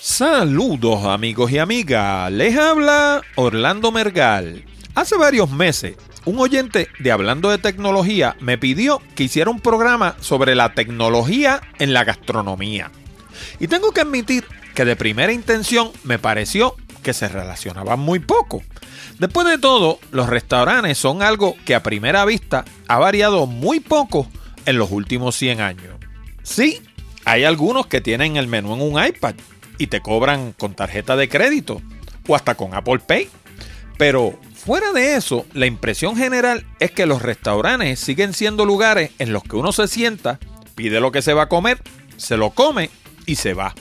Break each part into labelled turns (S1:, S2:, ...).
S1: Saludos amigos y amigas, les habla Orlando Mergal. Hace varios meses, un oyente de Hablando de Tecnología me pidió que hiciera un programa sobre la tecnología en la gastronomía. Y tengo que admitir que de primera intención me pareció que se relacionaban muy poco. Después de todo, los restaurantes son algo que a primera vista ha variado muy poco en los últimos 100 años. Sí, hay algunos que tienen el menú en un iPad y te cobran con tarjeta de crédito o hasta con Apple Pay. Pero fuera de eso, la impresión general es que los restaurantes siguen siendo lugares en los que uno se sienta, pide lo que se va a comer, se lo come y se va.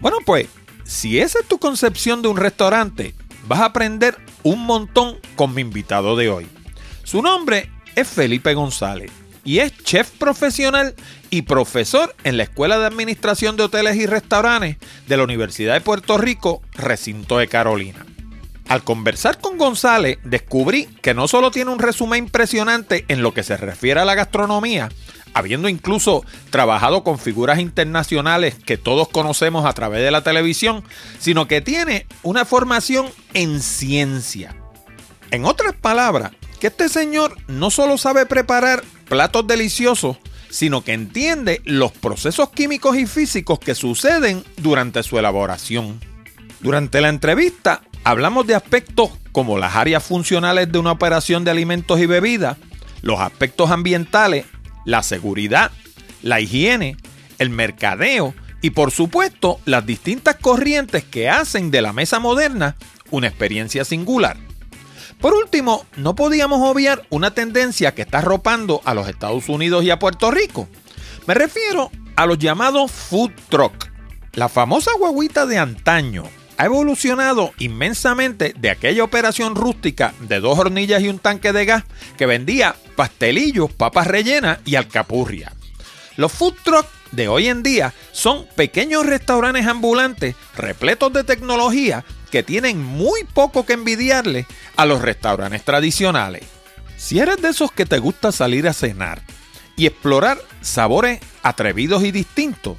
S1: Bueno, pues, si esa es tu concepción de un restaurante, vas a aprender un montón con mi invitado de hoy. Su nombre es Felipe González y es chef profesional y profesor en la Escuela de Administración de Hoteles y Restaurantes de la Universidad de Puerto Rico, recinto de Carolina. Al conversar con González, descubrí que no solo tiene un resumen impresionante en lo que se refiere a la gastronomía, habiendo incluso trabajado con figuras internacionales que todos conocemos a través de la televisión, sino que tiene una formación en ciencia. En otras palabras, que este señor no solo sabe preparar platos deliciosos, sino que entiende los procesos químicos y físicos que suceden durante su elaboración. Durante la entrevista hablamos de aspectos como las áreas funcionales de una operación de alimentos y bebidas, los aspectos ambientales, la seguridad, la higiene, el mercadeo y por supuesto las distintas corrientes que hacen de la mesa moderna una experiencia singular. Por último, no podíamos obviar una tendencia que está arropando a los Estados Unidos y a Puerto Rico. Me refiero a los llamados food truck. La famosa guaguita de antaño ha evolucionado inmensamente de aquella operación rústica de dos hornillas y un tanque de gas que vendía pastelillos, papas rellenas y alcapurria. Los food truck de hoy en día son pequeños restaurantes ambulantes repletos de tecnología que tienen muy poco que envidiarle a los restaurantes tradicionales. Si eres de esos que te gusta salir a cenar y explorar sabores atrevidos y distintos,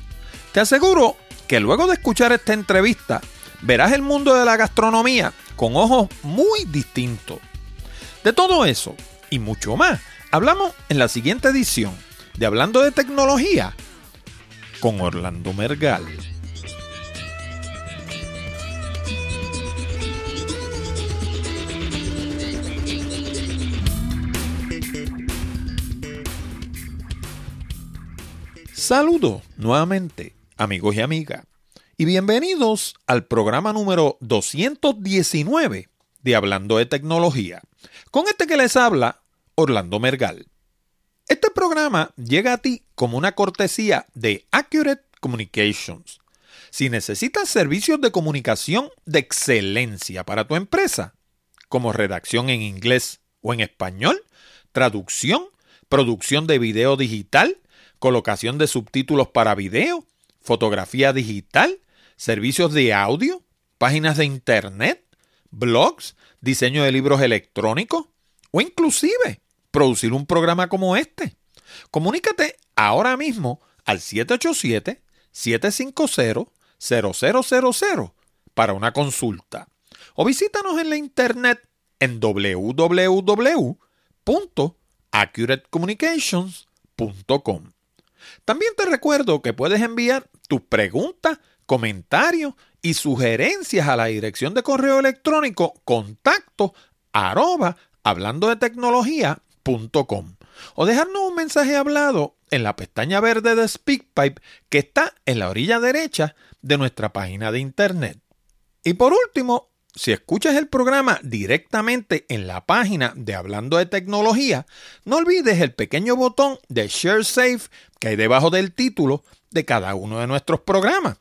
S1: te aseguro que luego de escuchar esta entrevista verás el mundo de la gastronomía con ojos muy distintos. De todo eso y mucho más, hablamos en la siguiente edición de Hablando de Tecnología con Orlando Mergal. Saludos nuevamente, amigos y amigas, y bienvenidos al programa número 219 de Hablando de Tecnología. Con este que les habla, Orlando Mergal. Este programa llega a ti como una cortesía de Accurate Communications. Si necesitas servicios de comunicación de excelencia para tu empresa, como redacción en inglés o en español, traducción, producción de video digital, colocación de subtítulos para video, fotografía digital, servicios de audio, páginas de internet, blogs, diseño de libros electrónicos o inclusive producir un programa como este. Comunícate ahora mismo al 787-750-0000 para una consulta o visítanos en la internet en www.accuratecommunications.com. También te recuerdo que puedes enviar tus preguntas, comentarios y sugerencias a la dirección de correo electrónico contacto arroba hablando de tecnología.com o dejarnos un mensaje hablado en la pestaña verde de SpeakPipe que está en la orilla derecha de nuestra página de internet. Y por último, si escuchas el programa directamente en la página de Hablando de Tecnología, no olvides el pequeño botón de Share Safe que hay debajo del título de cada uno de nuestros programas.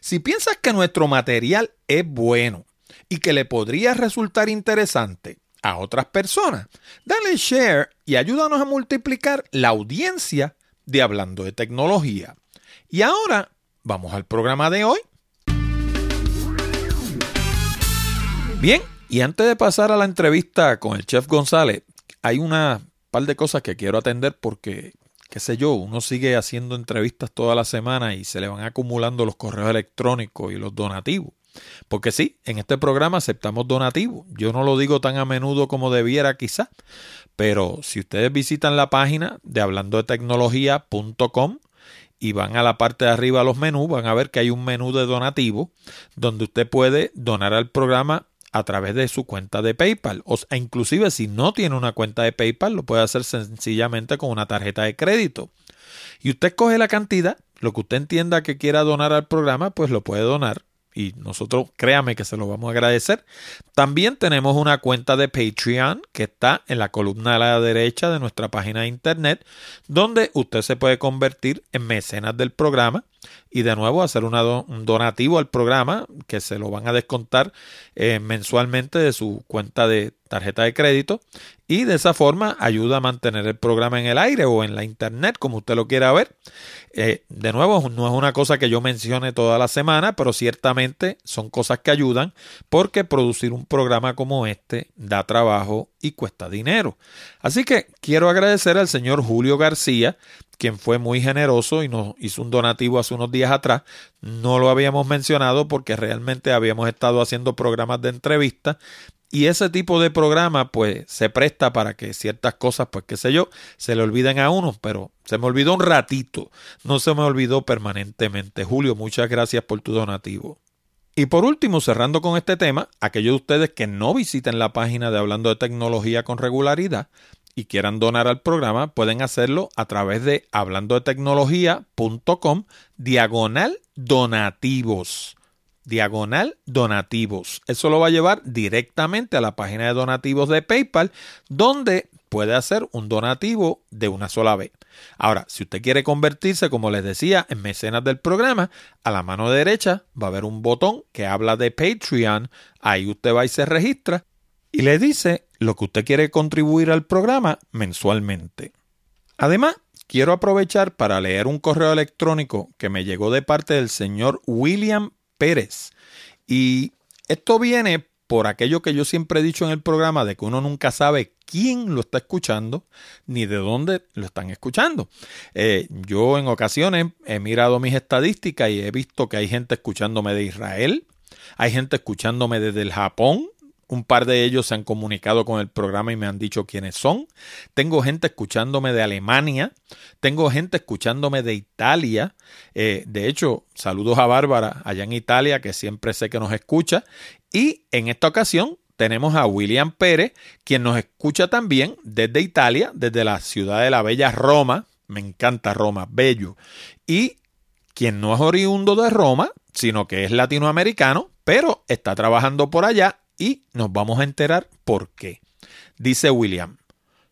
S1: Si piensas que nuestro material es bueno y que le podría resultar interesante a otras personas, dale share y ayúdanos a multiplicar la audiencia de Hablando de Tecnología. Y ahora vamos al programa de hoy. Bien, y antes de pasar a la entrevista con el chef González, hay una par de cosas que quiero atender porque qué sé yo, uno sigue haciendo entrevistas toda la semana y se le van acumulando los correos electrónicos y los donativos. Porque sí, en este programa aceptamos donativos. Yo no lo digo tan a menudo como debiera quizá, pero si ustedes visitan la página de hablando de tecnología.com y van a la parte de arriba a los menús, van a ver que hay un menú de donativo donde usted puede donar al programa a través de su cuenta de PayPal. O sea, inclusive si no tiene una cuenta de PayPal, lo puede hacer sencillamente con una tarjeta de crédito. Y usted coge la cantidad, lo que usted entienda que quiera donar al programa, pues lo puede donar y nosotros créame que se lo vamos a agradecer. También tenemos una cuenta de Patreon que está en la columna a la derecha de nuestra página de internet, donde usted se puede convertir en mecenas del programa y de nuevo hacer un donativo al programa que se lo van a descontar eh, mensualmente de su cuenta de tarjeta de crédito y de esa forma ayuda a mantener el programa en el aire o en la internet como usted lo quiera ver. Eh, de nuevo, no es una cosa que yo mencione toda la semana, pero ciertamente son cosas que ayudan porque producir un programa como este da trabajo y cuesta dinero. Así que quiero agradecer al señor Julio García quien fue muy generoso y nos hizo un donativo hace unos días atrás. No lo habíamos mencionado porque realmente habíamos estado haciendo programas de entrevista y ese tipo de programa pues se presta para que ciertas cosas, pues qué sé yo, se le olviden a uno, pero se me olvidó un ratito, no se me olvidó permanentemente. Julio, muchas gracias por tu donativo. Y por último, cerrando con este tema, aquellos de ustedes que no visiten la página de Hablando de Tecnología con regularidad, y quieran donar al programa, pueden hacerlo a través de hablando de tecnología.com diagonal donativos. Diagonal donativos. Eso lo va a llevar directamente a la página de donativos de PayPal, donde puede hacer un donativo de una sola vez. Ahora, si usted quiere convertirse, como les decía, en mecenas del programa, a la mano derecha va a haber un botón que habla de Patreon. Ahí usted va y se registra y le dice lo que usted quiere contribuir al programa mensualmente. Además, quiero aprovechar para leer un correo electrónico que me llegó de parte del señor William Y esto viene por aquello que yo siempre he dicho en el programa de que uno nunca sabe quién lo está escuchando ni de dónde lo están escuchando. Eh, yo en ocasiones he mirado mis estadísticas y he visto que hay gente escuchándome de Israel, hay gente escuchándome desde el Japón, un par de ellos se han comunicado con el programa y me han dicho quiénes son. Tengo gente escuchándome de Alemania. Tengo gente escuchándome de Italia. Eh, de hecho, saludos a Bárbara allá en Italia, que siempre sé que nos escucha. Y en esta ocasión tenemos a William Pérez, quien nos escucha también desde Italia, desde la ciudad de la bella Roma. Me encanta Roma, bello. Y quien no es oriundo de Roma, sino que es latinoamericano, pero está trabajando por allá y nos vamos a enterar por qué. Dice William,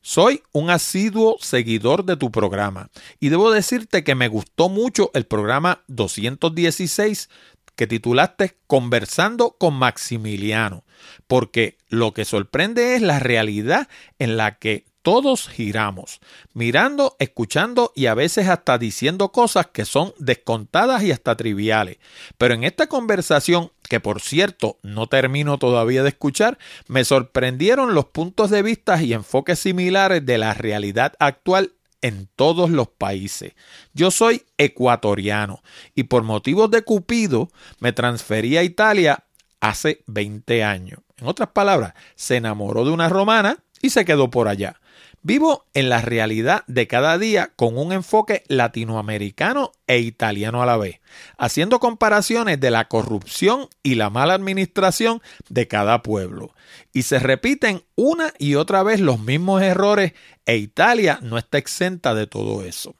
S1: soy un asiduo seguidor de tu programa y debo decirte que me gustó mucho el programa 216 que titulaste Conversando con Maximiliano, porque lo que sorprende es la realidad en la que todos giramos, mirando, escuchando y a veces hasta diciendo cosas que son descontadas y hasta triviales. Pero en esta conversación, que por cierto no termino todavía de escuchar, me sorprendieron los puntos de vista y enfoques similares de la realidad actual en todos los países. Yo soy ecuatoriano y por motivos de Cupido me transferí a Italia hace 20 años. En otras palabras, se enamoró de una romana y se quedó por allá. Vivo en la realidad de cada día con un enfoque latinoamericano e italiano a la vez, haciendo comparaciones de la corrupción y la mala administración de cada pueblo. Y se repiten una y otra vez los mismos errores e Italia no está exenta de todo eso.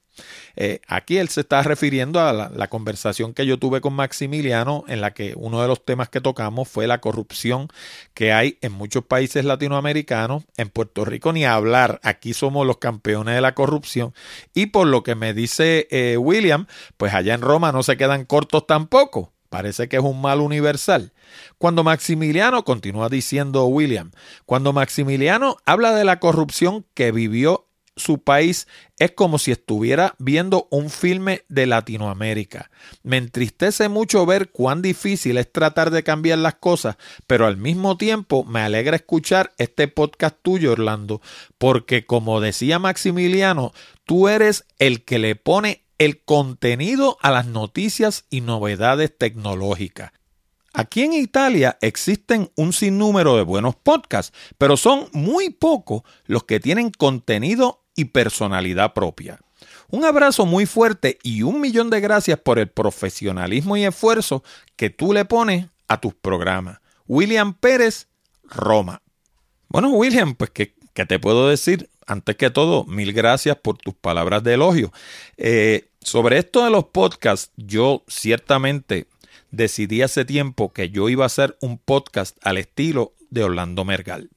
S1: Eh, aquí él se está refiriendo a la, conversación que yo tuve con Maximiliano, en la que uno de los temas que tocamos fue la corrupción que hay en muchos países latinoamericanos. En Puerto Rico ni hablar, aquí somos los campeones de la corrupción. Y por lo que me dice eh, William, pues allá en Roma no se quedan cortos tampoco. Parece que es un mal universal. Cuando Maximiliano, continúa diciendo William, cuando Maximiliano habla de la corrupción que vivió su país es como si estuviera viendo un filme de Latinoamérica. Me entristece mucho ver cuán difícil es tratar de cambiar las cosas, pero al mismo tiempo me alegra escuchar este podcast tuyo, Orlando, porque como decía Maximiliano, tú eres el que le pone el contenido a las noticias y novedades tecnológicas. Aquí en Italia existen un sinnúmero de buenos podcasts, pero son muy pocos los que tienen contenido y personalidad propia. Un abrazo muy fuerte y un millón de gracias por el profesionalismo y esfuerzo que tú le pones a tus programas. William Pérez, Roma. Bueno, William, pues ¿qué, te puedo decir? Antes que todo, mil gracias por tus palabras de elogio. Eh, sobre esto de los podcasts, yo ciertamente decidí hace tiempo que yo iba a hacer un podcast al estilo de Orlando Mergal.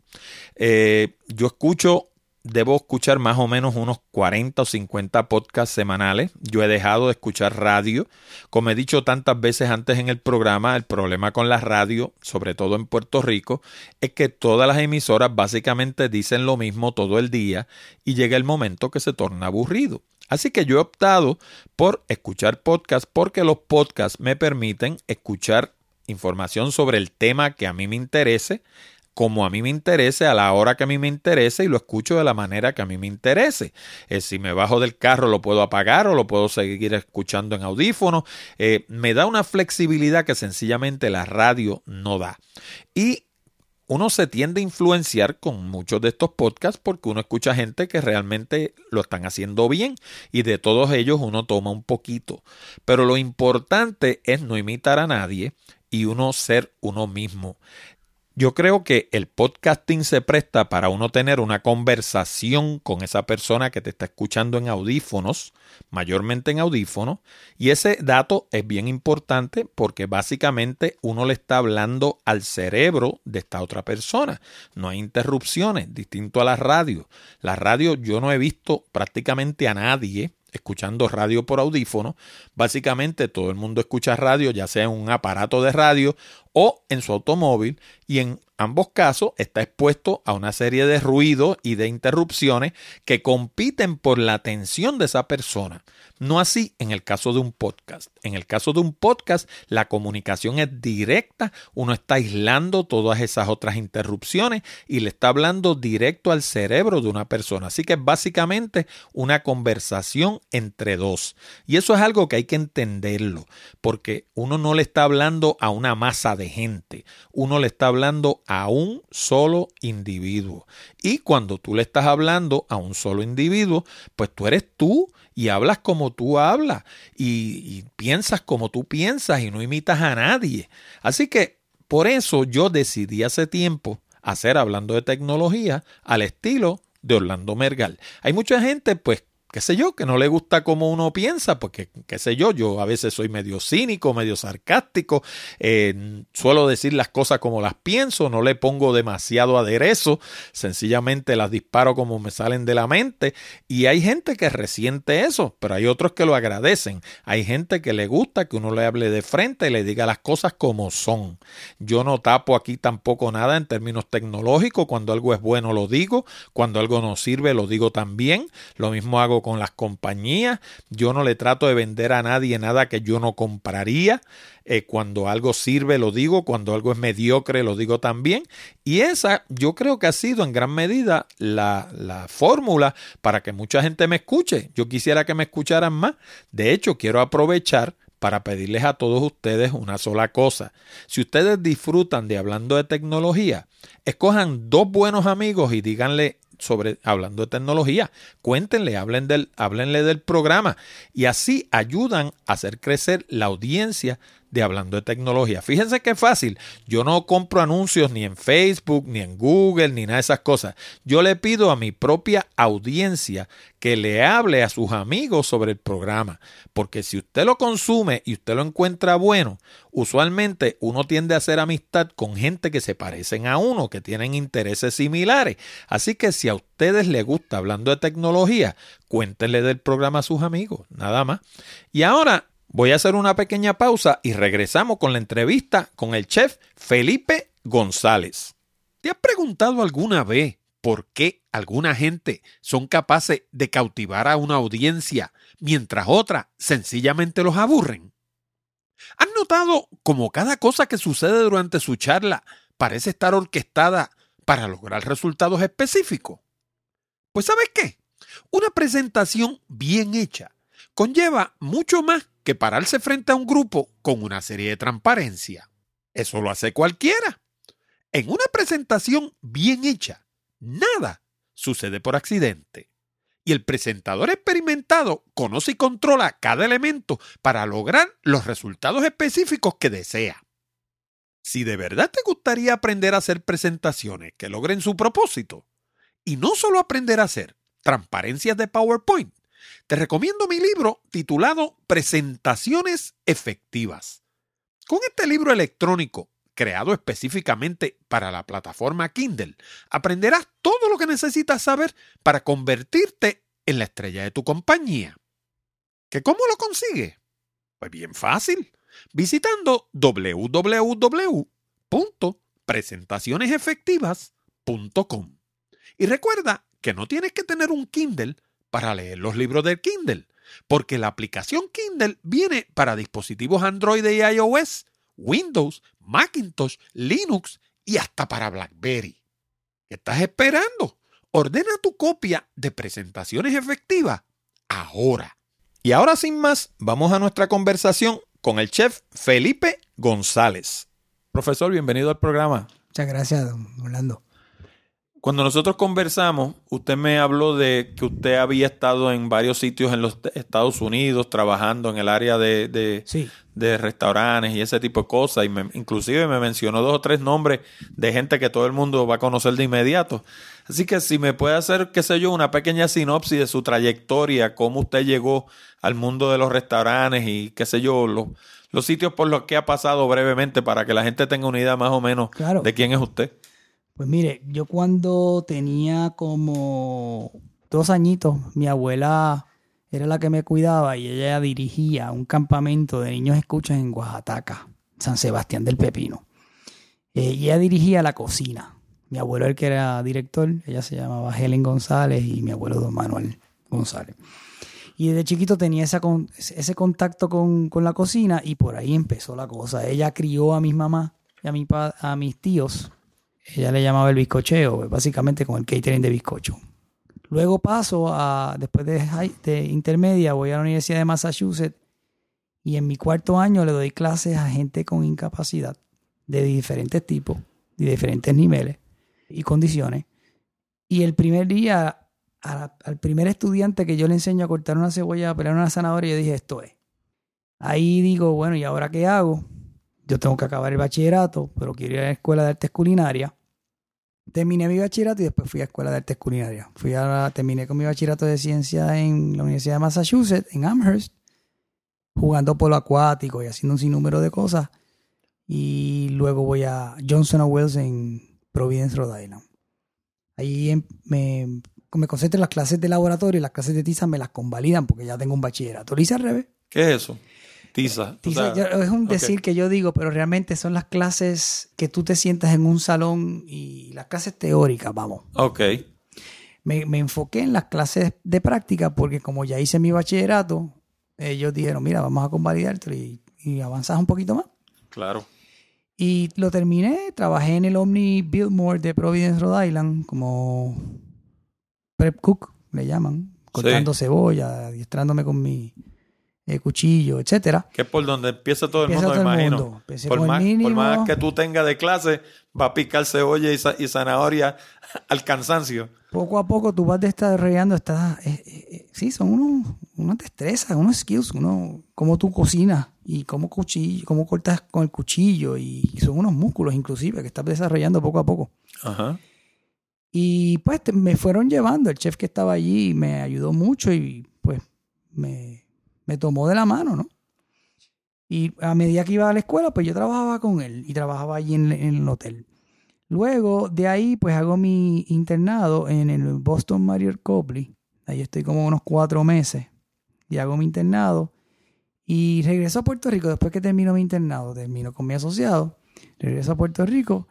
S1: Eh, yo escucho, debo escuchar más o menos unos 40 o 50 podcasts semanales. Yo he dejado de escuchar radio. Como he dicho tantas veces antes en el programa, el problema con la radio, sobre todo en Puerto Rico, es que todas las emisoras básicamente dicen lo mismo todo el día y llega el momento que se torna aburrido. Así que yo he optado por escuchar podcasts porque los podcasts me permiten escuchar información sobre el tema que a mí me interese, como a mí me interese, a la hora que a mí me interese y lo escucho de la manera que a mí me interese. Eh, si me bajo del carro lo puedo apagar o lo puedo seguir escuchando en audífonos. Eh, me da una flexibilidad que sencillamente la radio no da. Y uno se tiende a influenciar con muchos de estos podcasts porque uno escucha gente que realmente lo están haciendo bien y de todos ellos uno toma un poquito. Pero lo importante es no imitar a nadie y uno ser uno mismo. Yo creo que el podcasting se presta para uno tener una conversación con esa persona que te está escuchando en audífonos, mayormente en audífonos, y ese dato es bien importante porque básicamente uno le está hablando al cerebro de esta otra persona. No hay interrupciones, distinto a la radio. La radio yo no he visto prácticamente a nadie escuchando radio por audífono. Básicamente todo el mundo escucha radio, ya sea en un aparato de radio o en su automóvil, y en ambos casos está expuesto a una serie de ruidos y de interrupciones que compiten por la atención de esa persona. No así en el caso de un podcast. En el caso de un podcast, la comunicación es directa, uno está aislando todas esas otras interrupciones y le está hablando directo al cerebro de una persona. Así que es básicamente una conversación entre dos. Y eso es algo que hay que entenderlo, porque uno no le está hablando a una masa de gente, uno le está hablando a un solo individuo. Y cuando tú le estás hablando a un solo individuo, pues tú eres tú y hablas como tú hablas y, piensas como tú piensas y no imitas a nadie. Así que por eso yo decidí hace tiempo hacer hablando de tecnología al estilo de Orlando Mergal. Hay mucha gente pues qué sé yo, que no le gusta como uno piensa, porque qué sé yo, yo a veces soy medio cínico, medio sarcástico, eh, suelo decir las cosas como las pienso, no le pongo demasiado aderezo, sencillamente las disparo como me salen de la mente y hay gente que resiente eso, pero hay otros que lo agradecen, hay gente que le gusta que uno le hable de frente y le diga las cosas como son. Yo no tapo aquí tampoco nada en términos tecnológicos, cuando algo es bueno lo digo, cuando algo no sirve lo digo también, lo mismo hago con las compañías. Yo no le trato de vender a nadie nada que yo no compraría. Eh, cuando algo sirve lo digo, cuando algo es mediocre lo digo también. Y esa yo creo que ha sido en gran medida la, la fórmula para que mucha gente me escuche. Yo quisiera que me escucharan más. De hecho, quiero aprovechar para pedirles a todos ustedes una sola cosa. Si ustedes disfrutan de hablando de tecnología, escojan dos buenos amigos y díganle sobre hablando de tecnología. Cuéntenle, hablen del, háblenle del programa y así ayudan a hacer crecer la audiencia de Hablando de Tecnología. Fíjense qué fácil. Yo no compro anuncios ni en Facebook, ni en Google, ni nada de esas cosas. Yo le pido a mi propia audiencia que le hable a sus amigos sobre el programa. Porque si usted lo consume y usted lo encuentra bueno, usualmente uno tiende a hacer amistad con gente que se parecen a uno, que tienen intereses similares. Así que si a ustedes les gusta hablando de tecnología, cuéntenle del programa a sus amigos, nada más. Y ahora Voy a hacer una pequeña pausa y regresamos con la entrevista con el chef Felipe González. ¿Te has preguntado alguna vez por qué alguna gente son capaces de cautivar a una audiencia mientras otras sencillamente los aburren? ¿Han notado cómo cada cosa que sucede durante su charla parece estar orquestada para lograr resultados específicos? Pues ¿sabes qué? Una presentación bien hecha conlleva mucho más que pararse frente a un grupo con una serie de transparencia. Eso lo hace cualquiera. En una presentación bien hecha, nada sucede por accidente. Y el presentador experimentado conoce y controla cada elemento para lograr los resultados específicos que desea. Si de verdad te gustaría aprender a hacer presentaciones que logren su propósito, y no solo aprender a hacer transparencias de PowerPoint, te recomiendo mi libro titulado Presentaciones Efectivas. Con este libro electrónico, creado específicamente para la plataforma Kindle, aprenderás todo lo que necesitas saber para convertirte en la estrella de tu compañía. ¿Que cómo lo consigues? Pues bien fácil, visitando www.presentacionesefectivas.com. Y recuerda que no tienes que tener un Kindle para leer los libros del Kindle, porque la aplicación Kindle viene para dispositivos Android y iOS, Windows, Macintosh, Linux y hasta para BlackBerry. ¿Qué estás esperando? Ordena tu copia de presentaciones efectivas ahora. Y ahora sin más, vamos a nuestra conversación con el chef Felipe González. Profesor, bienvenido al programa.
S2: Muchas gracias, don Orlando.
S1: Cuando nosotros conversamos, usted me habló de que usted había estado en varios sitios en los Estados Unidos trabajando en el área de, de, restaurantes y ese tipo de cosas. Y me, inclusive me mencionó dos o tres nombres de gente que todo el mundo va a conocer de inmediato. Así que si me puede hacer, qué sé yo, una pequeña sinopsis de su trayectoria, cómo usted llegó al mundo de los restaurantes y qué sé yo, los, los sitios por los que ha pasado brevemente para que la gente tenga una idea más o menos de quién es usted.
S2: Pues mire, yo cuando tenía como dos añitos, mi abuela era la que me cuidaba y ella dirigía un campamento de niños escuchas en Oaxaca, San Sebastián del Pepino. Eh, y ella dirigía la cocina. Mi abuelo, el que era director, ella se llamaba Helen González y mi abuelo Don Manuel González. Y desde chiquito tenía ese contacto con, la cocina y por ahí empezó la cosa. Ella crió a mis mamás y a, mi, a mis tíos ella le llamaba el bizcocheo, básicamente con el catering de bizcocho. Luego paso a, después de, de intermedia, voy a la Universidad de Massachusetts y en mi cuarto año le doy clases a gente con incapacidad de diferentes tipos, de diferentes niveles y condiciones. Y el primer día, al primer estudiante que yo le enseño a cortar una cebolla, a pelar una zanahoria, yo dije, esto es. Ahí digo, bueno, ¿y ahora qué hago? Yo tengo que acabar el bachillerato, pero quiero ir a la escuela de artes culinarias. Terminé mi bachillerato y después fui a la escuela de artes culinarias. Fui a terminé con mi bachillerato de ciencia en la Universidad de Massachusetts, en Amherst, jugando polo acuático y haciendo un sinnúmero de cosas. Y luego voy a Johnson Wells en Providence, Rhode Island. Ahí em, me, me concentro en las clases de laboratorio y las clases de tiza me las convalidan porque ya tengo un bachillerato. Lo hice al revés.
S1: ¿Qué es eso? Tiza.
S2: es un decir que yo digo, pero realmente son las clases que tú te sientas en un salón y las clases teóricas, vamos.
S1: Ok.
S2: Me, enfoqué en las clases de práctica porque como ya hice mi bachillerato, ellos dijeron, mira, vamos a convalidarte y, y avanzas un poquito más.
S1: Claro.
S2: Y lo terminé, trabajé en el Omni Biltmore de Providence, Rhode Island, como prep cook, le llaman, cortando cebolla, adiestrándome con mi eh, cuchillo, etcétera.
S1: Que es por donde empieza todo el mundo, imagino. Por más, por más, que tú tengas de clase, va a picar cebolla y, zanahoria al cansancio.
S2: Poco a poco tú vas desarrollando estas... Eh, eh, sí, son unos, unas destrezas, unos skills, uno, cómo tú cocinas y cómo, cuchillo, cómo cortas con el cuchillo y son unos músculos inclusive que estás desarrollando poco a poco.
S1: Ajá.
S2: Y pues me fueron llevando, el chef que estaba allí me ayudó mucho y pues me me tomó de la mano, ¿no? Y a medida que iba a la escuela, pues yo trabajaba con él y trabajaba allí en, el hotel. Luego de ahí, pues hago mi internado en el Boston Marriott Copley. Ahí estoy como unos cuatro meses y hago mi internado. Y regreso a Puerto Rico después que termino mi internado. Termino con mi asociado. Regreso a Puerto Rico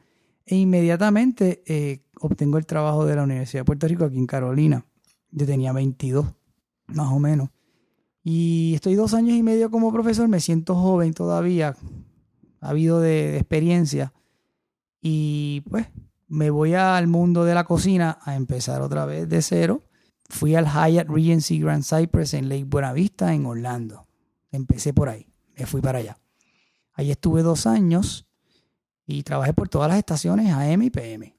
S2: E inmediatamente eh, obtengo el trabajo de la Universidad de Puerto Rico aquí en Carolina. Yo tenía 22, más o menos. Y estoy dos años y medio como profesor, me siento joven todavía, ha habido de, experiencia. Y pues me voy al mundo de la cocina a empezar otra vez de cero. Fui al Hyatt Regency Grand Cypress en Lake Buenavista, en Orlando. Empecé por ahí, me fui para allá. Ahí estuve dos años y trabajé por todas las estaciones AM y PM.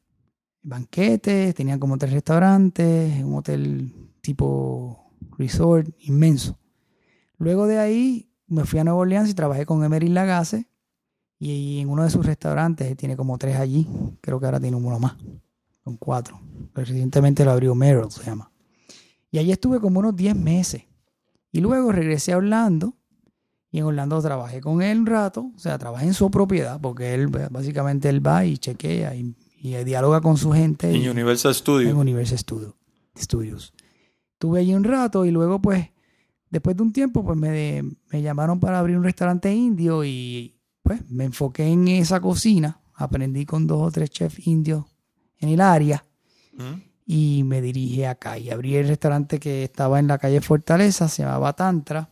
S2: Banquetes, tenían como tres restaurantes, un hotel tipo resort inmenso. Luego de ahí me fui a Nueva Orleans y trabajé con Emery Lagasse y en uno de sus restaurantes, tiene como tres allí, creo que ahora tiene uno más, con cuatro. Recientemente lo abrió Merrill, se llama. Y allí estuve como unos 10 meses. Y luego regresé a Orlando y en Orlando trabajé con él un rato, o sea, trabajé en su propiedad, porque él básicamente él va y chequea y, y dialoga con su gente.
S1: En Universal Studios.
S2: En Universal Studio, Studios. Estuve allí un rato y luego pues, después de un tiempo, pues me, me llamaron para abrir un restaurante indio y pues me enfoqué en esa cocina, aprendí con dos o tres chefs indios en el área
S1: ¿Mm?
S2: y me dirigí acá y abrí el restaurante que estaba en la calle Fortaleza, se llamaba Tantra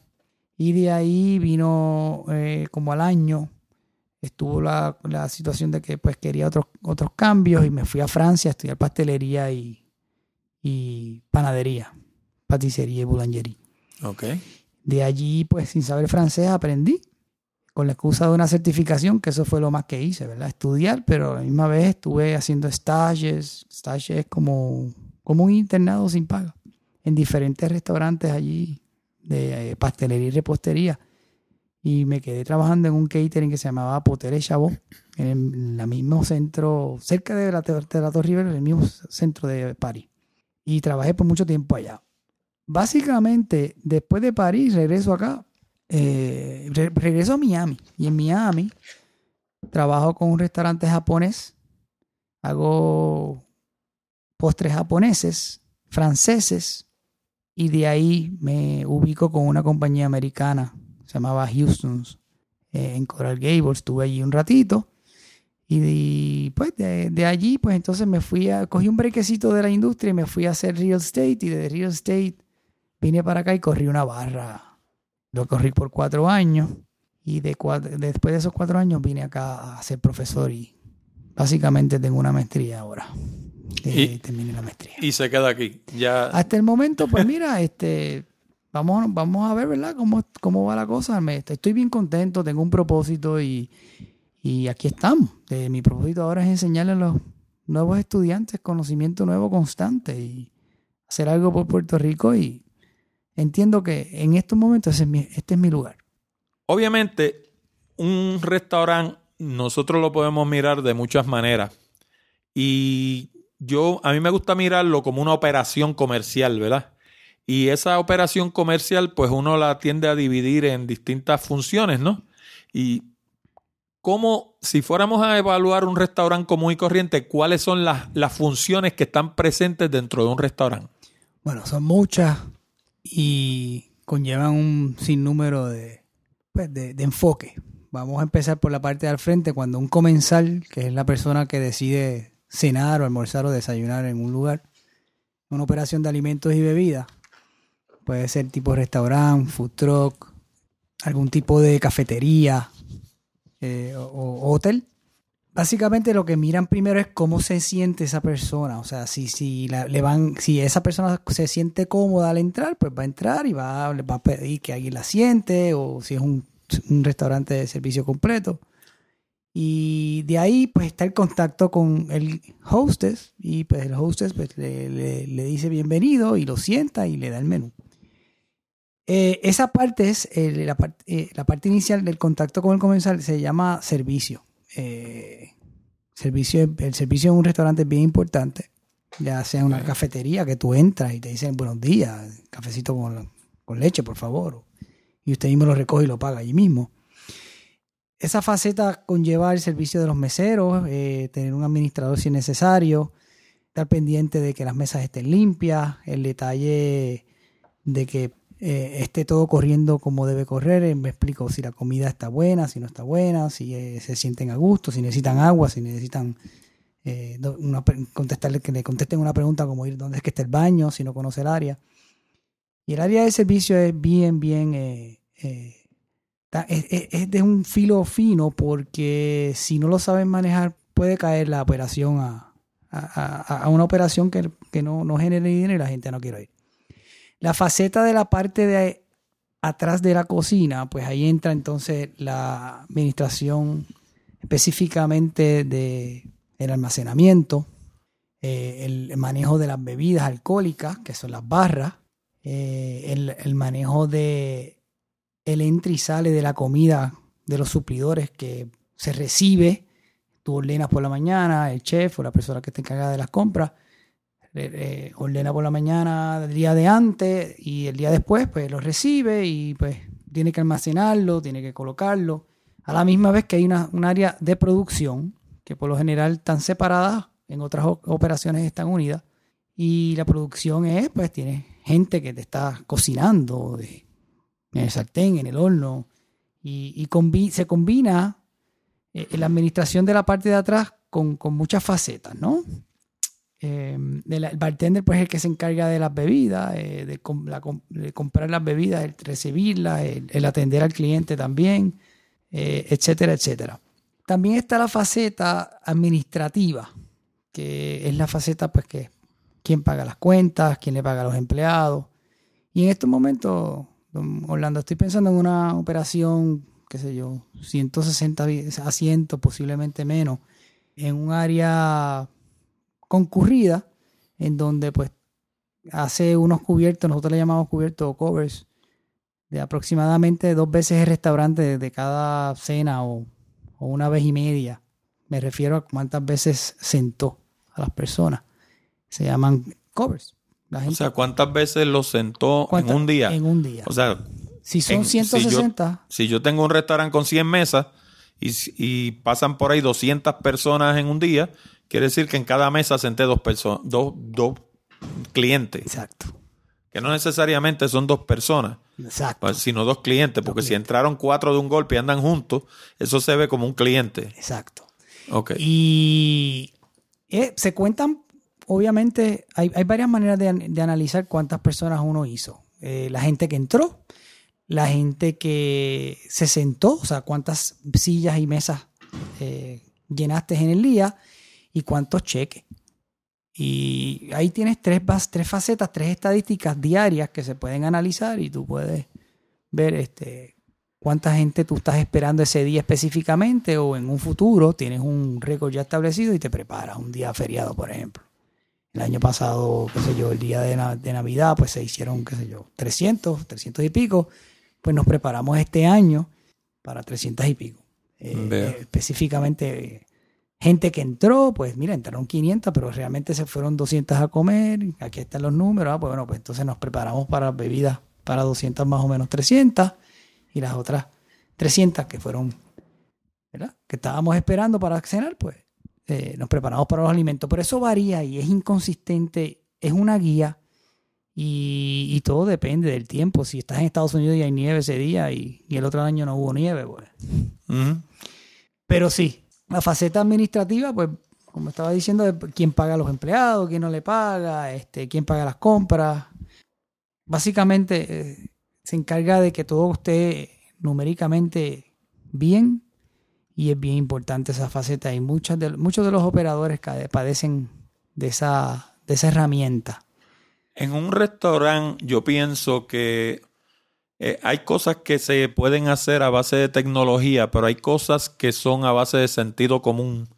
S2: y de ahí vino eh, como al año, estuvo la, la, situación de que pues quería otros, otros cambios y me fui a Francia a estudiar pastelería y, y panadería, paticería y boulangerie. De allí pues sin saber francés aprendí con la excusa de una certificación, que eso fue lo más que hice, ¿verdad? Estudiar, pero a la misma vez estuve haciendo stages, stages como, como un internado sin paga, en diferentes restaurantes allí de eh, pastelería y repostería. Y me quedé trabajando en un catering que se llamaba Potere el, en el mismo centro, cerca de la, de la Torre River, en el mismo centro de París. Y trabajé por mucho tiempo allá. Básicamente, después de París, regreso acá eh, re regreso a Miami. Y en Miami trabajo con un restaurante japonés, hago postres japoneses, franceses. Y de ahí me ubico con una compañía americana, se llamaba Houston's eh, en Coral Gables, estuve allí un ratito. Y de, pues de, de, allí pues entonces me fui a, cogí un brequecito de la industria y me fui a hacer real estate. Y de real estate vine para acá y corrí una barra lo corrí por cuatro años y de cuatro, después de esos cuatro años vine acá a ser profesor y básicamente tengo una maestría ahora.
S1: Y,
S2: terminé la maestría.
S1: Y se queda aquí. Ya...
S2: Hasta el momento, pues mira, este, vamos, vamos a ver, ¿verdad? Cómo, cómo va la cosa. Me, estoy bien contento, tengo un propósito y, y aquí estamos. Eh, mi propósito ahora es enseñarle a los nuevos estudiantes conocimiento nuevo constante y hacer algo por Puerto Rico y entiendo que en estos momentos este es mi, este es mi lugar.
S1: Obviamente, un restaurante nosotros lo podemos mirar de muchas maneras. Y yo, a mí me gusta mirarlo como una operación comercial, ¿verdad? Y esa operación comercial, pues uno la tiende a dividir en distintas funciones, ¿no? Y cómo, si fuéramos a evaluar un restaurante común y corriente, ¿cuáles son las, las funciones que están presentes dentro de un restaurante?
S2: Bueno, son muchas y conllevan un sinnúmero de, pues, de, de enfoque. Vamos a empezar por la parte del frente, cuando un comensal, que es la persona que decide cenar o almorzar o desayunar en un lugar, una operación de alimentos y bebidas, puede ser tipo restaurante, food truck, algún tipo de cafetería eh, o, hotel. Básicamente lo que miran primero es cómo se siente esa persona, o sea, si, si le van, si esa persona se siente cómoda al entrar, pues va a entrar y va, va a pedir que alguien la siente, o si es un, restaurante de servicio completo. Y de ahí pues está el contacto con el hostess y pues el hostess pues, le, le, dice bienvenido y lo sienta y le da el menú. Eh, esa parte es la, eh, la, parte inicial del contacto con el comensal se llama servicio. Servicio. El servicio en un restaurante es bien importante, ya sea una cafetería que tú entras y te dicen buenos días, cafecito con, con leche por favor, y usted mismo lo recoge y lo paga allí mismo esa faceta conlleva el servicio de los meseros, eh, tener un administrador si es necesario, estar pendiente de que las mesas estén limpias, el detalle de que eh, esté todo corriendo como debe correr. Eh, me explico si la comida está buena, si no está buena, si eh, se sienten a gusto, si necesitan agua, si necesitan eh, contestarle, que le contesten una pregunta como ir dónde es que está el baño, si no conoce el área. Y el área de servicio es bien, bien, es, de un filo fino porque si no lo saben manejar puede caer la operación a, a, una operación que, que no, no genere dinero y la gente no quiere ir. La faceta de la parte de atrás de la cocina, pues ahí entra entonces la administración específicamente de el almacenamiento, eh, el manejo de las bebidas alcohólicas, que son las barras, eh, el, manejo de el entra y sale de la comida de los suplidores que se recibe, tú ordenas por la mañana, el chef o la persona que está encargada de las compras, ordena por la mañana el día de antes y el día después pues lo recibe y pues tiene que almacenarlo, tiene que colocarlo. A la misma vez que hay una, un área de producción que por lo general están separadas, en otras operaciones están unidas. Y la producción es, pues, tiene gente que te está cocinando en el sartén, en el horno, y, se combina eh, la administración de la parte de atrás con, muchas facetas, ¿no? Eh, el bartender pues es el que se encarga de las bebidas, eh, de, comprar las bebidas, el recibirlas, el, atender al cliente también, etcétera, etcétera. También está la faceta administrativa, que es la faceta, pues, que quién paga las cuentas, quién le paga a los empleados. Y en estos momentos, don Orlando, estoy pensando en una operación, qué sé yo, 160 asientos, posiblemente menos, en un área concurrida, en donde pues hace unos cubiertos, nosotros le llamamos cubiertos o covers, de aproximadamente dos veces el restaurante de cada cena o o una vez y media. Me refiero a cuántas veces sentó a las personas. Se llaman covers.
S1: o sea, ¿cuántas veces lo sentó en un día?
S2: En un día.
S1: O sea,
S2: si son 160.
S1: Si yo, tengo un restaurante con 100 mesas y, pasan por ahí 200 personas en un día, quiere decir que en cada mesa senté dos personas, dos, dos clientes.
S2: Exacto.
S1: Que no necesariamente son dos personas.
S2: Exacto.
S1: Pues, sino dos clientes, porque si entraron cuatro de un golpe y andan juntos, eso se ve como un cliente.
S2: Exacto.
S1: Ok.
S2: Y eh, se cuentan, obviamente, hay, varias maneras de, analizar cuántas personas uno hizo. Eh, la gente que entró, la gente que se sentó, o sea, cuántas sillas y mesas eh, llenaste en el día y cuántos cheques. Y ahí tienes tres, tres facetas, tres estadísticas diarias que se pueden analizar y tú puedes ver este, cuánta gente tú estás esperando ese día específicamente o en un futuro tienes un récord ya establecido y te preparas un día feriado, por ejemplo. El año pasado, qué sé yo, el día de, Navidad, pues se hicieron, qué sé yo, 300, 300 y pico. Pues nos preparamos este año para 300 y pico. Eh, específicamente Gente que entró, pues mira, entraron 500, pero realmente se fueron 200 a comer. Aquí están los números. Ah, pues bueno, pues entonces nos preparamos para bebidas para 200 más o menos 300 y las otras 300 que fueron, ¿verdad? Que estábamos esperando para cenar, pues eh, nos preparamos para los alimentos. Pero eso varía y es inconsistente, es una guía y, todo depende del tiempo. Si estás en Estados Unidos y hay nieve ese día y, el otro año no hubo nieve, pues. Pero sí, la faceta administrativa, pues, como estaba diciendo, quién paga a los empleados, quién no le paga, este, quién paga las compras. Básicamente eh, se encarga de que todo esté numéricamente bien y es bien importante esa faceta y muchas de, muchos de los operadores padecen de esa, de esa herramienta.
S1: En un restaurante yo pienso que eh, hay cosas que se pueden hacer a base de tecnología, pero hay cosas que son a base de sentido común,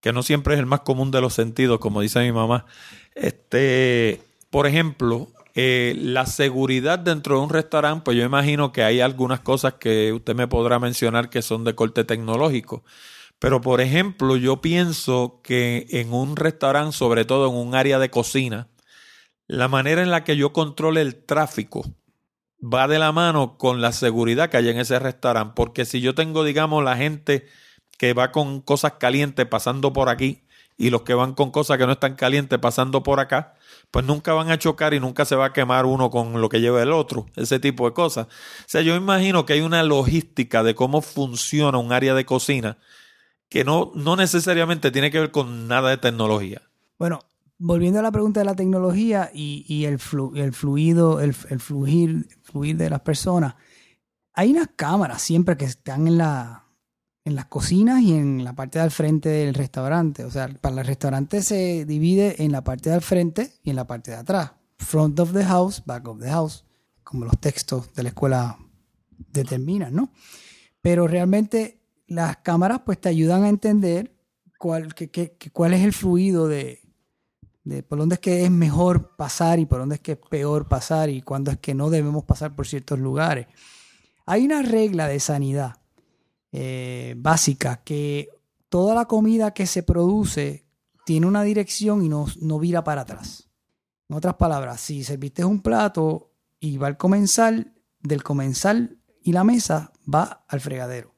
S1: que no siempre es el más común de los sentidos, como dice mi mamá. Este, por ejemplo, eh, la seguridad dentro de un restaurante, pues yo imagino que hay algunas cosas que usted me podrá mencionar que son de corte tecnológico. Pero, por ejemplo, yo pienso que en un restaurante, sobre todo en un área de cocina, la manera en la que yo controle el tráfico va de la mano con la seguridad que hay en ese restaurante. Porque si yo tengo, digamos, la gente que va con cosas calientes pasando por aquí y los que van con cosas que no están calientes pasando por acá, pues nunca van a chocar y nunca se va a quemar uno con lo que lleva el otro, ese tipo de cosas. O sea, yo imagino que hay una logística de cómo funciona un área de cocina que no, no necesariamente tiene que ver con nada de tecnología.
S2: Bueno, volviendo a la pregunta de la tecnología y, el, el, fluido, el, fluir, fluir de las personas, hay unas cámaras siempre que están en, la, en las cocinas y en la parte del frente del restaurante. O sea, para el restaurante se divide en la parte del frente y en la parte de atrás. Front of the house, back of the house, como los textos de la escuela determinan, ¿no? Pero realmente las cámaras pues te ayudan a entender cuál, cuál es el fluido de, de por dónde es que es mejor pasar y por dónde es que es peor pasar y cuándo es que no debemos pasar por ciertos lugares. Hay una regla de sanidad eh, básica que toda la comida que se produce tiene una dirección y no, no vira para atrás. En otras palabras, si serviste un plato y va al comensal, del comensal y la mesa va al fregadero.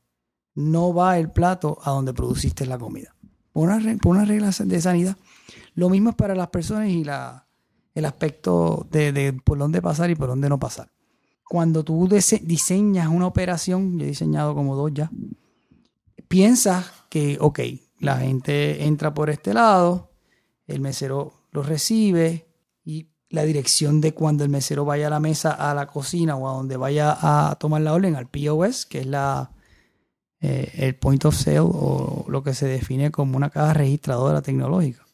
S2: No va el plato a donde produciste la comida. Por una, por una regla de sanidad. Lo mismo es para las personas y la, el aspecto de, por dónde pasar y por dónde no pasar. Cuando tú diseñas una operación, yo he diseñado como dos ya, piensas que, ok, la gente entra por este lado, el mesero lo recibe y la dirección de cuando el mesero vaya a la mesa, a la cocina o a donde vaya a tomar la orden, al POS, que es la, eh, el point of sale o lo que se define como una caja registradora tecnológica.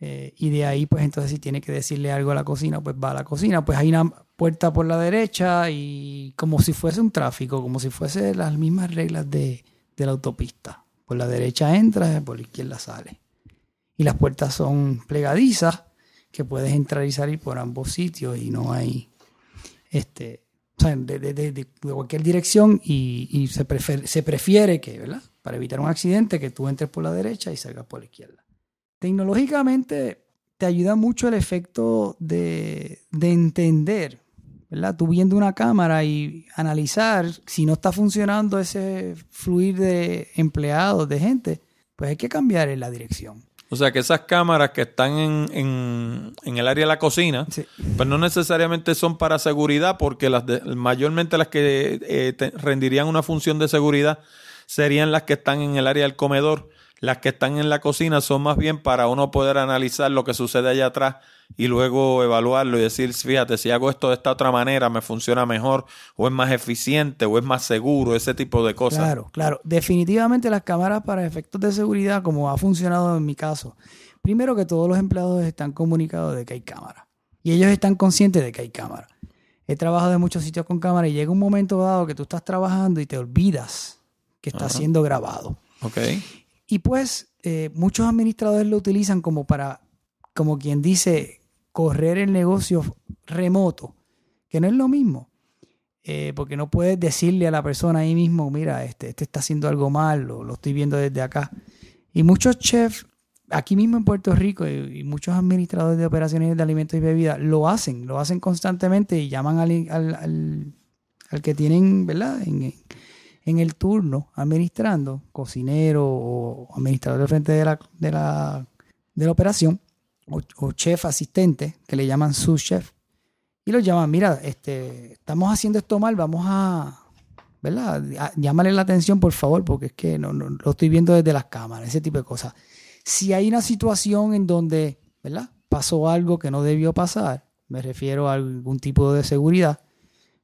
S2: Eh, y de ahí, pues entonces si tiene que decirle algo a la cocina, pues va a la cocina. Pues hay una puerta por la derecha y como si fuese un tráfico, como si fuese las mismas reglas de, de la autopista. Por la derecha entra, por la izquierda sale. Y las puertas son plegadizas que puedes entrar y salir por ambos sitios y no hay este o sea, de, de, de, cualquier dirección y, y se, prefiere, se prefiere que, ¿verdad? Para evitar un accidente, que tú entres por la derecha y salgas por la izquierda. Tecnológicamente te ayuda mucho el efecto de, entender, ¿verdad? Tú viendo una cámara y analizar si no está funcionando ese fluir de empleados, de gente, pues hay que cambiar en la dirección.
S1: O sea que esas cámaras que están en, el área de la cocina, pues no necesariamente son para seguridad, porque las mayormente las que eh, rendirían una función de seguridad serían las que están en el área del comedor las que están en la cocina son más bien para uno poder analizar lo que sucede allá atrás y luego evaluarlo y decir, fíjate, si hago esto de esta otra manera, me funciona mejor, o es más eficiente, o es más seguro, ese tipo de cosas.
S2: Claro, claro. Definitivamente las cámaras para efectos de seguridad, como ha funcionado en mi caso, primero que todos los empleados están comunicados de que hay cámara. Y ellos están conscientes de que hay cámara. He trabajado en muchos sitios con cámara y llega un momento dado que tú estás trabajando y te olvidas que está siendo grabado.
S1: Okay.
S2: Y pues eh, muchos administradores lo utilizan como para, como quien dice, correr el negocio remoto, que no es lo mismo. Eh, porque no puedes decirle a la persona ahí mismo, mira, este, este está haciendo algo mal, lo, lo estoy viendo desde acá. Y muchos chefs, aquí mismo en Puerto Rico, y, muchos administradores de operaciones de alimentos y bebidas lo hacen, lo hacen constantemente y llaman al, al, al, que tienen, ¿verdad? En, en el turno administrando, cocinero o administrador de frente de la, de la, de la operación, o, chef asistente, que le llaman su chef, y lo llaman, mira, este, estamos haciendo esto mal, vamos a, ¿verdad? llámale la atención, por favor, porque es que no, lo estoy viendo desde las cámaras, ese tipo de cosas. Si hay una situación en donde, ¿verdad? Pasó algo que no debió pasar, me refiero a algún tipo de seguridad,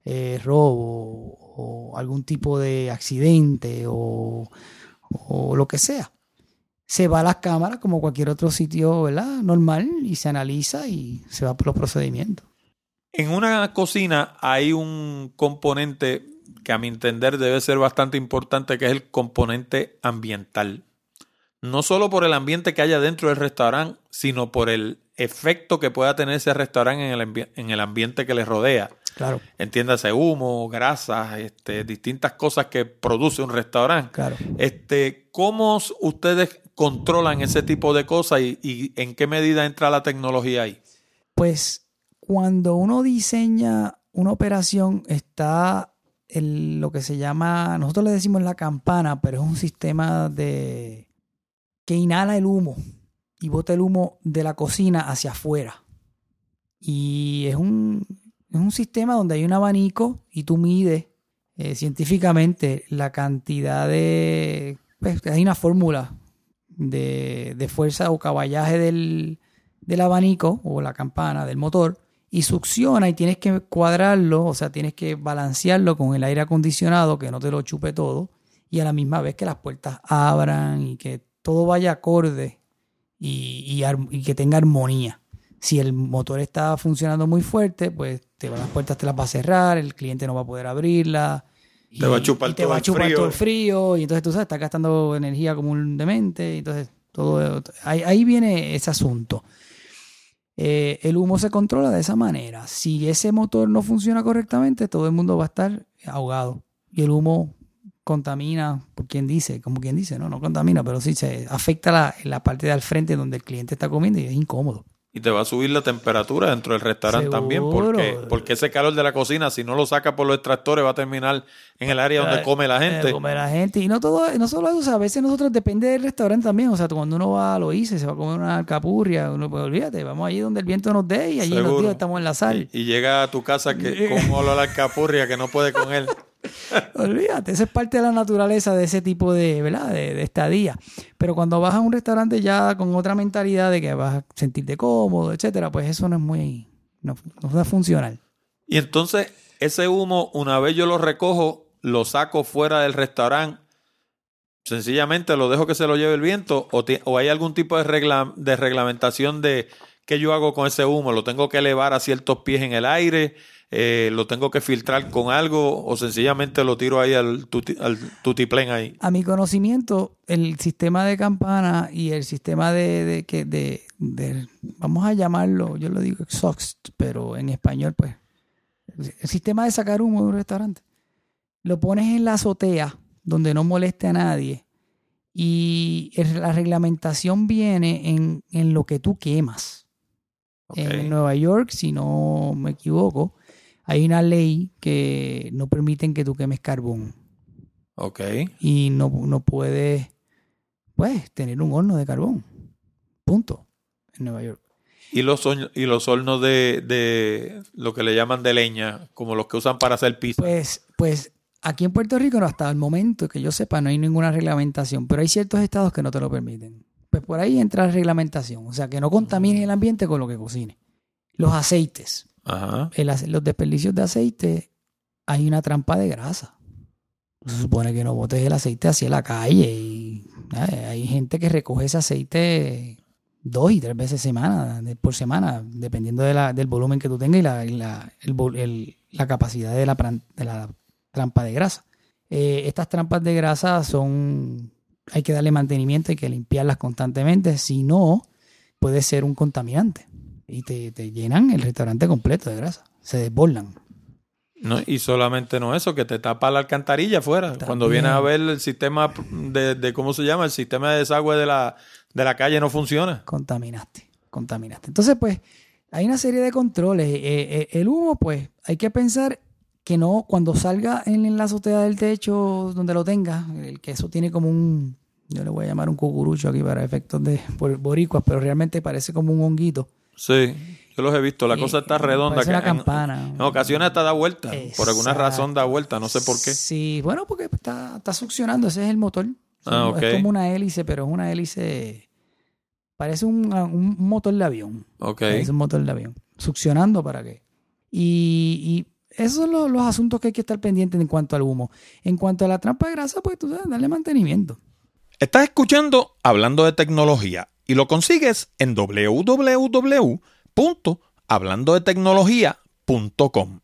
S2: eh, robo o algún tipo de accidente o, lo que sea. Se va a las cámaras como cualquier otro sitio ¿verdad? normal y se analiza y se va por los procedimientos.
S1: En una cocina hay un componente que a mi entender debe ser bastante importante, que es el componente ambiental. No solo por el ambiente que haya dentro del restaurante, sino por el efecto que pueda tener ese restaurante en el, en el ambiente que le rodea.
S2: Claro.
S1: Entiéndase, humo, grasas, este, distintas cosas que produce un restaurante.
S2: Claro.
S1: Este, ¿Cómo ustedes controlan ese tipo de cosas y, en qué medida entra la tecnología ahí?
S2: Pues cuando uno diseña una operación está en lo que se llama, nosotros le decimos la campana, pero es un sistema de que inhala el humo y bota el humo de la cocina hacia afuera. Y es un, es un sistema donde hay un abanico y tú mides eh, científicamente la cantidad de pues, hay una fórmula de, de fuerza o caballaje del, del abanico o la campana del motor y succiona y tienes que cuadrarlo, o sea, tienes que balancearlo con el aire acondicionado, que no te lo chupe todo, y a la misma vez que las puertas abran y que todo vaya acorde y, y, que tenga armonía. Si el motor está funcionando muy fuerte, pues te, las puertas te las va a cerrar, el cliente no va a poder abrirla.
S1: Te va a chupar,
S2: te va a chupar todo el frío. Y entonces tú sabes, estás gastando energía como un demente. Y entonces, todo ahí, ahí viene ese asunto. Eh, el humo se controla de esa manera. Si ese motor no funciona correctamente, todo el mundo va a estar ahogado. Y el humo contamina, por quien dice, como quien dice, no, no contamina, pero sí se afecta la, la parte de al frente donde el cliente está comiendo y es incómodo.
S1: Y te va a subir la temperatura dentro del restaurante también, porque, porque ese calor de la cocina, si no lo saca por los extractores, va a terminar en el área donde come la gente.
S2: Come la gente. Y no todo, no solo eso, a veces nosotros depende del restaurante también. O sea, cuando uno va a lo hice, se va a comer una capurria, uno pues olvídate, vamos allí donde el viento nos dé y allí los días estamos en la sal.
S1: Y, llega a tu casa que, con olor a la capurria que no puede con él.
S2: Olvídate, esa es parte de la naturaleza de ese tipo de, ¿verdad? De, estadía. Pero cuando vas a un restaurante ya con otra mentalidad de que vas a sentirte cómodo, etcétera, pues eso no es muy, no, no es funcional.
S1: Y entonces, ese humo, una vez yo lo recojo, lo saco fuera del restaurante, sencillamente lo dejo que se lo lleve el viento, o, o hay algún tipo de, regla, de reglamentación de qué yo hago con ese humo, lo tengo que elevar a ciertos pies en el aire eh, lo tengo que filtrar con algo o sencillamente lo tiro ahí al, tuti, al tutiplén ahí?
S2: A mi conocimiento, el sistema de campana y el sistema de, de, de, de vamos a llamarlo, yo lo digo exhaust, pero en español pues, el sistema de sacar humo de un restaurante. Lo pones en la azotea donde no moleste a nadie y la reglamentación viene en, en lo que tú quemas. En Nueva York, si no me equivoco, hay una ley que no permiten que tú quemes carbón.
S1: Ok.
S2: Y no, no puedes, pues, tener un horno de carbón. Punto. En Nueva York.
S1: ¿Y los, y los hornos de, de, lo que le llaman de leña, como los que usan para hacer pizza?
S2: Pues, pues aquí en Puerto Rico, hasta el momento que yo sepa, no hay ninguna reglamentación, pero hay ciertos estados que no te lo permiten. Pues por ahí entra la reglamentación, o sea, que no contamines el ambiente con lo que cocine. Los aceites los desperdicios de aceite, hay una trampa de grasa. Se supone que no botes el aceite hacia la calle. Y, hay gente que recoge ese aceite dos y tres veces semana, por semana, dependiendo del volumen que tú tengas y la, la, capacidad de la, de la, trampa de grasa. Eh, estas trampas de grasa son, hay que darle mantenimiento, hay que limpiarlas constantemente, si no, puede ser un contaminante y te, llenan el restaurante completo de grasa. Se desbordan.
S1: No, y solamente no eso, que te tapa la alcantarilla afuera. Cuando vienes a ver el sistema de, ¿cómo se llama? El sistema de desagüe de la, de la calle no funciona.
S2: Contaminaste, contaminaste. Entonces, pues, hay una serie de controles. Eh, eh, el humo, pues, hay que pensar que no, cuando salga en la azotea del techo, donde lo tenga, el que eso tiene como un, yo le voy a llamar un cucurucho aquí para efectos de boricuas, pero realmente parece como un honguito
S1: Sí, yo los he visto. La cosa está redonda.
S2: Que campana.
S1: En, ocasiones hasta da vuelta. Por alguna razón da vuelta, no sé por qué.
S2: Sí, bueno, porque está, está succionando. Ese es el motor. Ah, es como una hélice, pero es una hélice. Parece un, un motor de avión.
S1: Ok.
S2: Es un motor de avión. Succionando para qué. Y, y esos son los, los, asuntos que hay que estar pendientes en cuanto al humo. En cuanto a la trampa de grasa, pues tú sabes, darle mantenimiento.
S1: Estás escuchando Hablando de Tecnología y lo consigues en www.hablandodetecnología.com.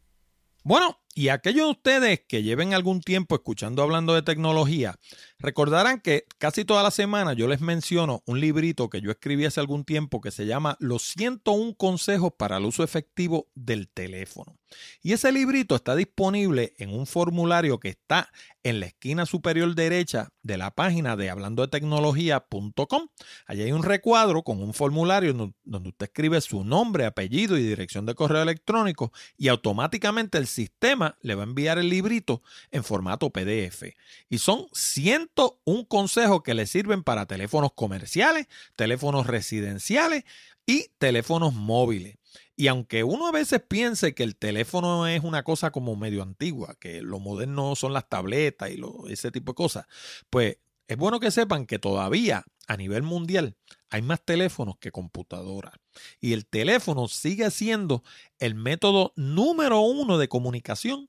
S1: Bueno, y aquellos de ustedes que lleven algún tiempo escuchando hablando de tecnología, recordarán que casi toda la semana yo les menciono un librito que yo escribí hace algún tiempo que se llama Los 101 consejos para el uso efectivo del teléfono. Y ese librito está disponible en un formulario que está en la esquina superior derecha de la página de hablando de tecnología.com. Allí hay un recuadro con un formulario donde usted escribe su nombre, apellido y dirección de correo electrónico y automáticamente el sistema le va a enviar el librito en formato PDF. Y son 101 consejos que le sirven para teléfonos comerciales, teléfonos residenciales y teléfonos móviles. Y aunque uno a veces piense que el teléfono es una cosa como medio antigua, que lo moderno son las tabletas y ese tipo de cosas, pues Es bueno que sepan que todavía a nivel mundial hay más teléfonos que computadoras. Y el teléfono sigue siendo el método número uno de comunicación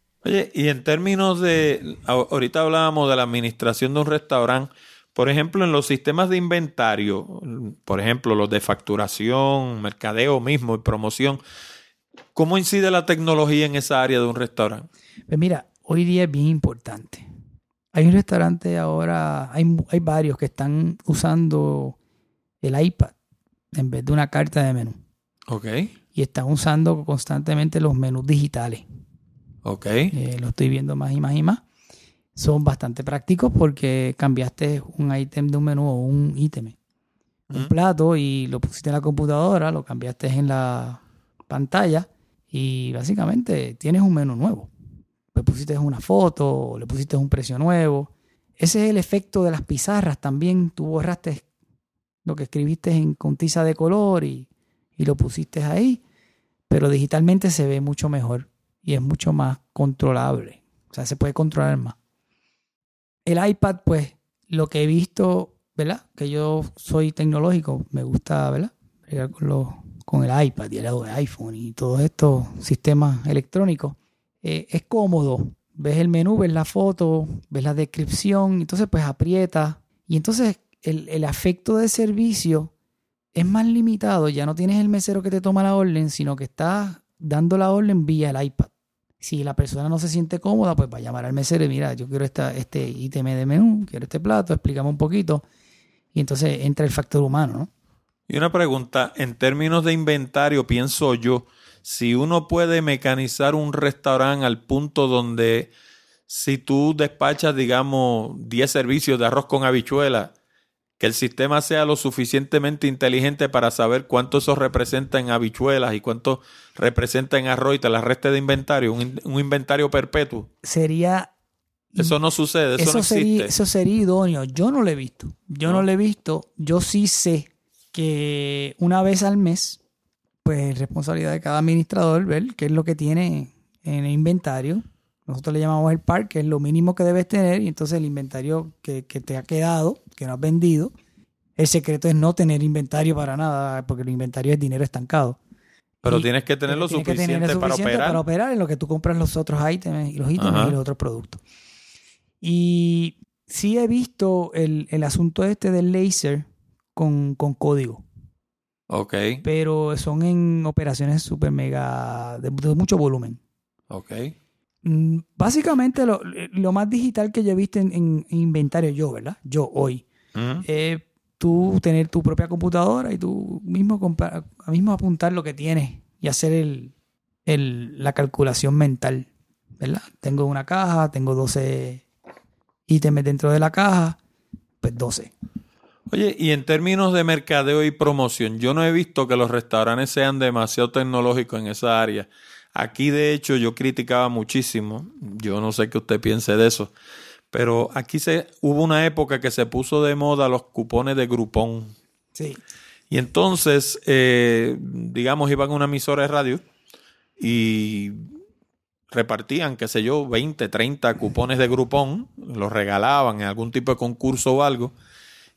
S1: Oye, y en términos de, ahorita hablábamos de la administración de un restaurante, por ejemplo, en los sistemas de inventario, por ejemplo, los de facturación, mercadeo mismo y promoción, ¿Cómo incide la tecnología en esa área de un restaurante?
S2: Pues mira, hoy día es bien importante. Hay un restaurante ahora, hay, hay varios que están usando el iPad en vez de una carta de menú.
S1: Ok.
S2: Y están usando constantemente los menús digitales.
S1: Ok.
S2: Eh, lo estoy viendo más y más y más. Son bastante prácticos porque cambiaste un ítem de un menú o un ítem, un plato y lo pusiste en la computadora, lo cambiaste en la pantalla y básicamente tienes un menú nuevo. Le pusiste una foto, le pusiste un precio nuevo. Ese es el efecto de las pizarras también. Tú borraste lo que escribiste en, con tiza de color y, y lo pusiste ahí, pero digitalmente se ve mucho mejor y es mucho más controlable. O sea, se puede controlar más. El iPad, pues, lo que he visto, ¿verdad? Que yo soy tecnológico, me gusta, ¿verdad? Con con el iPad y el iPhone y todos estos sistemas electrónicos, eh, es cómodo. Ves el menú, ves la foto, ves la descripción, entonces pues aprietas. Y entonces el, el afecto de servicio es más limitado. Ya no tienes el mesero que te toma la orden, sino que estás dando la orden vía el iPad. Si la persona no se siente cómoda, pues va a llamar al mesero y mira, yo quiero esta, este ítem de menú, quiero este plato, explícame un poquito. Y entonces entra el factor humano, ¿no?
S1: Y una pregunta, en términos de inventario, pienso yo, si uno puede mecanizar un restaurante al punto donde si tú despachas, digamos, 10 servicios de arroz con habichuela, que el sistema sea lo suficientemente inteligente para saber cuánto eso representa en habichuelas y cuánto representa en arroz y te la reste de inventario, un, inventario perpetuo.
S2: Sería...
S1: Eso no sucede, eso, no existe.
S2: Sería, eso sería idóneo. Yo no lo he visto. Yo no. no lo he visto. Yo sí sé que una vez al mes, pues es responsabilidad de cada administrador ver qué es lo que tiene en el inventario. Nosotros le llamamos el par, que es lo mínimo que debes tener, y entonces el inventario que, te ha quedado, que no has vendido, el secreto es no tener inventario para nada, porque el inventario es dinero estancado.
S1: Pero tienes que tener lo suficiente, para operar.
S2: Para operar en lo que tú compras los otros ítems y los ítems y los otros productos. Y sí he visto el, el asunto este del laser, con, con código.
S1: Ok.
S2: Pero son en operaciones super mega, de, mucho volumen.
S1: Ok.
S2: Mm, básicamente lo, lo, más digital que yo he visto en, en, inventario yo, ¿verdad? Yo hoy. es tú tener tu propia computadora y tú mismo, mismo apuntar lo que tienes y hacer el, el, la calculación mental, ¿verdad? Tengo una caja, tengo 12 ítems dentro de la caja, pues 12.
S1: Oye, y en términos de mercadeo y promoción, yo no he visto que los restaurantes sean demasiado tecnológicos en esa área. Aquí, de hecho, yo criticaba muchísimo, yo no sé qué usted piense de eso, pero aquí se, hubo una época que se puso de moda los cupones de Groupon.
S2: Sí.
S1: Y entonces, eh, digamos, iban a una emisora de radio y repartían, qué sé yo, 20, 30 cupones de Groupon, los regalaban en algún tipo de concurso o algo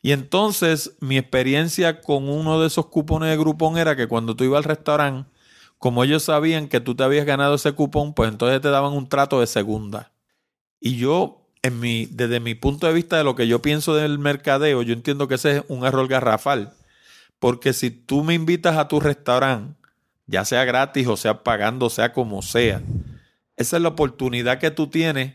S1: y entonces mi experiencia con uno de esos cupones de Groupon era que cuando tú ibas al restaurante, como ellos sabían que tú te habías ganado ese cupón, pues entonces te daban un trato de segunda. Y yo, en desde mi punto de vista de lo que yo pienso del mercadeo, yo entiendo que ese es un error garrafal. Porque si tú me invitas a tu restaurante, ya sea gratis o sea pagando, sea como sea, esa es la oportunidad que tú tienes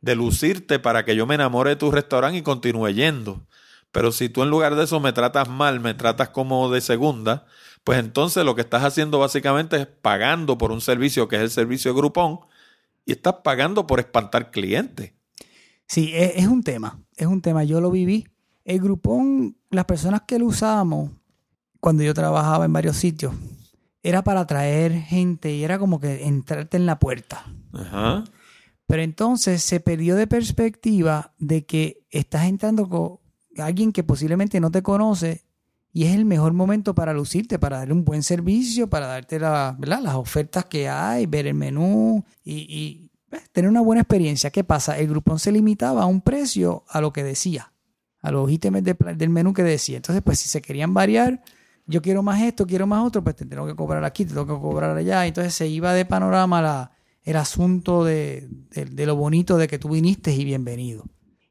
S1: de lucirte para que yo me enamore de tu restaurante y continúe yendo. Pero si tú en lugar de eso me tratas mal, me tratas como de segunda, pues entonces lo que estás haciendo básicamente es pagando por un servicio que es el servicio de Groupon y estás pagando por espantar clientes.
S2: Sí, es, es un tema, es un tema, yo lo viví. El Groupon, las personas que lo usábamos cuando yo trabajaba en varios sitios, era para atraer gente y era como que entrarte en la puerta.
S1: Ajá.
S2: Pero entonces se perdió de perspectiva de que estás entrando con alguien que posiblemente no te conoce y es el mejor momento para lucirte, para darle un buen servicio, para darte las ofertas que hay, ver el menú y, pues, tener una buena experiencia. ¿Qué pasa? El grupón se limitaba a un precio a lo que decía, a los ítems del menú que decía. Entonces, pues si se querían variar, yo quiero más esto, quiero más otro, pues te tengo que cobrar aquí, te tengo que cobrar allá. Entonces se iba de panorama el asunto de, de- lo bonito de que tú viniste y bienvenido.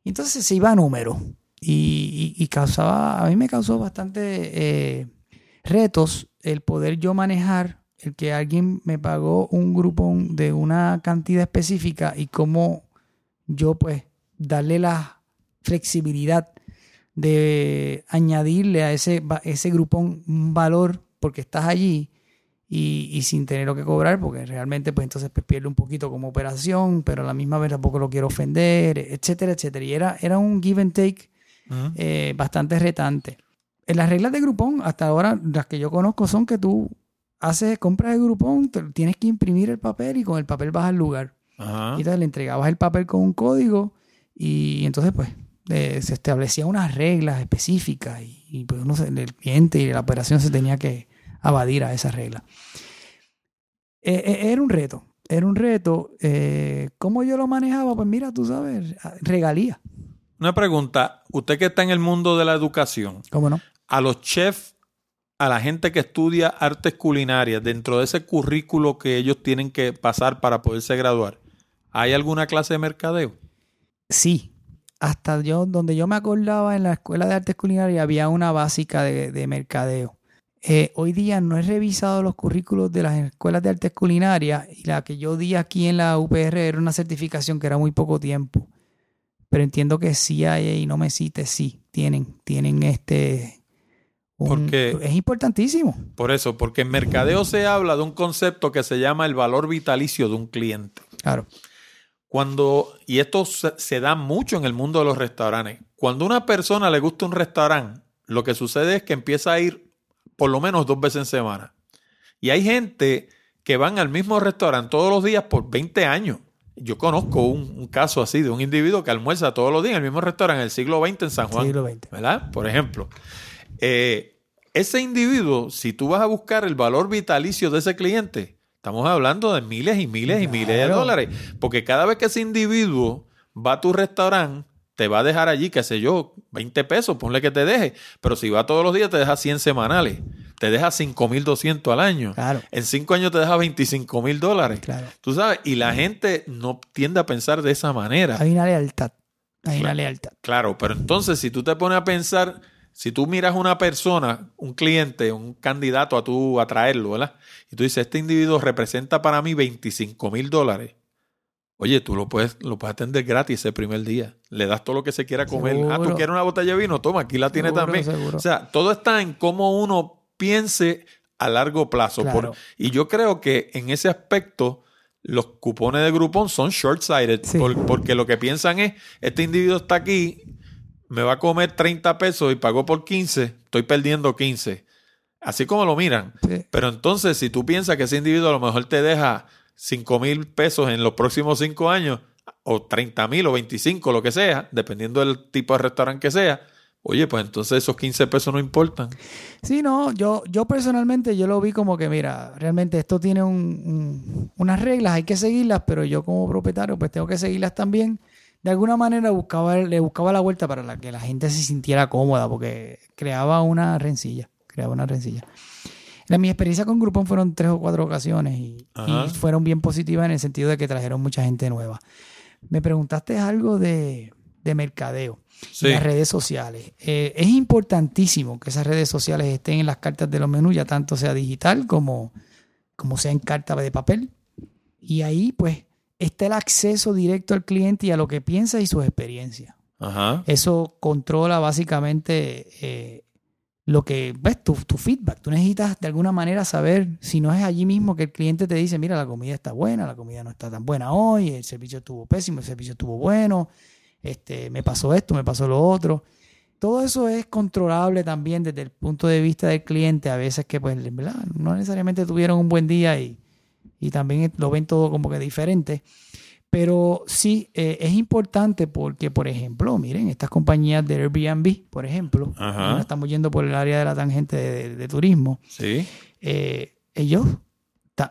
S2: Entonces se iba a número y, y- y causaba, a mí me causó bastante eh, retos el poder yo manejar el que alguien me pagó un grupo de una cantidad específica y cómo yo pues darle la flexibilidad de añadirle a ese, ese grupón un valor porque estás allí y, sin tenerlo que cobrar porque realmente pues entonces pues, pierde un poquito como operación pero a la misma vez tampoco lo quiero ofender etcétera etcétera. Y era, era un give and take Eh, bastante retante. En las reglas de Groupon, hasta ahora, las que yo conozco son que tú haces compras de Groupon, te- tienes que imprimir el papel y con el papel vas al lugar. Y entonces le entregabas el papel con un código y entonces pues eh, se establecían unas reglas específicas y, y, pues uno se- el cliente y la operación se tenía que abadir a esas reglas. Eh, eh, era un reto, era un reto. Eh, ¿Cómo yo lo manejaba? Pues mira, tú sabes, regalía,
S1: Una pregunta, usted que está en el mundo de la educación,
S2: ¿cómo no?
S1: a los chefs, a la gente que estudia artes culinarias, dentro de ese currículo que ellos tienen que pasar para poderse graduar, ¿hay alguna clase de mercadeo?
S2: Sí, hasta yo, donde yo me acordaba en la escuela de artes culinarias había una básica de, de mercadeo. Eh, hoy día no he revisado los currículos de las escuelas de artes culinarias y la que yo di aquí en la UPR era una certificación que era muy poco tiempo. Pero entiendo que sí hay, y no me cites, sí, tienen, tienen este... un-
S1: Porque-
S2: es importantísimo.
S1: Por eso, porque en mercadeo se habla de un concepto que se llama el valor vitalicio de un cliente.
S2: Claro.
S1: Cuando, y esto se, se da mucho en el mundo de los restaurantes, cuando a una persona le gusta un restaurante, lo que sucede es que empieza a ir por lo menos dos veces en semana. Y hay gente que van al mismo restaurante todos los días por 20 años. Yo conozco un, un caso así de un individuo que almuerza todos los días en el mismo restaurante en el siglo XX en San Juan.
S2: Siglo XX.
S1: ¿Verdad? Por ejemplo. Eh, ese individuo, si tú vas a buscar el valor vitalicio de ese cliente, estamos hablando de miles y miles y miles de dólares. Porque cada vez que ese individuo va a tu restaurante, te va a dejar allí, qué sé yo, 20 pesos, ponle que te deje. Pero si va todos los días, te deja 100 semanales. Te deja 5.200 al año.
S2: Claro.
S1: En 5 años te deja 25 mil dólares.
S2: Claro.
S1: Tú sabes, y la gente no tiende a pensar de esa manera.
S2: Hay una lealtad. Hay una lealtad.
S1: Claro, pero entonces si tú te pones a pensar, si tú miras una persona, un cliente, un candidato a tú atraerlo, ¿verdad? Y tú dices, este individuo representa para mí 25 mil dólares. Oye, tú lo puedes, lo puedes atender gratis ese primer día. Le das todo lo que se quiera comer. Ah, tú quieres una botella de vino, toma, aquí la tienes
S2: Seguro,
S1: también.
S2: seguro.
S1: O sea, todo está en cómo uno piense a largo plazo.
S2: Claro.
S1: Por- y yo creo que en ese aspecto los cupones de Groupon son short-sighted
S2: Sí.
S1: por- porque lo que piensan es, este individuo está aquí, me va a comer 30 pesos y pagó por 15, estoy perdiendo 15. Así como lo miran.
S2: Sí.
S1: Pero entonces, si tú piensas que ese individuo a lo mejor te deja 5 mil pesos en los próximos 5 años, o 30 mil o 25, lo que sea, dependiendo del tipo de restaurante que sea, oye, pues entonces esos 15 pesos no importan.
S2: Sí, no, yo, yo personalmente yo lo vi como que, mira, realmente esto tiene un- un- unas reglas, hay que seguirlas, pero yo como propietario pues tengo que seguirlas también. De alguna manera buscaba, le buscaba la vuelta para que la gente se sintiera cómoda, porque creaba una rencilla, creaba una rencilla. La, mi experiencia con Groupon fueron tres o cuatro ocasiones y, fueron bien positivas en el sentido de que trajeron mucha gente nueva. Me preguntaste algo de, de mercadeo,
S1: Sí.
S2: las redes sociales. Eh, es importantísimo que esas redes sociales estén en las cartas de los menús, ya tanto sea digital como, como sea en carta de papel. Y ahí, pues, está el acceso directo al cliente y a lo que piensa y sus experiencias.
S1: Ajá.
S2: Eso controla básicamente eh, lo que ves, tu, tu feedback. Tú necesitas de alguna manera saber si no es allí mismo que el cliente te dice, mira, la comida está buena, la comida no está tan buena hoy, el servicio estuvo pésimo, el servicio estuvo bueno, este, me pasó esto, me pasó lo otro. Todo eso es controlable también desde el punto de vista del cliente. A veces que, pues, no necesariamente tuvieron un buen día y, y también lo ven todo como que diferente. Pero sí, eh, es importante porque, por ejemplo, miren, estas compañías de Airbnb, por ejemplo, ahora estamos yendo por el área de la tangente de, de- de turismo,
S1: Sí.
S2: eh, ellos,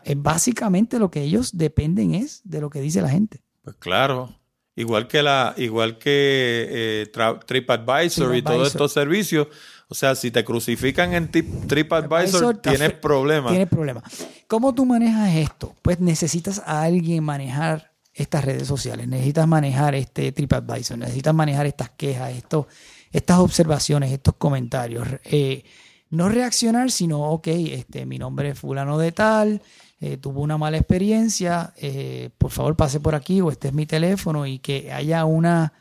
S2: eh, básicamente lo que ellos dependen es de lo que dice la gente.
S1: Pues claro. Igual que la, igual que eh, TripAdvisor y todos estos servicios. O sea, si te crucifican en TripAdvisor, tienes problemas.
S2: Tienes problemas. ¿Cómo tú manejas esto? Pues necesitas a alguien manejar estas redes sociales, necesitas manejar este TripAdvisor, necesitas manejar estas quejas, estos, estas observaciones, estos comentarios. Eh, no reaccionar, sino, ok, este, mi nombre es fulano de tal, eh, tuvo una mala experiencia, eh, por favor pase por aquí o este es mi teléfono y que haya una,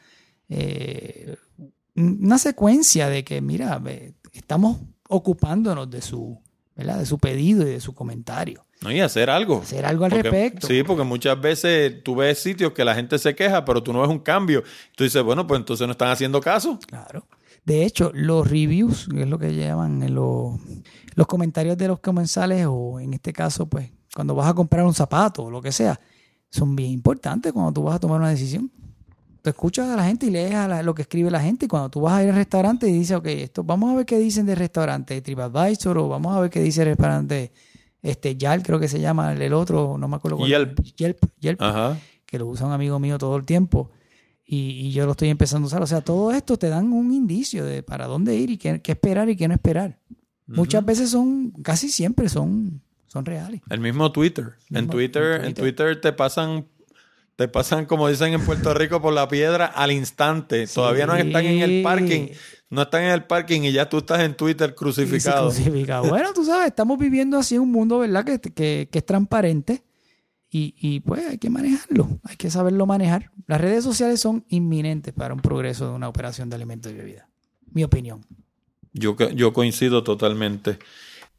S2: una secuencia de que, mira, estamos ocupándonos de su, ¿verdad? de su pedido y de su comentario.
S1: ¿No? Y hacer algo.
S2: Hacer algo al
S1: Porque-
S2: respecto.
S1: Sí, porque muchas veces tú ves sitios que la gente se queja, pero tú no ves un cambio. Tú dices, bueno, pues entonces no están haciendo caso.
S2: Claro. De hecho, los reviews, que es lo que llaman en los, los comentarios de los comensales, o en este caso, pues, cuando vas a comprar un zapato o lo que sea, son bien importantes cuando tú vas a tomar una decisión. Tú escuchas a la gente y lees a la- lo que escribe la gente, y cuando tú vas a ir al restaurante y dices, ok, esto, vamos a ver qué dicen del restaurante TripAdvisor, o vamos a ver qué dice el restaurante este Yal, creo que se llama el, el otro, no me acuerdo cuál.
S1: Yelp.
S2: Yelp, Yelp
S1: Ajá.
S2: que lo usa un amigo mío todo el tiempo y, y yo lo estoy empezando a usar. O sea, todo esto te dan un indicio de para dónde ir y qué, qué esperar y qué no esperar. Muchas veces son, casi siempre son, son reales.
S1: El mismo Twitter. en
S2: Mismo-
S1: Twitter,
S2: en
S1: en.
S2: Twitter
S1: te pasan, te pasan, como dicen en Puerto Rico, por la piedra al instante. Todavía no están en el parking. No están en el parking y ya tú estás en Twitter crucificado.
S2: crucifica. Bueno, tú sabes, estamos viviendo así un mundo, ¿verdad? Que, que, que es transparente y, y pues hay que manejarlo, hay que saberlo manejar. Las redes sociales son inminentes para un progreso de una operación de alimentos y bebidas. Mi opinión.
S1: Yo, yo coincido totalmente.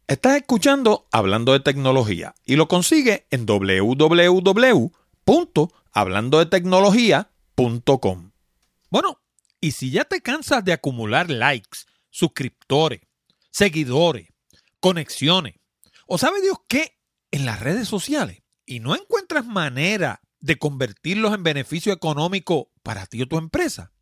S1: Estás escuchando Hablando de Tecnología y lo consigue en www.hablandodetecnología.com. Bueno, y si ya te cansas de acumular likes, suscriptores, seguidores, conexiones, o sabe Dios qué en las redes sociales y no encuentras manera de convertirlos en beneficio económico para ti o tu empresa,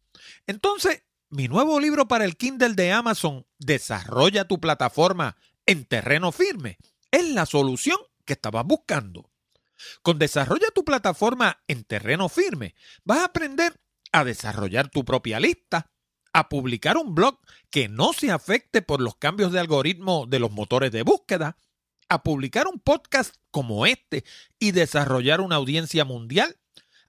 S1: entonces mi nuevo libro para el Kindle de Amazon, Desarrolla tu plataforma en terreno firme, es la solución que estabas buscando. Con Desarrolla tu plataforma en terreno firme, vas a aprender a desarrollar tu propia lista, a publicar un blog que no se afecte por los cambios de algoritmo de los motores de búsqueda, a publicar un podcast como este y desarrollar una audiencia mundial,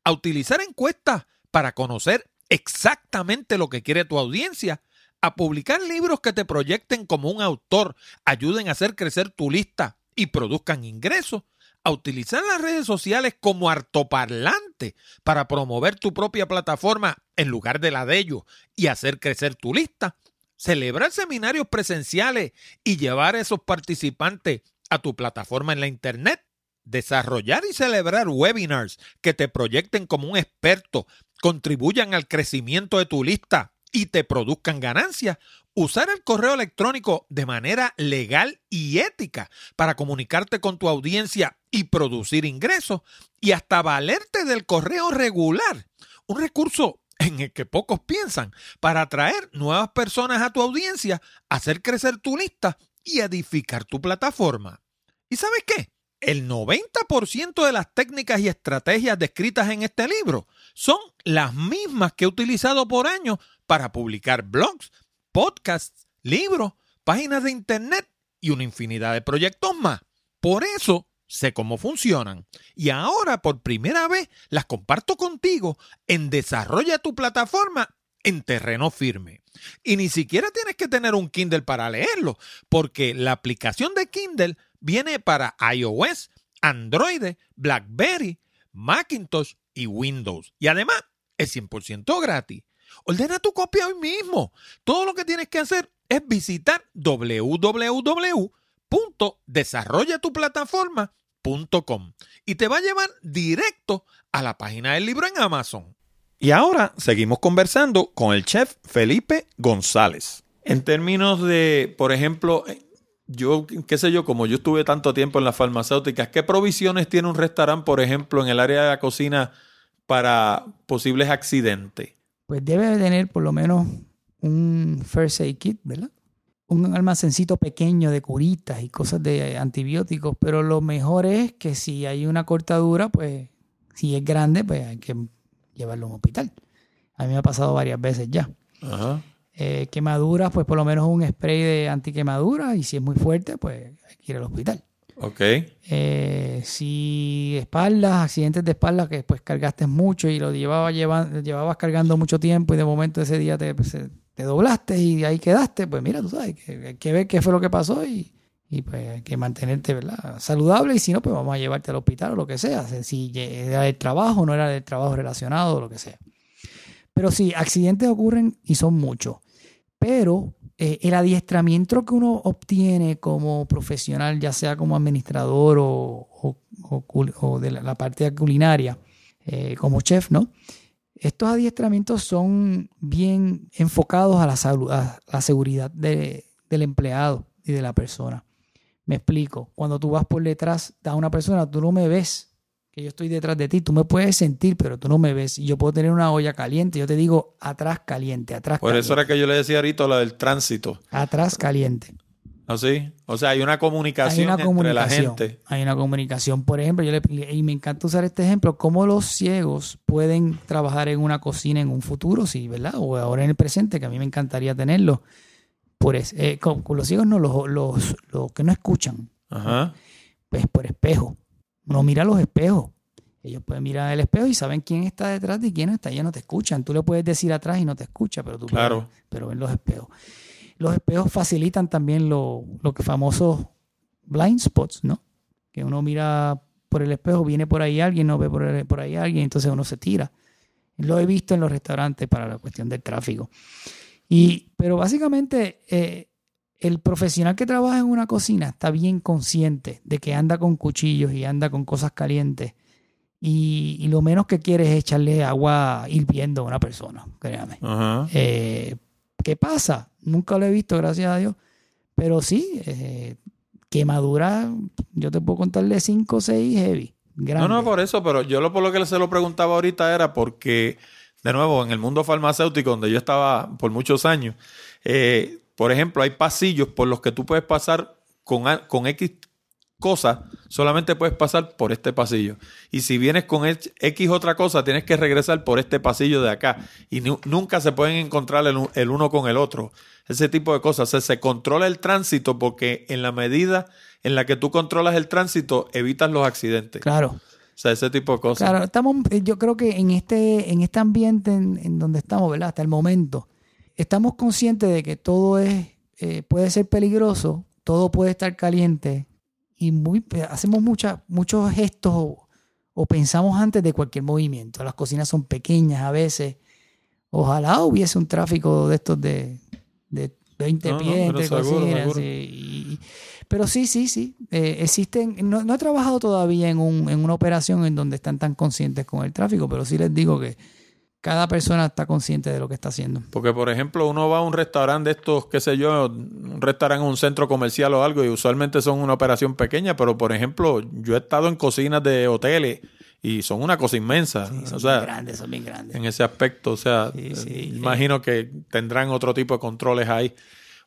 S1: a utilizar encuestas para conocer exactamente lo que quiere tu audiencia, a publicar libros que te proyecten como un autor, ayuden a hacer crecer tu lista y produzcan ingresos, a utilizar las redes sociales como hartoparlante para promover tu propia plataforma en lugar de la de ellos y hacer crecer tu lista, celebrar seminarios presenciales y llevar a esos participantes a tu plataforma en la internet, desarrollar y celebrar webinars que te proyecten como un experto, contribuyan al crecimiento de tu lista y te produzcan ganancias, usar el correo electrónico de manera legal y ética para comunicarte con tu audiencia y producir ingresos y hasta valerte del correo regular, un recurso en el que pocos piensan para atraer nuevas personas a tu audiencia, hacer crecer tu lista y edificar tu plataforma. ¿Y sabes qué? El 90% de las técnicas y estrategias descritas en este libro son las mismas que he utilizado por años para publicar blogs, podcasts, libros, páginas de internet y una infinidad de proyectos más. Por eso sé cómo funcionan y ahora por primera vez las comparto contigo en Desarrolla tu plataforma en terreno firme. Y ni siquiera tienes que tener un Kindle para leerlo, porque la aplicación de Kindle viene para iOS, Android, BlackBerry, Macintosh y Windows. Y además es 100% gratis. Ordena tu copia hoy mismo. Todo lo que tienes que hacer es visitar www.desarrollatuplataforma.com y te va a llevar directo a la página del libro en Amazon. Y ahora seguimos conversando con el chef Felipe González. En términos de, por ejemplo, yo, qué sé yo, como yo estuve tanto tiempo en las farmacéuticas, ¿qué provisiones tiene un restaurante, por ejemplo, en el área de la cocina para posibles accidentes?
S2: Pues debe tener por lo menos un first aid kit, ¿verdad? Un almacencito pequeño de curitas y cosas de antibióticos, pero lo mejor es que si hay una cortadura, pues si es grande, pues hay que llevarlo a un hospital. A mí me ha pasado varias veces ya.
S1: Ajá.
S2: Eh, quemaduras, pues por lo menos un spray de antiquemadura y si es muy fuerte, pues hay que ir al hospital.
S1: Ok.
S2: Eh, si espaldas, accidentes de espaldas que después cargaste mucho y lo llevaba, llevabas cargando mucho tiempo y de momento ese día te, te doblaste y ahí quedaste, pues mira, tú sabes, que, hay que ver qué fue lo que pasó y, y pues hay que mantenerte ¿verdad? saludable y si no, pues vamos a llevarte al hospital o lo que sea, si era del trabajo, no era del trabajo relacionado o lo que sea. Pero sí, accidentes ocurren y son muchos. Pero eh, el adiestramiento que uno obtiene como profesional, ya sea como administrador o, de la, parte culinaria, eh, como chef, ¿no? Estos adiestramientos son bien enfocados a la, salud, a la seguridad del empleado y de la persona. Me explico. Cuando tú vas por detrás de una persona, tú no me ves que yo estoy detrás de ti, tú me puedes sentir, pero tú no me ves. Y yo puedo tener una olla caliente, yo te digo atrás caliente, atrás
S1: Por eso era que yo le decía ahorita la del tránsito.
S2: Atrás caliente.
S1: ¿Así? ¿Ah, o sea, hay una comunicación, entre la gente.
S2: Hay una comunicación. Por ejemplo, yo le, y me encanta usar este ejemplo, cómo los ciegos pueden trabajar en una cocina en un futuro, sí, ¿verdad? O ahora en el presente, que a mí me encantaría tenerlo. Por eh, con, los ciegos no, los, los, los que no escuchan.
S1: Ajá.
S2: Pues por espejo uno mira los espejos. Ellos pueden mirar el espejo y saben quién está detrás de quién está. Ellos no te escuchan. Tú le puedes decir atrás y no te escucha, pero tú
S1: claro.
S2: pero ven los espejos. Los espejos facilitan también lo, lo que famosos blind spots, ¿no? Que uno mira por el espejo, viene por ahí alguien, no ve por, por ahí alguien, entonces uno se tira. Lo he visto en los restaurantes para la cuestión del tráfico. Y, pero básicamente eh, el profesional que trabaja en una cocina está bien consciente de que anda con cuchillos y anda con cosas calientes. Y, lo menos que quiere es echarle agua hirviendo a una persona, créame. Eh, ¿Qué pasa? Nunca lo he visto, gracias a Dios. Pero sí, eh, quemadura, yo te puedo contarle 5 o 6 heavy.
S1: No, no, por eso, pero yo lo por lo que se lo preguntaba ahorita era porque, de nuevo, en el mundo farmacéutico, donde yo estaba por muchos años, eh, por ejemplo, hay pasillos por los que tú puedes pasar con, con X cosas, solamente puedes pasar por este pasillo. Y si vienes con X otra cosa, tienes que regresar por este pasillo de acá. Y nunca se pueden encontrar el, uno con el otro. Ese tipo de cosas. se controla el tránsito porque en la medida en la que tú controlas el tránsito, evitas los accidentes.
S2: Claro.
S1: O sea, ese tipo de cosas.
S2: Claro, estamos, yo creo que en este, en este ambiente en, en donde estamos, ¿verdad? Hasta el momento, estamos conscientes de que todo es, eh, puede ser peligroso, todo puede estar caliente y muy, hacemos muchos gestos o, pensamos antes de cualquier movimiento. Las cocinas son pequeñas a veces. Ojalá hubiese un tráfico de estos de, de 20 pies entre cocinas. pero sí, sí, sí. Eh, existen. No, no, he trabajado todavía en, un, en una operación en donde están tan conscientes con el tráfico, pero sí les digo que cada persona está consciente de lo que está haciendo.
S1: Porque, por ejemplo, uno va a un restaurante de estos, qué sé yo, un restaurante un centro comercial o algo, y usualmente son una operación pequeña, pero, por ejemplo, yo he estado en cocinas de hoteles y son una cosa inmensa.
S2: son bien grandes, son bien grandes.
S1: En ese aspecto, o sea, imagino que tendrán otro tipo de controles ahí.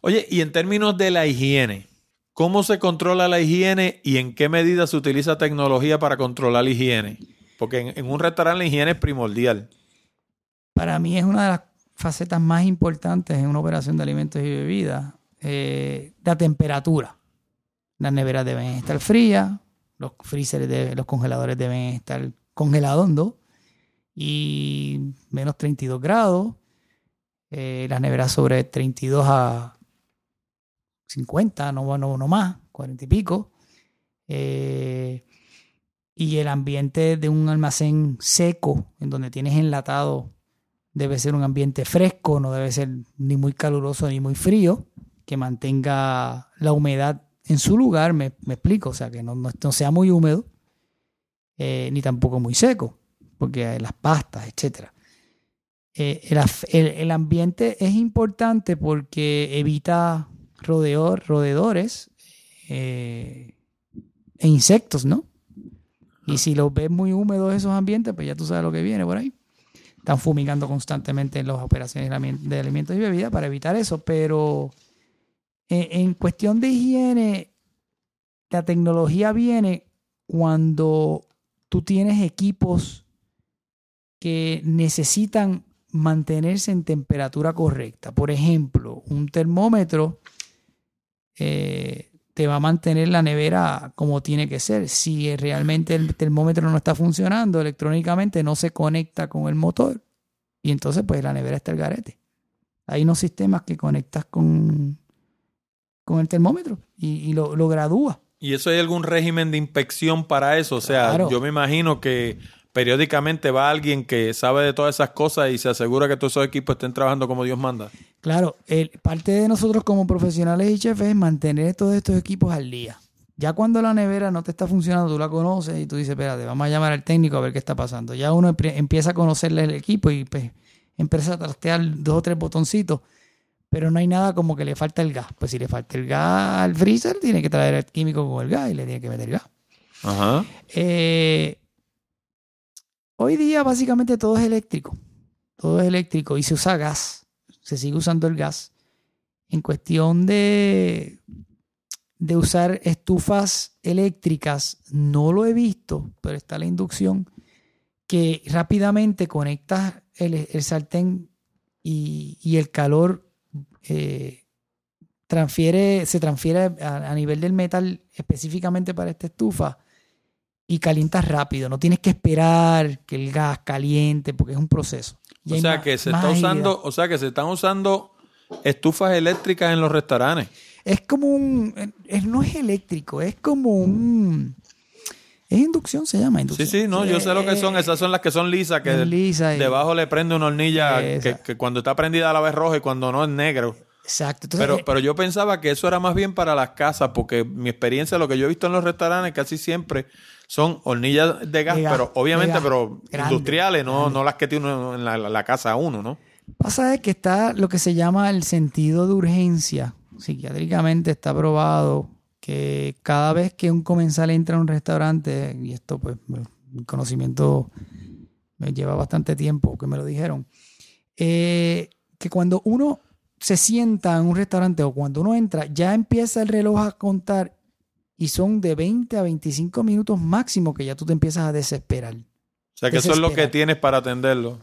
S1: Oye, y en términos de la higiene, ¿cómo se controla la higiene y en qué medida se utiliza tecnología para controlar la higiene? Porque en un restaurante la higiene es primordial
S2: para mí es una de las facetas más importantes en una operación de alimentos y bebidas, eh, la temperatura. Las neveras deben estar frías, los freezers, de, los congeladores deben estar congelados ¿no? y menos 32 grados. Eh, las neveras sobre 32 a 50, no, no, no más, 40 y pico. Eh, y el ambiente de un almacén seco, en donde tienes enlatado, debe ser un ambiente fresco, no debe ser ni muy caluroso ni muy frío, que mantenga la humedad en su lugar, me, explico, o sea, que no, no, sea muy húmedo, eh, ni tampoco muy seco, porque las pastas, etc. Eh, el, ambiente es importante porque evita rodeor, roedores eh, e insectos, ¿no? Y si los ves muy húmedos esos ambientes, pues ya tú sabes lo que viene por ahí. Están fumigando constantemente en las operaciones de alimentos y bebidas para evitar eso. Pero eh, en cuestión de higiene, la tecnología viene cuando tú tienes equipos que necesitan mantenerse en temperatura correcta. Por ejemplo, un termómetro eh, te va a mantener la nevera como tiene que ser. Si realmente el termómetro no está funcionando electrónicamente, no se conecta con el motor y entonces pues la nevera está el garete. Hay unos sistemas que conectas con, con el termómetro y, lo, lo, gradúa.
S1: ¿Y eso hay algún régimen de inspección para eso? O sea, yo me imagino que periódicamente va alguien que sabe de todas esas cosas y se asegura que todos esos equipos estén trabajando como Dios manda.
S2: Claro, el, parte de nosotros como profesionales y chefs es mantener todos estos equipos al día. Ya cuando la nevera no te está funcionando, tú la conoces y tú dices, espérate, vamos a llamar al técnico a ver qué está pasando. Ya uno empieza a conocerle el equipo y pues, empieza a trastear dos o tres botoncitos, pero no hay nada como que le falta el gas. Pues si le falta el gas al freezer, tiene que traer el químico con el gas y le tiene que meter gas. Ajá. Eh, Hoy día básicamente todo es eléctrico. Todo es eléctrico y se usa gas. Se sigue usando el gas. En cuestión de, de usar estufas eléctricas, no lo he visto, pero está la inducción que rápidamente conectas el, sartén y, el calor eh, transfiere, se transfiere a, a, nivel del metal específicamente para esta estufa y calientas rápido. No tienes que esperar que el gas caliente porque es un proceso.
S1: o sea que se está usando, o sea que se están usando estufas eléctricas en los restaurantes.
S2: Es como un, no es eléctrico, es como un, es inducción, se llama inducción.
S1: Sí, sí, no, yo sé lo que son. Esas son las que son lisas, que debajo le prende una hornilla que, cuando está prendida a la vez roja y cuando no es negro.
S2: Exacto.
S1: pero, eh, pero yo pensaba que eso era más bien para las casas, porque mi experiencia, lo que yo he visto en los restaurantes, casi siempre son hornillas de gas, pero obviamente, pero industriales, no, no las que tiene uno en la, casa uno, ¿no?
S2: Pasa es que está lo que se llama el sentido de urgencia. Psiquiátricamente está probado que cada vez que un comensal entra a un restaurante, y esto pues mi conocimiento me lleva bastante tiempo que me lo dijeron, eh, que cuando uno se sienta en un restaurante o cuando uno entra, ya empieza el reloj a contar y son de 20 a 25 minutos máximo que ya tú te empiezas a desesperar.
S1: O sea que eso es lo que tienes para atenderlo.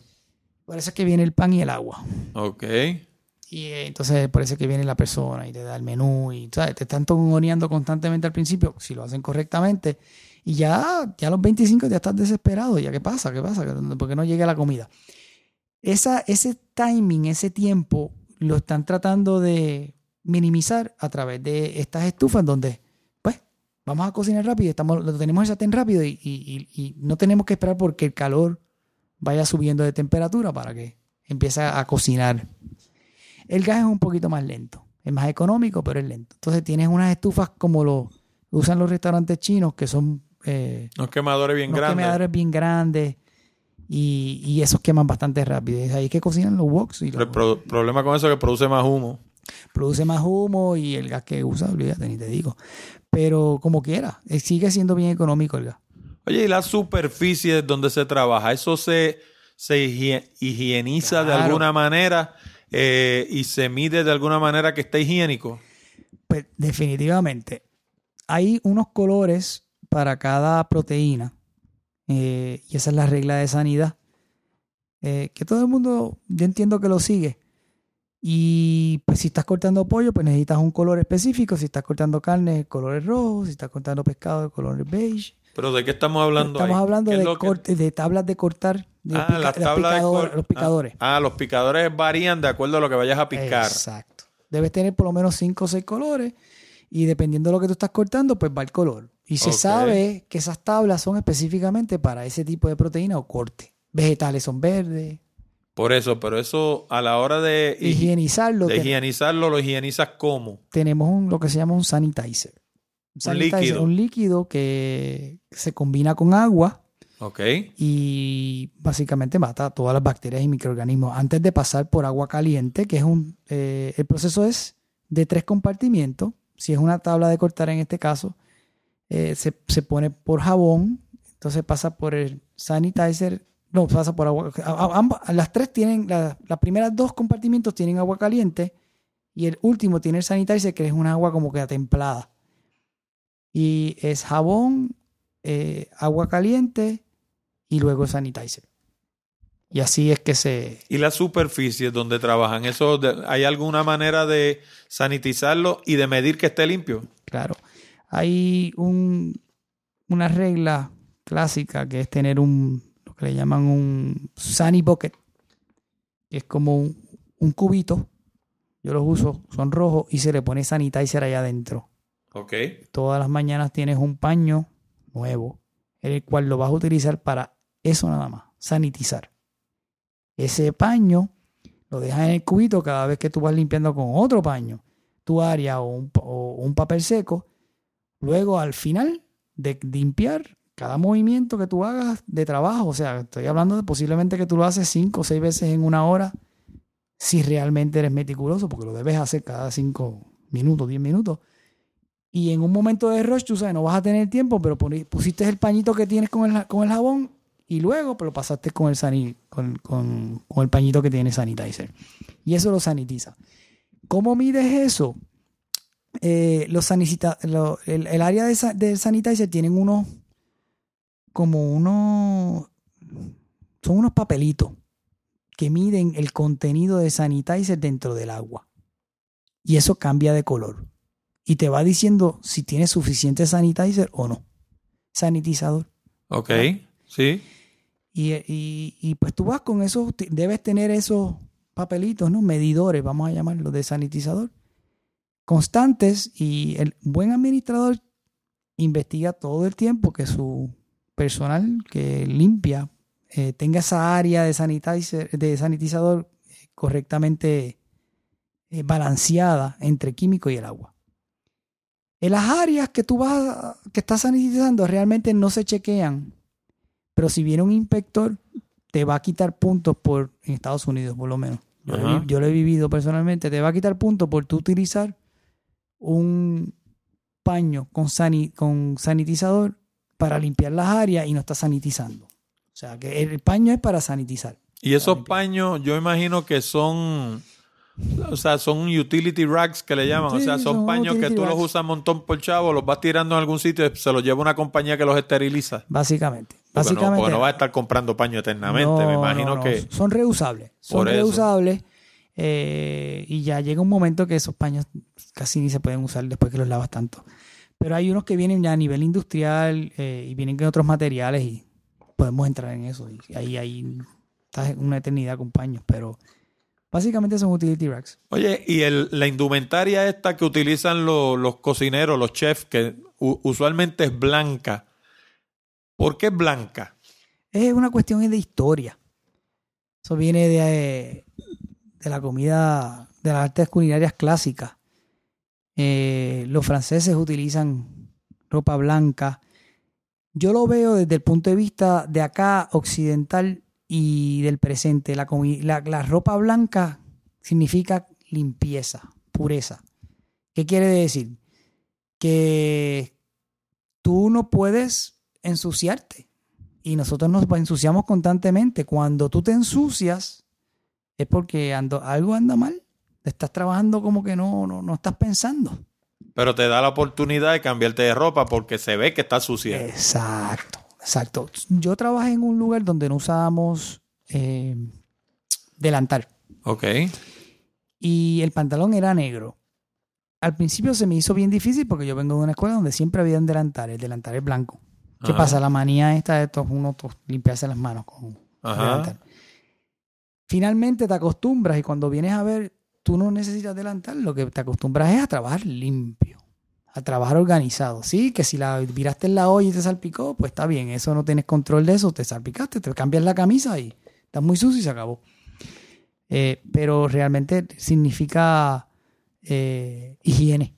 S2: Por eso es que viene el pan y el agua.
S1: Ok.
S2: Y eh, entonces por eso es que viene la persona y te da el menú y te están tongoneando constantemente al principio, si lo hacen correctamente. Y ya, ya a los 25 ya estás desesperado. ¿Ya qué pasa? ¿Qué pasa? Porque no llega la comida. Esa, ese timing, ese tiempo, lo están tratando de minimizar a través de estas estufas donde vamos a cocinar rápido, estamos, lo tenemos el sartén rápido y, no tenemos que esperar porque el calor vaya subiendo de temperatura para que empiece a cocinar. El gas es un poquito más lento, es más económico, pero es lento. Entonces tienes unas estufas como lo usan los restaurantes chinos, que son...
S1: Eh, unos quemadores bien grandes.
S2: quemadores bien grandes. Y, esos queman bastante rápido. Es ahí que cocinan los woks.
S1: el problema con eso es que produce más humo.
S2: Produce más humo y el gas que usa, olvídate, ni te digo pero como quiera, eh, sigue siendo bien económico el gas.
S1: Oye, ¿y la superficie donde se trabaja? ¿Eso se, se higieniza de alguna manera eh, y se mide de alguna manera que esté higiénico?
S2: Pues definitivamente. Hay unos colores para cada proteína eh, y esa es la regla de sanidad. que todo el mundo, yo entiendo que lo sigue, Y pues si estás cortando pollo, pues necesitas un color específico. Si estás cortando carne, el color es rojo. Si estás cortando pescado, el color es beige.
S1: ¿Pero de qué estamos hablando
S2: Estamos
S1: ahí?
S2: hablando
S1: ¿Qué es
S2: de,
S1: que-
S2: corte- de tablas de cortar. De
S1: Ah,
S2: pica-
S1: las
S2: los
S1: tablas de
S2: los picadores.
S1: Ah, ah, los picadores varían de acuerdo a lo que vayas a picar.
S2: Exacto. Debes tener por lo menos cinco o seis colores y dependiendo de lo que tú estás cortando, pues va el color. Y se sabe que esas tablas son específicamente para ese tipo de proteína o corte. Vegetales son verdes.
S1: Por eso, pero eso a la hora de, higi-
S2: Higienizarlo.
S1: de higienizarlo, lo higienizas como.
S2: tenemos un- lo que se llama un sanitizer. Un, sanitizer,
S1: líquido.
S2: un líquido que se combina con agua
S1: Ok.
S2: y básicamente mata todas las bacterias y microorganismos antes de pasar por agua caliente, que es un... eh, el proceso es de tres compartimientos. Si es una tabla de cortar en este caso, eh, se, se pone por jabón, entonces pasa por el sanitizer, no, pasa por agua. a- a- ambas- las tres tienen, la- las primeras dos compartimientos tienen agua caliente y el último tiene el sanitizer, que es un agua como que atemplada. Y es jabón, eh, agua caliente y luego sanitizer. Y así es que se...
S1: ¿Y las superficies donde trabajan? ¿Eso de- ¿Hay alguna manera de sanitizarlo y de medir que esté limpio?
S2: Claro. Hay un, una regla clásica que es tener un, lo que le llaman un sunny bucket, que es como un, un cubito. Yo los uso, son rojos y se le pone sanitizer allá adentro.
S1: Ok.
S2: Todas las mañanas tienes un paño nuevo, en el cual lo vas a utilizar para eso nada más, sanitizar. Ese paño lo dejas en el cubito cada vez que tú vas limpiando con otro paño tu área o un, o un papel seco. Luego, al final de limpiar, cada movimiento que tú hagas de trabajo, o sea, estoy hablando de posiblemente que tú lo haces cinco o seis veces en una hora, si realmente eres meticuloso, porque lo debes hacer cada cinco minutos, diez minutos. Y en un momento de rush, tú sabes, no vas a tener tiempo, pero pusiste el pañito que tienes con el, con el jabón y luego pues, lo pasaste con el, con, con- con el pañito que tiene sanitizer. Y eso lo sanitiza. ¿Cómo mides eso? Eh, los lo- el, el área de, sanitizer tienen unos, como unos, son unos papelitos que miden el contenido de sanitizer dentro del agua. Y eso cambia de color. Y te va diciendo si tienes suficiente sanitizer o no. Sanitizador.
S1: Ok. Sí.
S2: Y, y- y, pues tú vas con esos, debes tener esos papelitos, ¿no? Medidores, vamos a llamarlos, de sanitizador. Constantes y el buen administrador investiga todo el tiempo que su personal que limpia eh, tenga esa área de, sanitizer, de sanitizador eh, correctamente eh, balanceada entre químico y el agua. En las áreas que tú vas, a- que estás sanitizando realmente no se chequean pero si viene un inspector, te va a quitar puntos por, en Estados Unidos por lo menos. Yo, lo he yo lo he vivido personalmente, te va a quitar puntos por tú utilizar un paño con, sani- con sanitizador para limpiar las áreas y no estás sanitizando. O sea, que el paño es para sanitizar.
S1: Y esos paños, yo imagino que son, o sea, son utility rags que le llaman. o sea, son,
S2: son
S1: paños que tú los usas un montón por chavo, los vas tirando en algún sitio y se los lleva una compañía que los esteriliza.
S2: Básicamente.
S1: Porque no,
S2: Básicamente.
S1: porque no vas a estar comprando paños eternamente.
S2: No,
S1: Me
S2: no,
S1: imagino
S2: no.
S1: que.
S2: Son reusables. Son
S1: eso.
S2: Eh, y ya llega un momento que esos paños casi ni se pueden usar después que los lavas tanto. Pero hay unos que vienen ya a nivel industrial eh, y vienen con otros materiales y podemos entrar en eso. Y ahí, ahí estás una eternidad con paños. Pero básicamente son utility racks.
S1: Oye, y el, la indumentaria esta que utilizan lo- los cocineros, los chefs, que u- usualmente es blanca. ¿Por qué es blanca?
S2: Es una cuestión de historia. Eso viene de, de la comida, de las artes culinarias clásicas. Eh, los franceses utilizan ropa blanca. Yo lo veo desde el punto de vista de acá, occidental y del presente. La, la ropa blanca significa limpieza, pureza. ¿Qué quiere decir? Que tú no puedes ensuciarte. Y nosotros nos ensuciamos constantemente. Cuando tú te ensucias, es porque ando- algo anda mal. Estás trabajando como que no, no, no estás pensando.
S1: Pero te da la oportunidad de cambiarte de ropa porque se ve que está sucia.
S2: Exacto, exacto. Yo trabajé en un lugar donde no usábamos eh, delantal.
S1: Ok.
S2: y el pantalón era negro. Al principio se me hizo bien difícil porque yo vengo de una escuela donde siempre había un delantal, el delantal es blanco. ¿Qué
S1: Ajá.
S2: pasa? La manía esta de estos, uno limpiarse las manos con
S1: Ajá.
S2: delantal. Finalmente te acostumbras y cuando vienes a ver, tú no necesitas delantal, lo que te acostumbras es a trabajar limpio, a trabajar organizado. Sí, que si la viraste en la olla y te salpicó, pues está bien, eso no tienes control de eso, te salpicaste, te cambias la camisa y estás muy sucio y se acabó. Eh, pero realmente significa eh, higiene.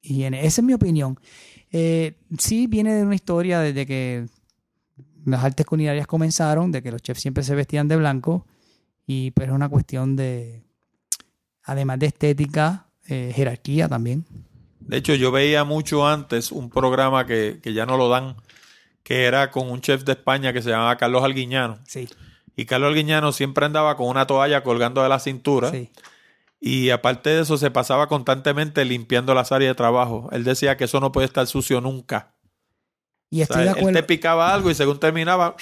S2: Higiene. Esa es mi opinión. Eh, sí viene de una historia desde que las artes culinarias comenzaron, de que los chefs siempre se vestían de blanco, y pues es una cuestión de, además de estética, eh, jerarquía también.
S1: De hecho, yo veía mucho antes un programa que, que ya no lo dan, que era con un chef de España que se llamaba Carlos Alguiñano.
S2: Sí,
S1: Y Carlos Alguiñano siempre andaba con una toalla colgando de la cintura.
S2: sí.
S1: Y aparte de eso, se pasaba constantemente limpiando las áreas de trabajo. Él decía que eso no puede estar sucio nunca.
S2: Y
S1: O
S2: estoy
S1: sea,
S2: de
S1: él te picaba algo y según terminaba,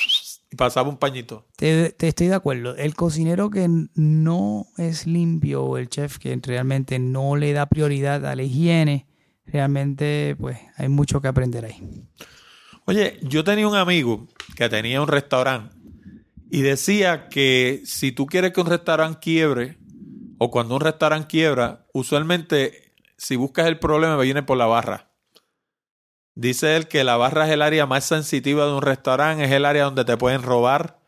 S1: y pasaba un pañito.
S2: Te, te estoy de acuerdo. El cocinero que no es limpio o el chef que realmente no le da prioridad a la higiene, realmente pues hay mucho que aprender ahí.
S1: Oye, yo tenía un amigo que tenía un restaurante y decía que si tú quieres que un restaurante quiebre o cuando un restaurante quiebra, usualmente si buscas el problema viene por la barra. Dice él que la barra es el área más sensitiva de un restaurante, es el área donde te pueden robar,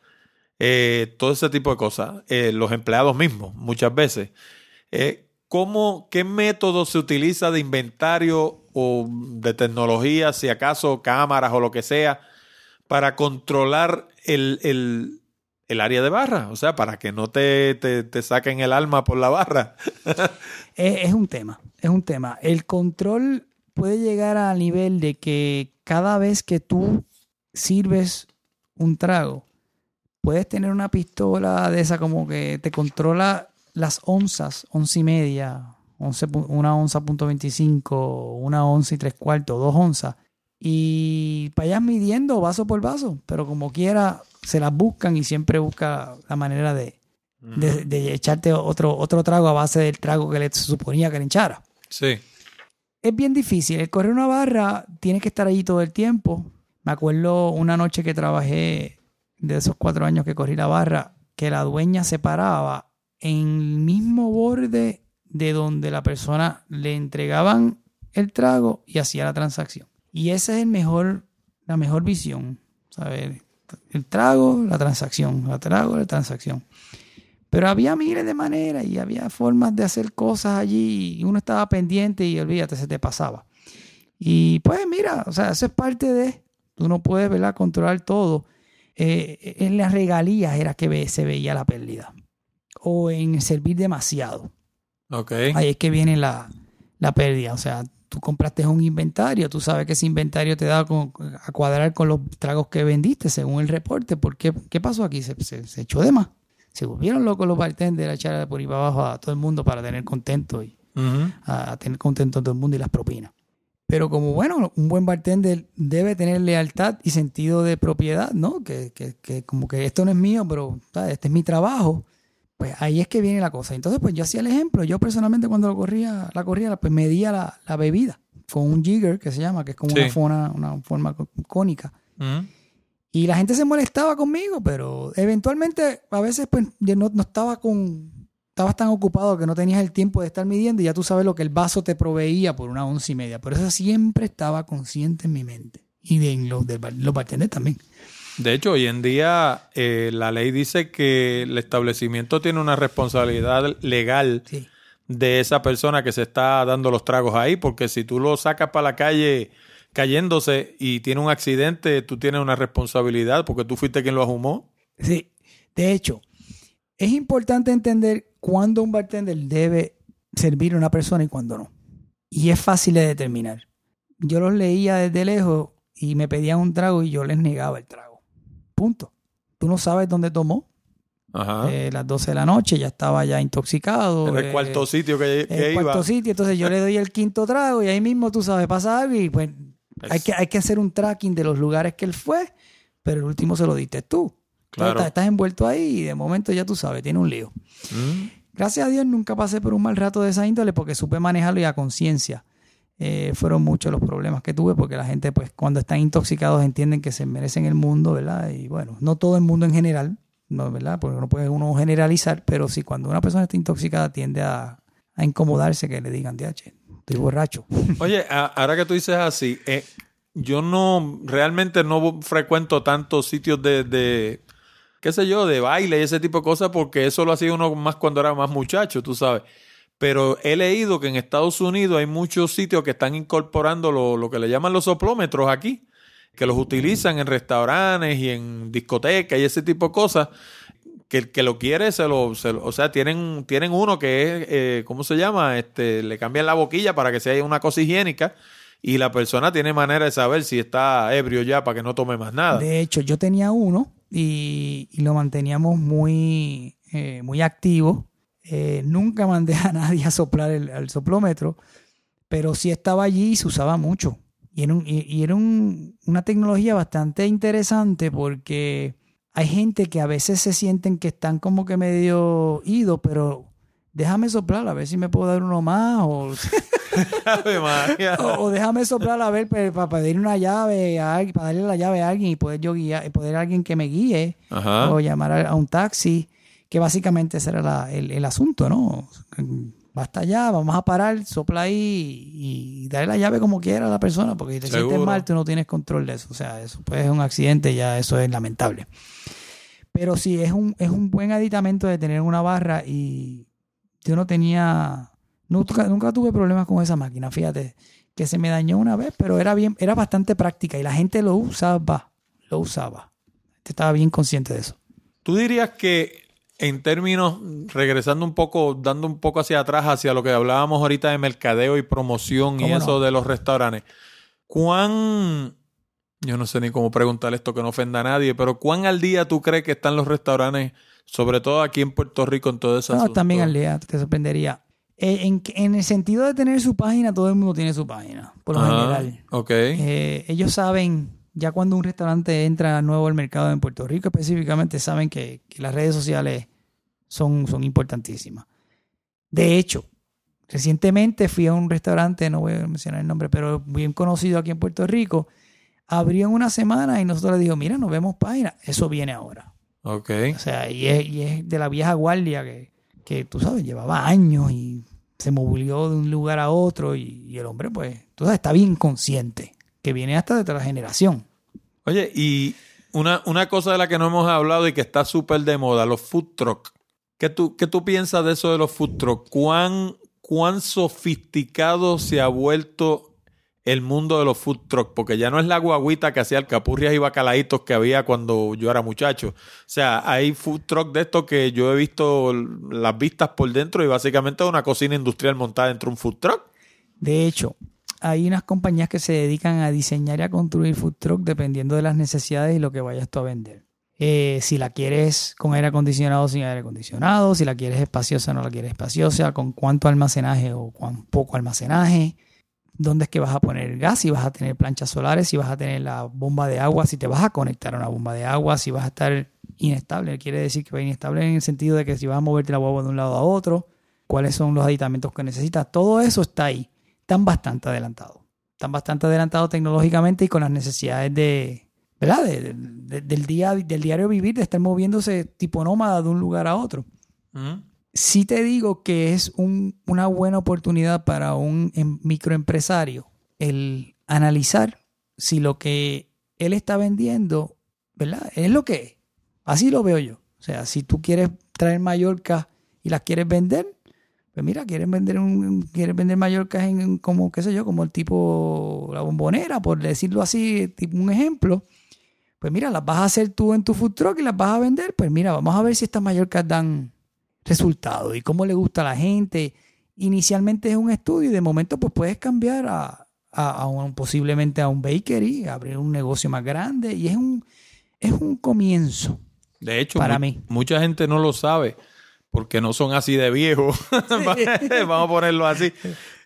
S1: eh, todo ese tipo de cosas. Eh, los empleados mismos, muchas veces. Eh, ¿cómo, ¿Qué método se utiliza de inventario o de tecnología, si acaso cámaras o lo que sea, para controlar el, el- el área de barra? O sea, para que no te, te, te saquen el alma por la barra.
S2: Es, es un tema, es un tema. El control puede llegar al nivel de que cada vez que tú sirves un trago, puedes tener una pistola de esa como que te controla las onzas, once y media, once una onza punto veinticinco, una onza y tres cuartos, dos onzas. Y vayas midiendo vaso por vaso, pero como quiera, se las buscan y siempre busca la manera de, de, de echarte otro, otro trago a base del trago que le suponía que le echara.
S1: Sí.
S2: Es bien difícil. El correr una barra tiene que estar allí todo el tiempo. Me acuerdo una noche que trabajé de esos cuatro años que corrí la barra, que la dueña se paraba en el mismo borde de donde la persona le entregaban el trago y hacía la transacción. Y esa es el mejor, la mejor visión. ¿sabes? El trago, la transacción, el trago, la transacción. Pero había miles de maneras y había formas de hacer cosas allí y uno estaba pendiente y olvídate, se te pasaba. Y pues mira, o sea, eso es parte de, tú no puedes, ¿verdad?, controlar todo. Eh, en las regalías era que se veía la pérdida. O en servir demasiado.
S1: Ok.
S2: Ahí es que viene la, la pérdida. O sea, tú compraste un inventario, tú sabes que ese inventario te da con- a cuadrar con los tragos que vendiste según el reporte. ¿Por qué, ¿Qué pasó aquí? Se, se- se echó de más. Se volvieron locos los bartenders a echar por ahí para abajo a todo el mundo para tener contento y a, a tener contento a todo el mundo y las propinas. Pero como bueno, un buen bartender debe tener lealtad y sentido de propiedad, ¿no? Que, que- que como que esto no es mío, pero ¿sabes? este es mi trabajo. Pues ahí es que viene la cosa. Entonces, pues yo hacía el ejemplo. Yo personalmente cuando lo corría, la corría, pues medía la, la bebida con un jigger que se llama, que es como
S1: Sí.
S2: una, forma, una forma có- cónica. Y la gente se molestaba conmigo, pero eventualmente a veces pues yo no, no estaba con... Estabas tan ocupado que no tenías el tiempo de estar midiendo y ya tú sabes lo que el vaso te proveía por una once y media. Pero eso siempre estaba consciente en mi mente. Y de en los, de los bartenders también.
S1: De hecho, hoy en día eh, la ley dice que el establecimiento tiene una responsabilidad legal
S2: Sí.
S1: de esa persona que se está dando los tragos ahí, porque si tú lo sacas para la calle cayéndose y tiene un accidente, tú tienes una responsabilidad porque tú fuiste quien lo ahumó.
S2: Sí. De hecho, es importante entender cuándo un bartender debe servir a una persona y cuándo no. Y es fácil de determinar. Yo los leía desde lejos y me pedían un trago y yo les negaba el trago. Punto. Tú no sabes dónde tomó.
S1: Ajá.
S2: Eh, las 12 de la noche ya estaba ya intoxicado.
S1: en el
S2: eh,
S1: cuarto sitio que, que
S2: el
S1: iba.
S2: cuarto sitio. Entonces yo le doy el quinto trago y ahí mismo tú sabes, pasa algo y pues hay, que, hay que hacer un tracking de los lugares que él fue, pero el último se lo diste tú. Entonces,
S1: Claro.
S2: estás, estás envuelto ahí y de momento ya tú sabes, tiene un lío.
S1: Mm.
S2: Gracias a Dios nunca pasé por un mal rato de esa índole porque supe manejarlo y a conciencia. Eh, fueron muchos los problemas que tuve porque la gente pues cuando están intoxicados entienden que se merecen el mundo, ¿verdad? Y bueno, no todo el mundo en general, ¿no? ¿verdad? Porque no puede uno generalizar, pero sí cuando una persona está intoxicada tiende a, a incomodarse que le digan, DH, estoy borracho.
S1: Oye, ahora que tú dices así, eh, yo no, realmente no frecuento tantos sitios de, de, qué sé yo, de baile y ese tipo de cosas porque eso lo hacía uno más cuando era más muchacho, tú sabes. Pero he leído que en Estados Unidos hay muchos sitios que están incorporando lo, lo que le llaman los soplómetros aquí, que los utilizan en restaurantes y en discotecas y ese tipo de cosas. Que el que lo quiere, se lo, se o sea, tienen, tienen uno que es, eh, ¿cómo se llama? Este, le cambian la boquilla para que sea una cosa higiénica y la persona tiene manera de saber si está ebrio ya para que no tome más nada.
S2: De hecho, yo tenía uno y, lo manteníamos muy, eh, muy activo. Eh, nunca mandé a nadie a soplar el, soplómetro, pero sí estaba allí y se usaba mucho. Y era, un- y era un- una tecnología bastante interesante porque hay gente que a veces se sienten que están como que medio idos, pero déjame soplar a ver si me puedo dar uno más o o, o déjame soplar a ver para pedir una llave a alguien, para darle la llave a alguien y poder yo guiar, poder alguien que me guíe
S1: Ajá.
S2: o llamar a, a un taxi, que básicamente ese era la- el, el asunto, ¿no? Basta ya, vamos a parar, sopla ahí y, darle la llave como quiera a la persona, porque si te sientes mal, tú no tienes control de eso. O sea, eso puede ser un accidente, ya eso es lamentable. Pero sí, es un, es un buen aditamento de tener una barra y yo no tenía, nunca, nunca tuve problemas con esa máquina, fíjate, que se me dañó una vez, pero era bien, era bastante práctica y la gente lo usaba, lo usaba. Estaba bien consciente de eso.
S1: Tú dirías que en términos, regresando un poco, dando un poco hacia atrás, hacia lo que hablábamos ahorita de mercadeo y promoción y eso de los restaurantes, ¿cuán, yo no sé ni cómo preguntar esto que no ofenda a nadie, pero cuán al día tú crees que están los restaurantes, sobre todo aquí en Puerto Rico, en todo ese
S2: No, también al día, te sorprendería. Eh, en, en el sentido de tener su página, todo el mundo tiene su página, por lo general.
S1: Ok.
S2: Eh, ellos saben, ya cuando un restaurante entra nuevo al mercado en Puerto Rico específicamente, saben que, que las redes sociales son, son importantísimas. De hecho, recientemente fui a un restaurante, no voy a mencionar el nombre, pero bien conocido aquí en Puerto Rico. Abrió en una semana y nosotros le dijimos, mira, nos vemos página. Eso viene ahora.
S1: Ok.
S2: O sea, y es, y es de la vieja guardia que, que, tú sabes, llevaba años y se movió de un lugar a otro y, y el hombre, pues, tú sabes, está bien consciente, que viene hasta de otra generación.
S1: Oye, y una, una cosa de la que no hemos hablado y que está súper de moda, los food truck. ¿Qué tú, ¿Qué tú piensas de eso de los food truck? ¿Cuán, ¿Cuán sofisticado se ha vuelto el mundo de los food truck? Porque ya no es la guaguita que hacía alcapurrias y bacalaitos que había cuando yo era muchacho. O sea, hay food truck de estos que yo he visto las vistas por dentro y básicamente es una cocina industrial montada dentro de un food truck.
S2: De hecho, hay unas compañías que se dedican a diseñar y a construir food truck dependiendo de las necesidades y lo que vayas tú a vender. Eh, si la quieres con aire acondicionado o sin aire acondicionado, si la quieres espaciosa o no la quieres espaciosa, con cuánto almacenaje o cuán poco almacenaje, dónde es que vas a poner el gas, si vas a tener planchas solares, si vas a tener la bomba de agua, si te vas a conectar a una bomba de agua, si vas a estar inestable, quiere decir que va inestable en el sentido de que si vas a moverte la guagua de un lado a otro, cuáles son los aditamentos que necesitas, todo eso está ahí, están bastante adelantados, están bastante adelantados tecnológicamente y con las necesidades de, ¿verdad? De- de- de- del, día, del diario vivir, de estar moviéndose tipo nómada de un lugar a otro
S1: ¿Mm?
S2: Sí te digo que es un- una buena oportunidad para un em- microempresario el analizar si lo que él está vendiendo, ¿verdad? Es lo que es. Así lo veo yo. O sea, si tú quieres traer Mallorca y las quieres vender, pues mira, quieres vender un, quieres vender Mallorca en, en como, qué sé yo, como el tipo la bombonera, por decirlo así, tipo un ejemplo. Pues mira, las vas a hacer tú en tu food truck y las vas a vender. Pues mira, vamos a ver si estas Mallorcas dan resultados y cómo le gusta a la gente. Inicialmente es un estudio y de momento pues puedes cambiar a, a- a un- posiblemente a un bakery, abrir un negocio más grande y es un, es un comienzo.
S1: De hecho,
S2: Para mí.
S1: mucha gente no lo sabe porque no son así de viejos. Vamos a ponerlo así.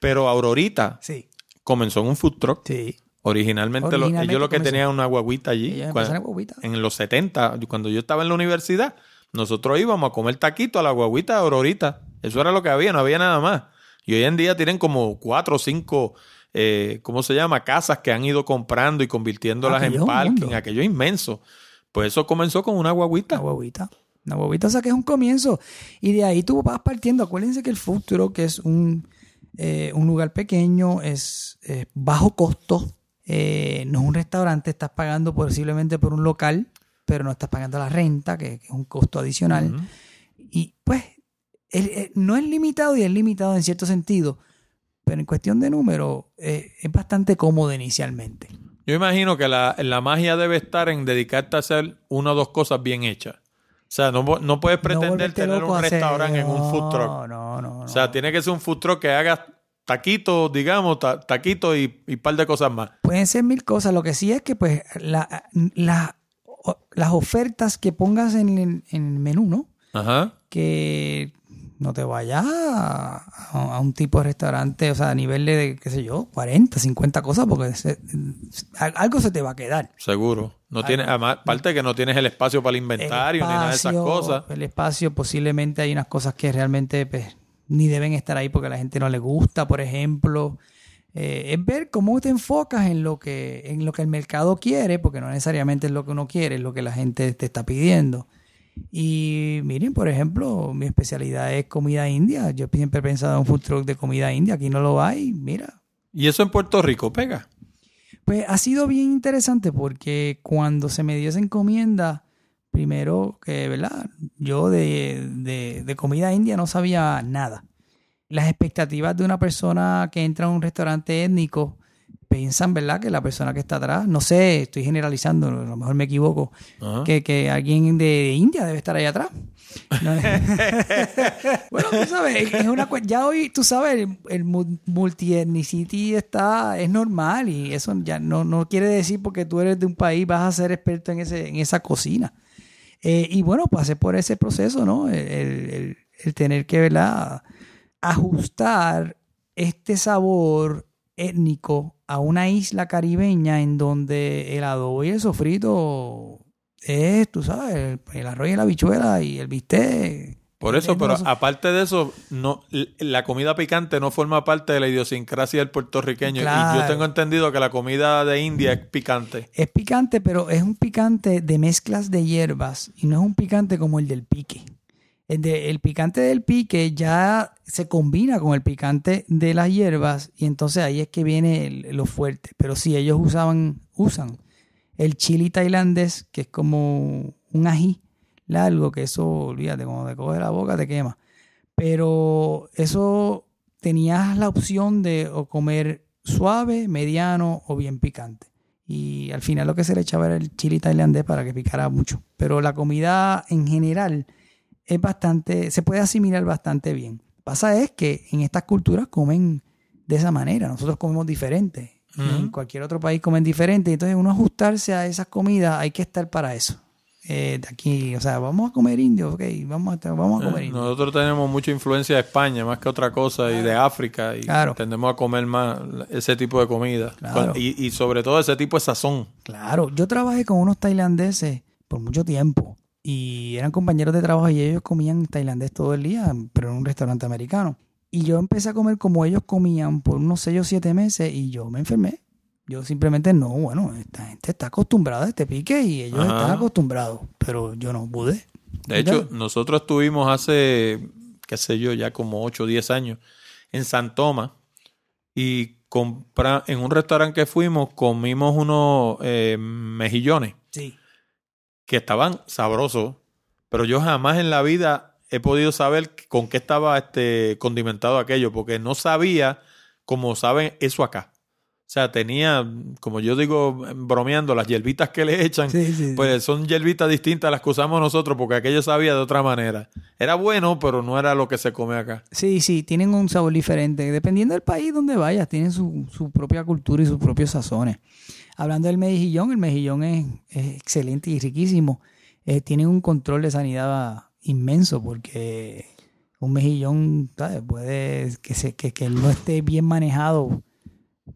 S1: Pero Aurorita
S2: Sí,
S1: comenzó en un food truck.
S2: sí.
S1: Originalmente, lo-
S2: Originalmente
S1: ellos lo que tenían una guaguita allí.
S2: Ellos
S1: Cua-
S2: empezaron en guaguita.
S1: en los 70, cuando yo estaba en la universidad, nosotros íbamos a comer taquito a la guaguita de Aurorita. Eso era lo que había, no había nada más. Y hoy en día tienen como cuatro o cinco, eh, ¿cómo se llama? Casas que han ido comprando y convirtiéndolas
S2: Aquello
S1: en parking,
S2: mundo.
S1: aquello inmenso. Pues eso comenzó con una guaguita.
S2: Una huevita. Una huevita, o sea que es un comienzo. Y de ahí tú vas partiendo. Acuérdense que el food truck es un, eh, un lugar pequeño, es eh, bajo costo. eh, no es un restaurante, estás pagando posiblemente por un local, pero no estás pagando la renta, que, que es un costo adicional. Y pues, el- el- no es limitado y es limitado en cierto sentido, pero en cuestión de número, eh, es bastante cómodo inicialmente.
S1: Yo imagino que la, la magia debe estar en dedicarte a hacer una o dos cosas bien hechas. O sea, no, no puedes pretender tener un
S2: hacer-
S1: restaurante en un food truck.
S2: No, no, no.
S1: O sea,
S2: no.
S1: tiene que ser un food truck que haga taquitos, digamos, ta- taquitos y un par de cosas más.
S2: Pueden ser mil cosas. Lo que sí es que, pues, la- la- las ofertas que pongas en el, en el menú, ¿no?
S1: Ajá.
S2: Que no te vayas a, a un tipo de restaurante, o sea, a nivel de, qué sé yo, 40, 50 cosas, porque se- algo se te va a quedar.
S1: Seguro. No tiene, además, aparte que no tienes el espacio para el inventario ni nada de esas cosas.
S2: El espacio, posiblemente hay unas cosas que realmente pues, ni deben estar ahí porque a la gente no le gusta, por ejemplo. Eh, es ver cómo te enfocas en lo que en lo que el mercado quiere, porque no necesariamente es lo que uno quiere, es lo que la gente te está pidiendo. Y miren, por ejemplo, mi especialidad es comida india. Yo siempre he pensado en un food truck de comida india. Aquí no lo hay. Mira,
S1: Y eso en Puerto Rico pega.
S2: pues ha sido bien interesante porque cuando se me dio esa encomienda, primero que, ¿verdad? Yo de, de- de comida india no sabía nada. Las expectativas de una persona que entra a un restaurante étnico piensan, ¿verdad? Que la persona que está atrás, no sé, estoy generalizando, a lo mejor me equivoco, que, que alguien de India debe estar ahí atrás. No- bueno, tú sabes, es una ya hoy, tú sabes, el, el mu- multiethnicity está, es normal y eso ya no, no quiere decir porque tú eres de un país vas a ser experto en, ese, en esa cocina. Eh, y bueno, pasé por ese proceso, ¿no? El, el- el- el tener que, ¿verdad? Ajustar este sabor étnico a una isla caribeña en donde el adobo y el sofrito es, tú sabes, el, el arroz y la habichuela y el bistec.
S1: Por eso,
S2: Es
S1: pero aparte de eso, no, la comida picante no forma parte de la idiosincrasia del puertorriqueño. Y yo tengo entendido que la comida de India es picante.
S2: Es picante, pero es un picante de mezclas de hierbas y no es un picante como el del pique. El, picante del pique ya se combina con el picante de las hierbas y entonces ahí es que viene el- lo fuerte. Pero sí, ellos usaban, usan el chili tailandés, que es como un ají largo, que eso, olvídate, cuando te coge la boca te quema. Pero eso tenías la opción de o comer suave, mediano o bien picante. Y al final lo que se le echaba era el chili tailandés para que picara mucho. Pero la comida en general es bastante, se puede asimilar bastante bien. Pasa es que en estas culturas comen de esa manera. Nosotros comemos diferente. En cualquier otro país comen diferente. Entonces uno ajustarse a esas comidas hay que estar para eso. Eh, de aquí, o sea, vamos a comer indio, ok, vamos a, vamos a comer
S1: Eh,
S2: indio.
S1: Nosotros tenemos mucha influencia de España más que otra cosa y de África y
S2: Claro.
S1: tendemos a comer más ese tipo de comida
S2: Claro.
S1: y, y sobre todo ese tipo de sazón.
S2: Claro, yo trabajé con unos tailandeses por mucho tiempo y eran compañeros de trabajo y ellos comían tailandés todo el día, pero en un restaurante americano. Y yo empecé a comer como ellos comían por unos 6 o 7 meses y yo me enfermé. Yo simplemente no, bueno, esta gente está acostumbrada a este pique y ellos
S1: Ajá.
S2: están acostumbrados, pero yo no pude.
S1: De hecho, nosotros estuvimos hace, qué sé yo, ya como 8 o 10 años en San Tomás y compra, en un restaurante que fuimos comimos unos eh, mejillones
S2: Sí.
S1: Que estaban sabrosos, pero yo jamás en la vida he podido saber con qué estaba este condimentado aquello, porque no sabía como saben eso acá. O sea, tenía, como yo digo bromeando, las hierbitas que le echan,
S2: Sí, sí, sí.
S1: pues son hierbitas distintas a las que usamos nosotros, porque aquello sabía de otra manera. Era bueno, pero no era lo que se come acá.
S2: Sí, sí, tienen un sabor diferente. Dependiendo del país donde vayas, tienen su, su propia cultura y sus propios sazones. Hablando del mejillón, el mejillón es, es excelente y riquísimo. Eh, tienen un control de sanidad inmenso porque un mejillón, ¿sabes? Puede que, se, que, que no esté bien manejado,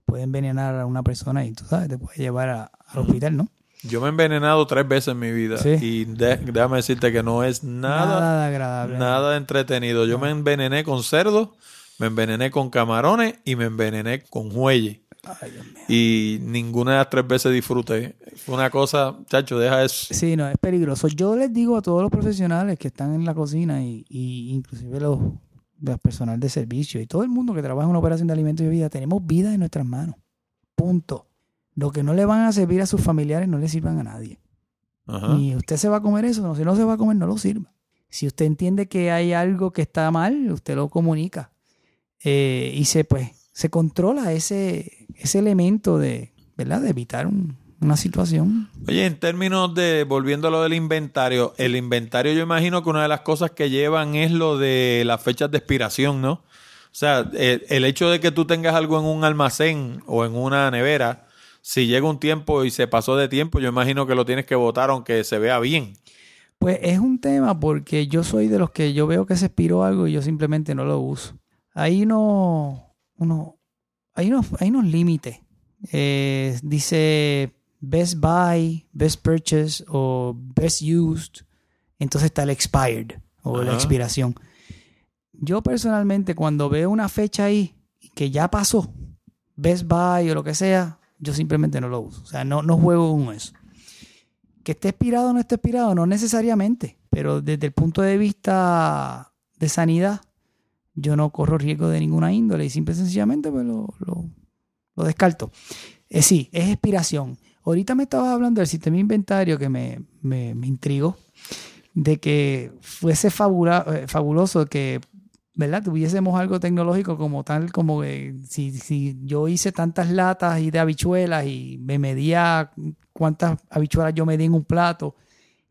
S2: puede envenenar a una persona y tú sabes, te puede llevar a- al hospital, ¿no?
S1: Yo me he envenenado tres veces en mi vida.
S2: Sí.
S1: Y de- déjame decirte que no es nada,
S2: Nada agradable.
S1: nada entretenido. Yo me envenené con cerdo, me envenené con camarones y me envenené con jueyes.
S2: Ay, Dios mío.
S1: Y ninguna de las tres veces disfruté. Una cosa, chacho, deja eso.
S2: Sí, no, es peligroso. Yo les digo a todos los profesionales que están en la cocina y, y inclusive los, los personal de servicio y todo el mundo que trabaja en una operación de alimentos y bebidas, tenemos vida en nuestras manos. Punto. Lo que no le van a servir a sus familiares no le sirvan a nadie.
S1: Ajá.
S2: Y usted se va a comer eso, no, si no se va a comer, no lo sirva. Si usted entiende que hay algo que está mal, usted lo comunica. Eh, y se, pues, se controla ese, ese elemento de, ¿verdad? De evitar un- una situación.
S1: Oye, en términos de, volviendo a lo del inventario, el inventario yo imagino que una de las cosas que llevan es lo de las fechas de expiración, ¿no? O sea, el, el hecho de que tú tengas algo en un almacén o en una nevera, si llega un tiempo y se pasó de tiempo, yo imagino que lo tienes que botar aunque se vea bien.
S2: Pues es un tema porque yo soy de los que yo veo que se expiró algo y yo simplemente no lo uso. Hay unos, unos, hay unos, hay unos límites. Eh, dice Best Buy, Best Purchase o Best Used. Entonces está el expired o la expiración. Yo personalmente cuando veo una fecha ahí que ya pasó, Best Buy o lo que sea, yo simplemente no lo uso. O sea, no, no juego con eso. Que esté expirado o no esté expirado, no necesariamente, pero desde el punto de vista de sanidad, yo no corro riesgo de ninguna índole y simple y sencillamente pues, lo, lo- lo descarto. Eh, sí, es expiración. Ahorita me estabas hablando del sistema inventario que me, me, me intrigó, de que fuese fabula- eh, fabuloso que, ¿verdad? Tuviésemos algo tecnológico como tal, como que si, si yo hice tantas latas y de habichuelas y me medía cuántas habichuelas yo medí en un plato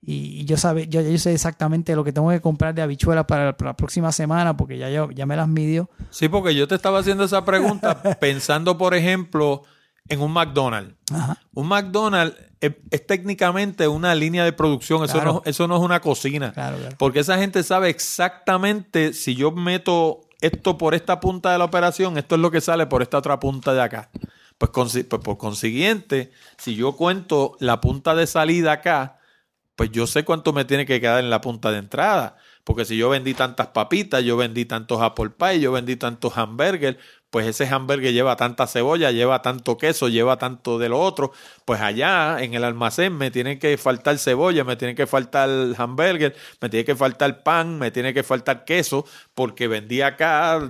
S2: y, yo, sabe, yo, yo sé exactamente lo que tengo que comprar de habichuelas para, para la próxima semana porque ya, ya me las midió.
S1: Sí, porque yo te estaba haciendo esa pregunta pensando, por ejemplo, en un McDonald's.
S2: Ajá.
S1: Un McDonald's es, es técnicamente una línea de producción, eso,
S2: Claro.
S1: no, eso no es una cocina.
S2: Claro, claro.
S1: Porque esa gente sabe exactamente si yo meto esto por esta punta de la operación, esto es lo que sale por esta otra punta de acá. Pues, pues por consiguiente, si yo cuento la punta de salida acá, pues yo sé cuánto me tiene que quedar en la punta de entrada. Porque si yo vendí tantas papitas, yo vendí tantos apple pie, yo vendí tantos hamburgers, pues ese hamburger lleva tanta cebolla, lleva tanto queso, lleva tanto de lo otro. Pues allá en el almacén me tiene que faltar cebolla, me tiene que faltar hamburger, me tiene que faltar pan, me tiene que faltar queso, porque vendí acá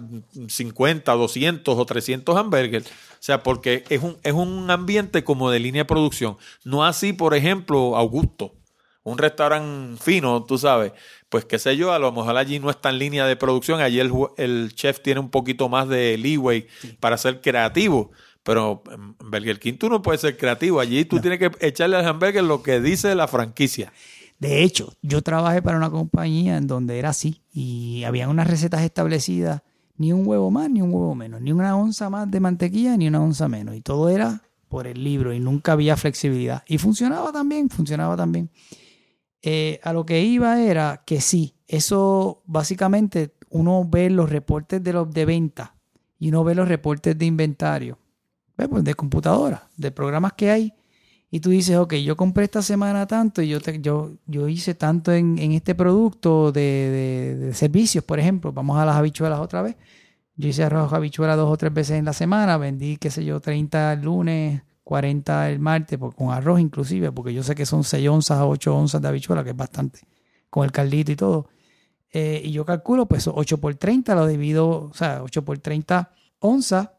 S1: 50, 200 o 300 hamburgers. O sea, porque es un, es un ambiente como de línea de producción. No así, por ejemplo, Augusto un restaurante fino, tú sabes, pues qué sé yo, a lo mejor allí no está en línea de producción, allí el, chef tiene un poquito más de leeway para ser creativo, pero en Burger King tú no puedes ser creativo, allí tú tienes que echarle al hamburger lo que dice la franquicia.
S2: De hecho, yo trabajé para una compañía en donde era así y habían unas recetas establecidas, ni un huevo más ni un huevo menos, ni una onza más de mantequilla ni una onza menos y todo era por el libro y nunca había flexibilidad y funcionaba también, funcionaba también. Eh, a lo que iba era que sí, eso básicamente uno ve los reportes de los de venta y uno ve los reportes de inventario. Pues de computadora, de programas que hay y tú dices, ok, yo compré esta semana tanto y yo, te- yo, yo hice tanto en, en este producto de, de- de servicios, por ejemplo, vamos a las habichuelas otra vez. Yo hice arroz habichuela dos o tres veces en la semana, vendí, qué sé yo, 30 el lunes, 40 el martes, con arroz inclusive, porque yo sé que son 6 onzas a 8 onzas de habichuela, que es bastante, con el caldito y todo. Eh, y yo calculo, pues 8 por 30 lo divido, o sea, 8 por 30 onzas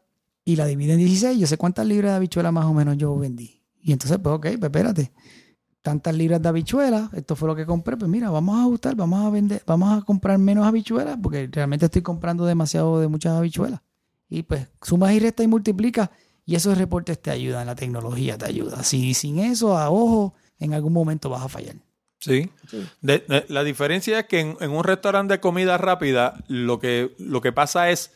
S2: y la divido en 16. Yo sé cuántas libras de habichuela más o menos yo vendí. Y entonces, pues, ok, pues espérate. Tantas libras de habichuelas, esto fue lo que compré. Pues mira, vamos a ajustar, vamos a vender, vamos a comprar menos habichuelas, porque realmente estoy comprando demasiado de muchas habichuelas. Y pues sumas y restas y multiplicas, y esos reportes te ayudan, la tecnología te ayuda. Si sin eso, a ojo, en algún momento vas a fallar.
S1: Sí. De- de- la diferencia es que en, en un restaurante de comida rápida lo que, lo que pasa es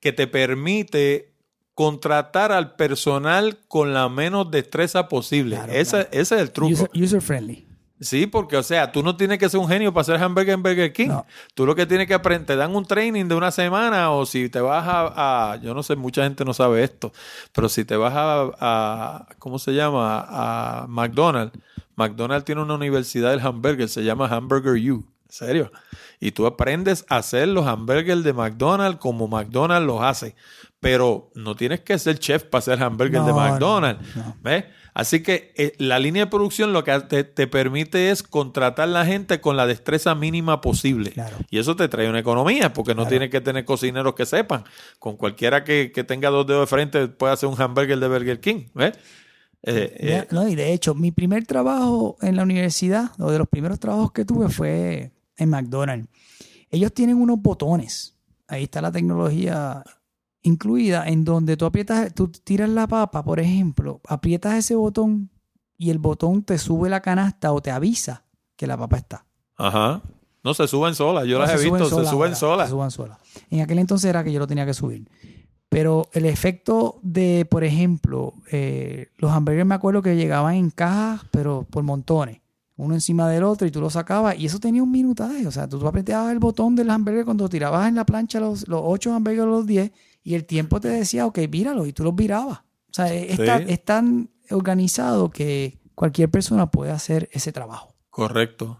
S1: que te permite contratar al personal con la menos destreza posible.
S2: Claro,
S1: ese,
S2: claro.
S1: ese es el truco.
S2: User, user friendly.
S1: Sí, porque, o sea, tú no tienes que ser un genio para hacer hamburger en Burger King.
S2: No.
S1: Tú lo que tienes que aprender, te dan un training de una semana o si te vas a, a- yo no sé, mucha gente no sabe esto, pero si te vas a, a- ¿cómo se llama? A McDonald's, McDonald's tiene una universidad del hamburger, se llama Hamburger U. ¿En serio? Y tú aprendes a hacer los hamburgers de McDonald's como McDonald's los hace. Pero no tienes que ser chef para hacer hamburgers de
S2: No,
S1: McDonald's.
S2: no.
S1: ¿Ves? Así que eh, la línea de producción lo que te, te permite es contratar la gente con la destreza mínima posible.
S2: Claro.
S1: Y eso te trae una economía, porque no tienes que tener cocineros que sepan. Con cualquiera que, que tenga dos dedos de frente puede hacer un hamburger de Burger King. ¿Ves? Eh, eh,
S2: no, y de hecho, mi primer trabajo en la universidad, o de los primeros trabajos que tuve, fue en McDonald's. Ellos tienen unos botones. Ahí está la tecnología incluida, en donde tú aprietas, tú tiras la papa, por ejemplo, aprietas ese botón y el botón te sube la canasta o te avisa que la papa está.
S1: Ajá. No, se suben solas. Yo
S2: No,
S1: las he visto, se suben solas.
S2: se suben solas. En aquel entonces era que yo lo tenía que subir. Pero el efecto de, por ejemplo, eh, los hamburgues me acuerdo que llegaban en cajas, pero por montones, uno encima del otro, y tú lo sacabas, y eso tenía un minutaje. O sea, tú, tú apretabas el botón del hamburger cuando tirabas en la plancha los, los 8 hamburgues o los 10, y el tiempo te decía, ok, víralo, y tú los virabas. O sea, es,
S1: Sí.
S2: tan, es tan organizado que cualquier persona puede hacer ese trabajo.
S1: Correcto.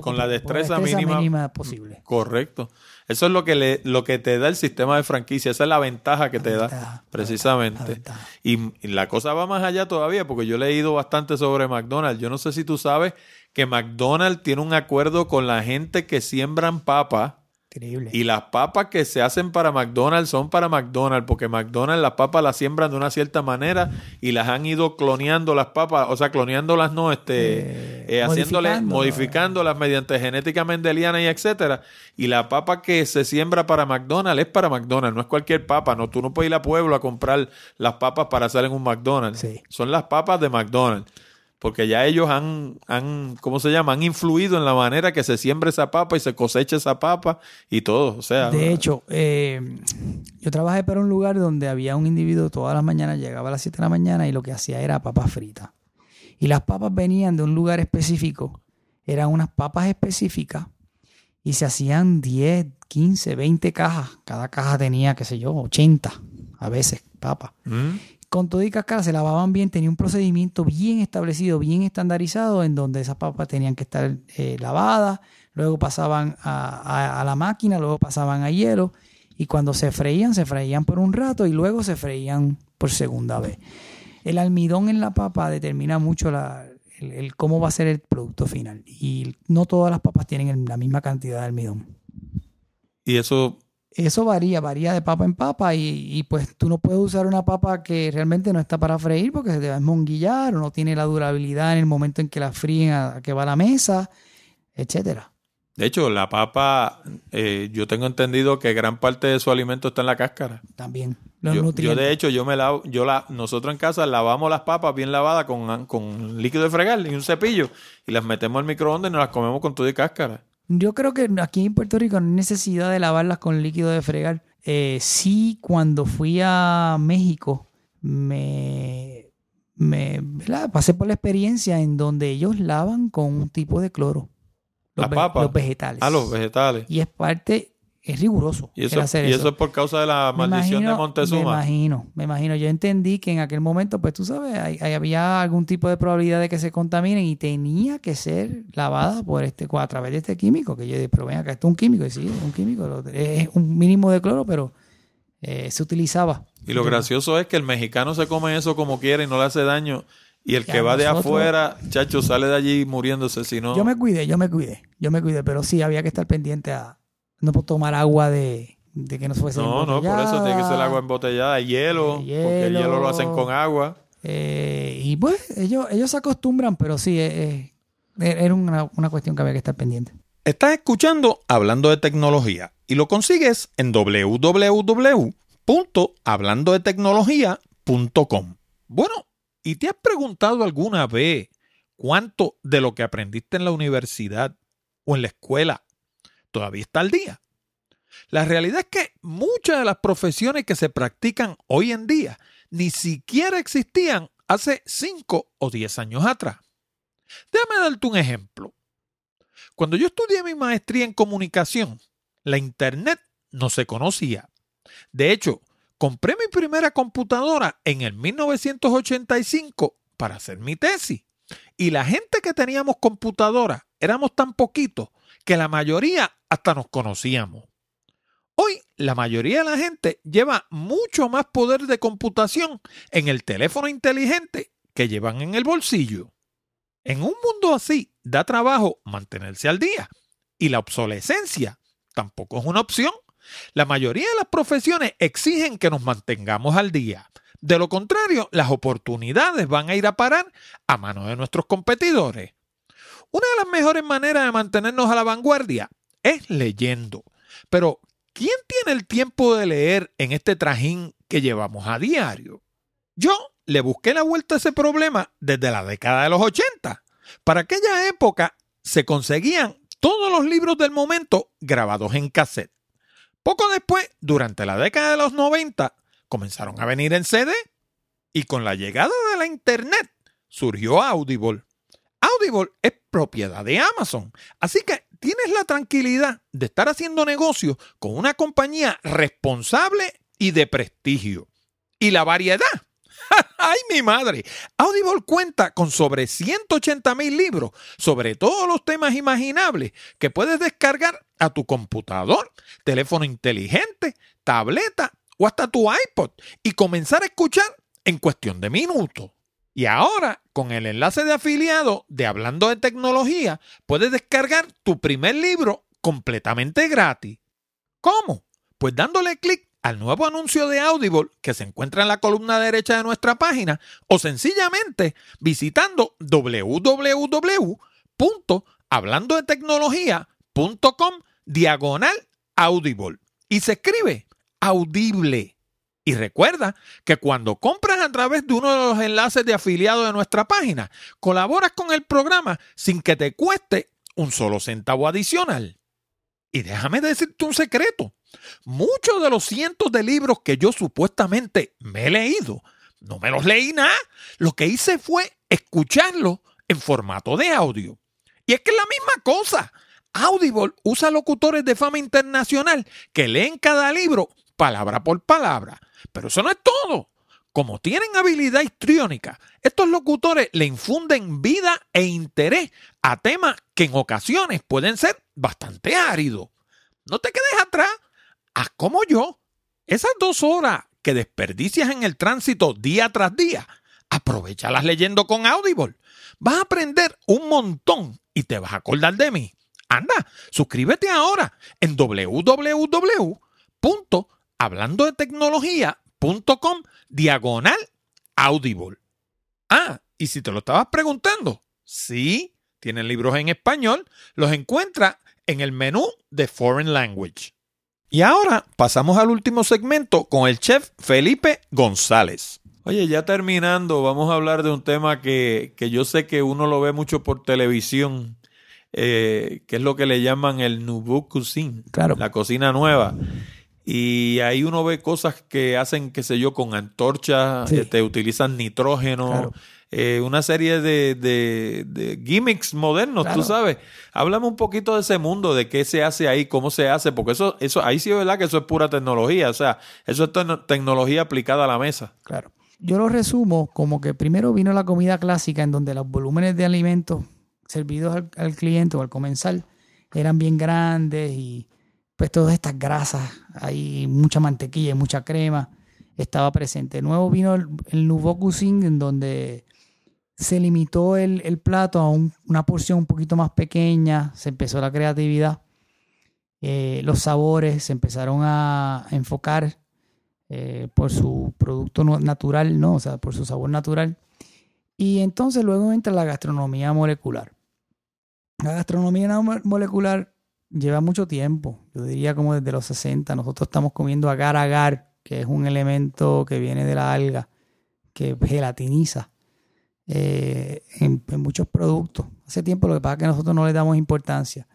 S1: Con la destreza,
S2: destreza
S1: mínima.
S2: mínima posible.
S1: Correcto. Eso es lo que, le, lo que te da el sistema de franquicia. Esa es la ventaja que te da,
S2: ventaja, la
S1: precisamente.
S2: ventaja.
S1: Y, y la cosa va más allá todavía, porque yo he leído bastante sobre McDonald's. Yo no sé si tú sabes que McDonald's tiene un acuerdo con la gente que siembran papas.
S2: Increíble.
S1: Y las papas que se hacen para McDonald's son para McDonald's, porque McDonald's las papas las siembran de una cierta manera y las han ido cloneando las papas, o sea, cloneándolas no, este,
S2: Eh,
S1: eh, haciéndole,
S2: modificando.
S1: modificándolas mediante genética mendeliana y etcétera. Y la papa que se siembra para McDonald's es para McDonald's, no es cualquier papa, no, tú no puedes ir a pueblo a comprar las papas para hacer en un McDonald's.
S2: Sí.
S1: Son las papas de McDonald's. Porque ya ellos han, han, ¿cómo se llama? Han influido en la manera que se siembra esa papa y se cosecha esa papa y todo. O sea,
S2: De hecho, eh, yo trabajé para un lugar donde había un individuo todas las mañanas, llegaba a las 7 de la mañana y lo que hacía era papas fritas. Y las papas venían de un lugar específico, eran unas papas específicas y se hacían 10, 15, 20 cajas. Cada caja tenía, qué sé yo, 80 a veces papas.
S1: ¿Mm?
S2: Con todo y cáscara se lavaban bien, tenía un procedimiento bien establecido, bien estandarizado, en donde esas papas tenían que estar eh, lavadas, luego pasaban a, la máquina, luego pasaban a hielo, y cuando se freían, se freían por un rato y luego se freían por segunda vez. El almidón en la papa determina mucho la- el, cómo va a ser el producto final, y no todas las papas tienen la misma cantidad de almidón.
S1: Y eso,
S2: Eso varía, varía de papa en papa y, y, pues tú no puedes usar una papa que realmente no está para freír porque se te va a esmonguillar o no tiene la durabilidad en el momento en que la fríen a, a que va a la mesa, etcétera.
S1: de hecho, la papa, eh, yo tengo entendido que gran parte de su alimento está en la cáscara.
S2: También los
S1: Yo, yo, de hecho, yo me lavo, yo la, nosotros en casa lavamos las papas bien lavadas con, con líquido de fregar y un cepillo y las metemos al microondas y nos las comemos con todo y cáscara.
S2: Yo creo que aquí en Puerto Rico no hay necesidad de lavarlas con líquido de fregar. Eh, sí, cuando fui a México, me, me ¿verdad? pasé por la experiencia en donde ellos lavan con un tipo de cloro. Los,
S1: Las
S2: ve-
S1: papas.
S2: los vegetales.
S1: Ah, los vegetales.
S2: Y es parte, es riguroso
S1: Y
S2: el
S1: eso,
S2: hacer
S1: y
S2: eso.
S1: eso es por causa de la
S2: Me
S1: maldición
S2: imagino-
S1: de
S2: Me
S1: Montezuma.
S2: imagino, me imagino. Yo entendí que en aquel momento, pues tú sabes, hay- hay- había algún tipo de probabilidad de que se contaminen y tenía que ser lavada por este, a través de este químico. Que yo dije, pero ven acá, esto es un químico. Y sí, es un químico. Es un mínimo de cloro, pero eh, se utilizaba.
S1: Y lo gracioso es que el mexicano se come eso como quiere y no le hace daño. Y el que va de
S2: nosotros-
S1: afuera, chacho, sale de allí muriéndose si no.
S2: Yo me cuidé, yo me cuidé, yo me cuidé, pero sí había que estar pendiente a no puedo tomar agua de, de que no fuese
S1: No, no, por eso tiene que ser agua
S2: embotellada.
S1: hielo,
S2: Eh,
S1: porque el hielo lo
S2: hielo.
S1: hacen con agua.
S2: Eh, y pues ellos, ellos se acostumbran, pero sí, eh, eh, era una, una cuestión que había que estar pendiente.
S1: Estás escuchando Hablando de Tecnología y lo consigues en www.hablandodetecnología.com. Bueno, ¿y te has preguntado alguna vez cuánto de lo que aprendiste en la universidad o en la escuela todavía está al día? La realidad es que muchas de las profesiones que se practican hoy en día ni siquiera existían hace 5 o 10 años atrás. Déjame darte un ejemplo. Cuando yo estudié mi maestría en comunicación, la Internet no se conocía. De hecho, compré mi primera computadora en el 1985 para hacer mi tesis. Y la gente que teníamos computadora éramos tan poquitos que la mayoría hasta nos conocíamos. Hoy la mayoría de la gente lleva mucho más poder de computación en el teléfono inteligente que llevan en el bolsillo. En un mundo así da trabajo mantenerse al día y la obsolescencia tampoco es una opción. La mayoría de las profesiones exigen que nos mantengamos al día. De lo contrario, las oportunidades van a ir a parar a manos de nuestros competidores. Una de las mejores maneras de mantenernos a la vanguardia es leyendo. Pero, ¿quién tiene el tiempo de leer en este trajín que llevamos a diario? Yo le busqué la vuelta a ese problema desde la década de los 80. Para aquella época se conseguían todos los libros del momento grabados en cassette. Poco después, durante la década de los 90, comenzaron a venir en CD y con la llegada de la Internet surgió Audible. Audible es propiedad de Amazon, así que tienes la tranquilidad de estar haciendo negocio con una compañía responsable y de prestigio. Y la variedad ¡Ay, mi madre! Audible cuenta con sobre 180 mil libros sobre todos los temas imaginables que puedes descargar a tu computador, teléfono inteligente, tableta o hasta tu iPod y comenzar a escuchar en cuestión de minutos. Y ahora, con el enlace de afiliado de Hablando de Tecnología, puedes descargar tu primer libro completamente gratis. ¿Cómo? Pues dándole clic al nuevo anuncio de Audible que se encuentra en la columna derecha de nuestra página o sencillamente visitando www.hablandodetecnología.com diagonal Audible y se escribe audible. Y recuerda que cuando compras a través de uno de los enlaces de afiliado de nuestra página, colaboras con el programa sin que te cueste un solo centavo adicional. Y déjame decirte un secreto. Muchos de los cientos de libros que yo supuestamente me he leído, no me los leí nada. Lo que hice fue escucharlos en formato de audio. Y es que es la misma cosa. Audible usa locutores de fama internacional que leen cada libro palabra por palabra. Pero eso no es todo. Como tienen habilidad histriónica, estos locutores le infunden vida e interés a temas que en ocasiones pueden ser bastante áridos. No te quedes atrás haz como yo. Esas dos horas que desperdicias en el tránsito día tras día, aprovechalas leyendo con Audible. Vas a aprender un montón y te vas a acordar de mí. Anda, suscríbete ahora en www.hablandodetecnología.com diagonal Audible. Ah, y si te lo estabas preguntando, sí, tienen libros en español, los encuentras en el menú de Foreign Language. Y ahora pasamos al último segmento con el chef Felipe González. Oye, ya terminando, vamos a hablar de un tema que, yo sé que uno lo ve mucho por televisión, eh, que es lo que le llaman el Nouveau Cuisine,
S2: claro.
S1: la cocina nueva. Y ahí uno ve cosas que hacen, qué sé yo, con antorchas, te este, utilizan nitrógeno, eh, una serie de, gimmicks modernos, tú sabes. Háblame un poquito de ese mundo, de qué se hace ahí, cómo se hace, porque eso, eso, ahí sí es verdad que eso es pura tecnología, o sea, eso es tecnología aplicada a la mesa.
S2: Claro. Yo lo resumo como que primero vino la comida clásica en donde los volúmenes de alimentos servidos al, al cliente o al comensal eran bien grandes y pues todas estas grasas, hay mucha mantequilla y mucha crema estaba presente. Nuevo vino el, el Nouveau Cuisine en donde se limitó el, plato a una porción un poquito más pequeña, se empezó la creatividad, eh, los sabores se empezaron a enfocar eh, por su producto natural, ¿no? O sea, por su sabor natural. Y entonces luego entra la gastronomía molecular. La gastronomía molecular lleva mucho tiempo, yo diría como desde los 60. Nosotros estamos comiendo agar agar, que es un elemento que viene de la alga, que gelatiniza eh, en, muchos productos. Hace tiempo lo que pasa es que nosotros no le damos importancia.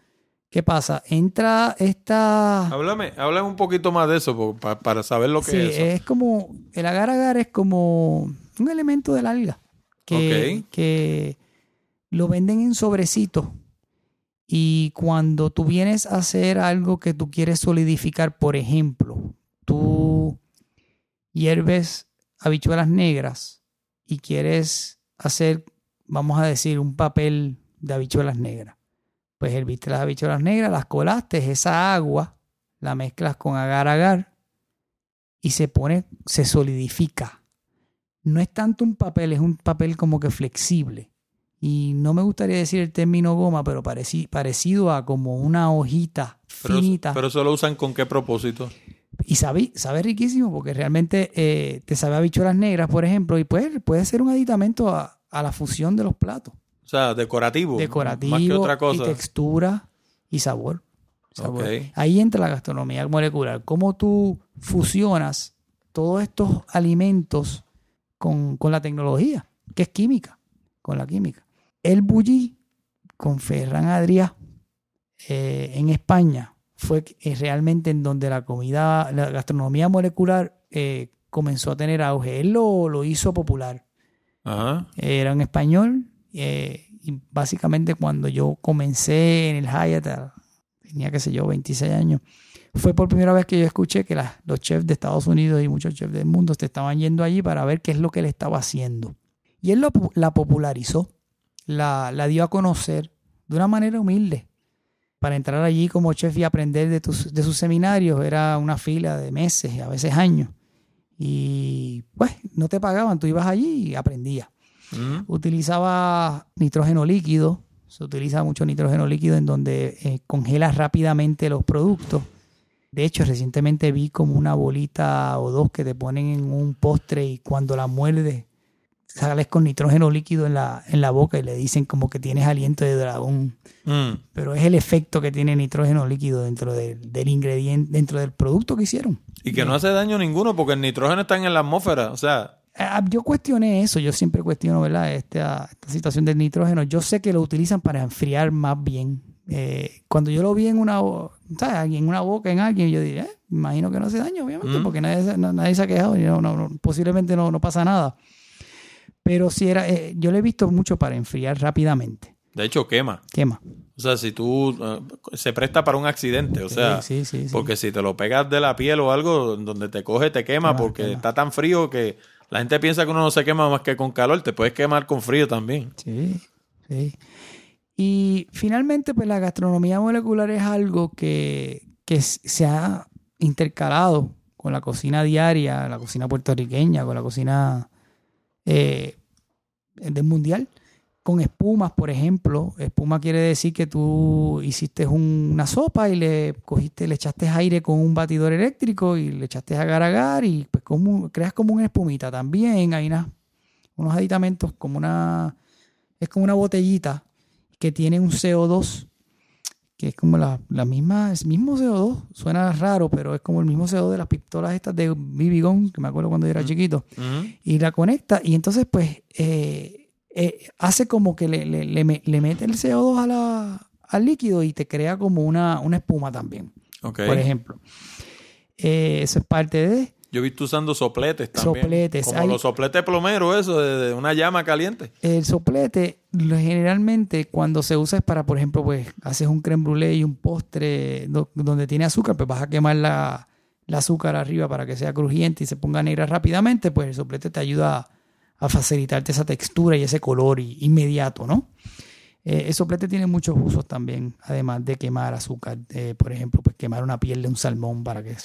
S2: ¿Qué pasa? Entra esta...
S1: Háblame, háblame un poquito más de eso para, saber lo que
S2: es
S1: eso.
S2: es como... El agar agar es como un elemento del alga que, que lo venden en sobrecitos. Y cuando tú vienes a hacer algo que tú quieres solidificar, por ejemplo, tú hierves habichuelas negras y quieres hacer vamos a decir, un papel de habichuelas negras. Pues herviste las habichuelas negras, las colaste, esa agua la mezclas con agar agar y se pone, se solidifica. No es tanto un papel, es un papel como que flexible. Y no me gustaría decir el término goma, pero parecido a como una hojita finita.
S1: Pero eso lo usan con qué propósito?
S2: Y sabe, sabe riquísimo porque realmente eh, te sabe a bichuelas negras, por ejemplo, y puede, puede ser un aditamento a, la fusión de los platos.
S1: O sea, decorativo.
S2: Decorativo más que otra cosa. y textura y sabor. Ahí entra la gastronomía molecular. Cómo tú fusionas todos estos alimentos con, la tecnología, que es química, con la química. El bulli con Ferran Adrià eh, en España fue eh, realmente en donde la comida, la gastronomía molecular eh, comenzó a tener auge. Él lo, hizo popular. Era en español. y básicamente cuando yo comencé en el Hyatt tenía, qué sé yo, 26 años, fue por primera vez que yo escuché que los chefs de Estados Unidos y muchos chefs del mundo se estaban yendo allí para ver qué es lo que él estaba haciendo. Y él la popularizó, la, dio a conocer de una manera humilde. Para entrar allí como chef y aprender de, de sus seminarios era una fila de meses, a veces años. Y pues no te pagaban, tú ibas allí y aprendías. Utilizaba nitrógeno líquido, se utiliza mucho nitrógeno líquido en donde eh, congela rápidamente los productos. De hecho, recientemente vi como una bolita o dos que te ponen en un postre y cuando la muerdes sales con nitrógeno líquido en la, en la boca y le dicen como que tienes aliento de dragón. Mm. Pero es el efecto que tiene nitrógeno líquido dentro del ingrediente, dentro del producto que hicieron.
S1: Y que no hace daño ninguno porque el nitrógeno está en la atmósfera. O sea,
S2: Ah, yo cuestioné eso, yo siempre cuestiono, ¿verdad? Esta, esta situación del nitrógeno. Yo sé que lo utilizan para enfriar más bien. Eh, cuando yo lo vi en una, ¿sabes? en una boca en alguien, yo dije, eh, imagino que no hace daño, obviamente, mm. porque nadie, nadie, se ha quejado y no, posiblemente no, no pasa nada. Pero si era, eh, yo lo he visto mucho para enfriar rápidamente.
S1: De hecho, quema.
S2: Quema.
S1: O sea, si tú se presta para un accidente, o sea, sí, sí, porque si te lo pegas de la piel o algo donde te coge te quema porque está tan frío que la gente piensa que uno no se quema más que con calor, te puedes quemar con frío también.
S2: Sí, sí. Y finalmente, pues la gastronomía molecular es algo que, se ha intercalado con la cocina diaria, la cocina puertorriqueña, con la cocina eh, del mundial con espumas, por ejemplo. Espuma quiere decir que tú hiciste una sopa y le cogiste, le echaste aire con un batidor eléctrico y le echaste agar agar y pues como, creas como una espumita. También hay unos aditamentos como una, es como una botellita que tiene un CO2 que es como la, misma, es mismo CO2, suena raro, pero es como el mismo CO2 de las pistolas estas de BB que me acuerdo cuando yo era chiquito, y la conecta, y entonces pues eh, eh, hace como que le, le, le, mete el CO2 a la, al líquido y te crea como una, una espuma también. Por ejemplo. Eh, eso es parte de...
S1: Yo he visto usando sopletes también. Sopletes. Como los sopletes plomeros, eso, de, una llama caliente.
S2: El soplete, generalmente, cuando se usa es para, por ejemplo, pues, haces un creme brûlée y un postre donde tiene azúcar, pues vas a quemar la, la, azúcar arriba para que sea crujiente y se ponga negra rápidamente, pues el soplete te ayuda a a facilitarte esa textura y ese color inmediato, ¿no? Eh, el soplete tiene muchos usos también, además de quemar azúcar. Eh, por ejemplo, pues quemar una piel de un salmón para que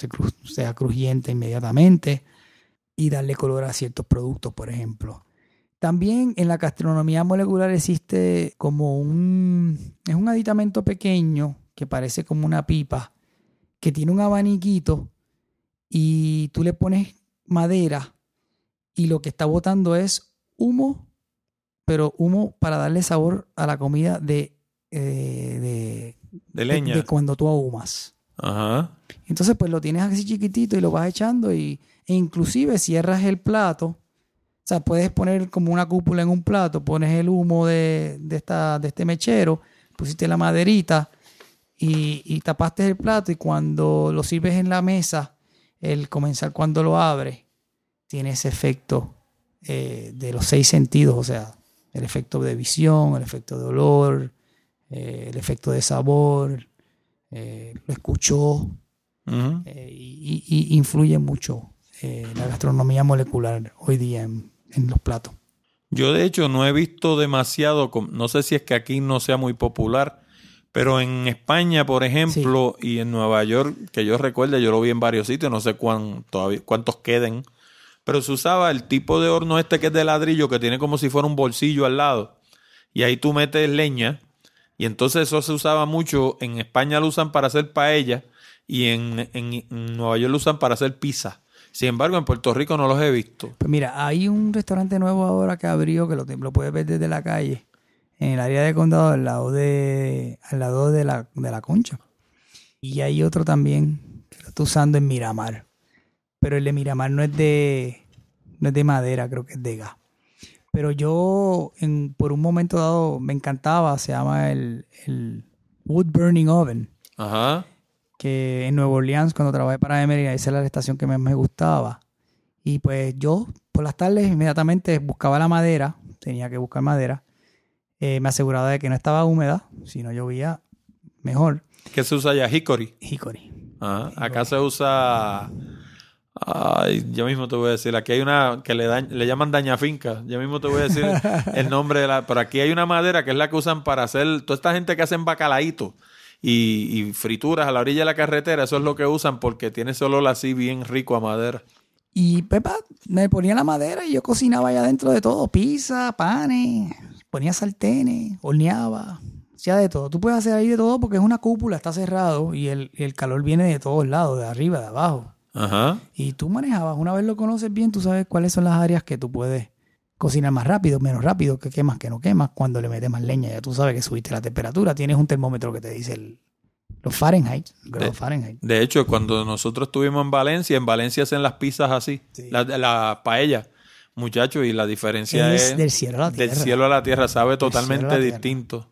S2: sea crujiente inmediatamente y darle color a ciertos productos, por ejemplo. También en la gastronomía molecular existe como un... es un aditamento pequeño que parece como una pipa, que tiene un abaniquito y tú le pones madera y lo que está botando es humo, pero humo para darle sabor a la comida de, eh,
S1: de, leña.
S2: De, cuando tú ahumas. Ajá. Entonces, pues lo tienes así chiquitito y lo vas echando y, e inclusive cierras el plato. O sea, puedes poner como una cúpula en un plato, pones el humo de, esta, de este mechero, pusiste la maderita y, y, tapaste el plato y cuando lo sirves en la mesa, el comenzar cuando lo abres, tiene ese efecto eh, de los seis sentidos, o sea, el efecto de visión, el efecto de olor, eh, el efecto de sabor, eh, lo escuchó, y, influye mucho la gastronomía molecular hoy día en, los platos.
S1: Yo de hecho no he visto demasiado, no sé si es que aquí no sea muy popular, pero en España, por ejemplo, y en Nueva York, que yo recuerde, yo lo vi en varios sitios, no sé cuán, todavía, cuántos queden, pero se usaba el tipo de horno este que es de ladrillo, que tiene como si fuera un bolsillo al lado, y ahí tú metes leña, y entonces eso se usaba mucho, en España lo usan para hacer paella, y en, en- Nueva York lo usan para hacer pizza. Sin embargo, en Puerto Rico no los he visto.
S2: Pues mira, hay un restaurante nuevo ahora que abrió que lo, lo puedes ver desde la calle, en el área de condado, al lado de, al lado de la, de la concha. Y hay otro también que lo está usando en Miramar. Pero el de Miramar no es de, no es de madera, creo que es de gas. Pero yo, en, por un momento dado, me encantaba, se llama el, el Wood Burning Oven
S1: Ajá.
S2: que en Nueva Orleans, cuando trabajé para Emery, esa era la estación que más me gustaba. Y pues yo, por las tardes, inmediatamente buscaba la madera, tenía que buscar madera, eh, me aseguraba de que no estaba húmeda, si no llovía, mejor,
S1: ¿Qué se usa allá? Hickory.
S2: hickory.
S1: Ajá. Acá se usa. Ay, yo mismo te voy a decir. Aquí hay una que le, da- le llaman daña finca. Yo mismo te voy a decir el nombre de la. Pero aquí hay una madera que es la que usan para hacer. Toda esta gente que hacen bacalaíto y, y frituras a la orilla de la carretera, eso es lo que usan porque tiene ese olor así bien rico a madera.
S2: Y Pepa me ponía la madera y yo cocinaba allá dentro de todo, pizza, panes, ponía sartenes, horneaba, hacía de todo. Tú puedes hacer ahí de todo porque es una cúpula, está cerrado y el, y el calor viene de todos lados, de arriba, de abajo.
S1: Ajá.
S2: Y tú manejabas, una vez lo conoces bien, tú sabes cuáles son las áreas que tú puedes cocinar más rápido, menos rápido, que quemas, que no quemas, cuando le metes más leña, ya tú sabes que subiste la temperatura, tienes un termómetro que te dice el- los Fahrenheit,
S1: De-
S2: Fahrenheit.
S1: De hecho, cuando nosotros estuvimos en Valencia, en Valencia hacen las pizzas así,
S2: Sí.
S1: la, la paella, muchachos, y la diferencia es,
S2: Es del cielo a la tierra.
S1: del cielo a la tierra, sabe totalmente distinto.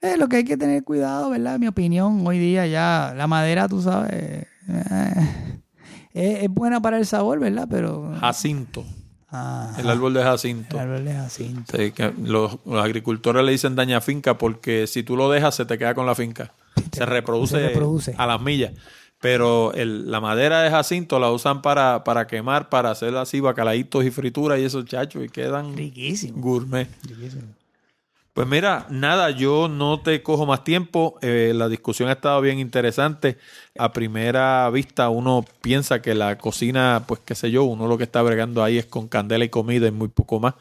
S2: Eh, lo que hay que tener cuidado, ¿verdad? En mi opinión, hoy día ya la madera, tú sabes, eh, es, es buena para el sabor, ¿verdad? Pero...
S1: Jacinto,
S2: Ah,
S1: el árbol de jacinto.
S2: el árbol.
S1: Sí, que los, los agricultores le dicen daña finca porque si tú lo dejas se te queda con la finca. Se reproduce,
S2: se reproduce.
S1: a las millas. Pero el- la madera de jacinto la usan para, para quemar, para hacer así bacalaitos y frituras y esos chachos y quedan
S2: Riquísimo.
S1: gourmet.
S2: riquísimo.
S1: Pues mira, nada, yo no te cojo más tiempo. Eh, la discusión ha estado bien interesante. A primera vista uno piensa que la cocina, pues qué sé yo, uno lo que está bregando ahí es con candela y comida y muy poco más.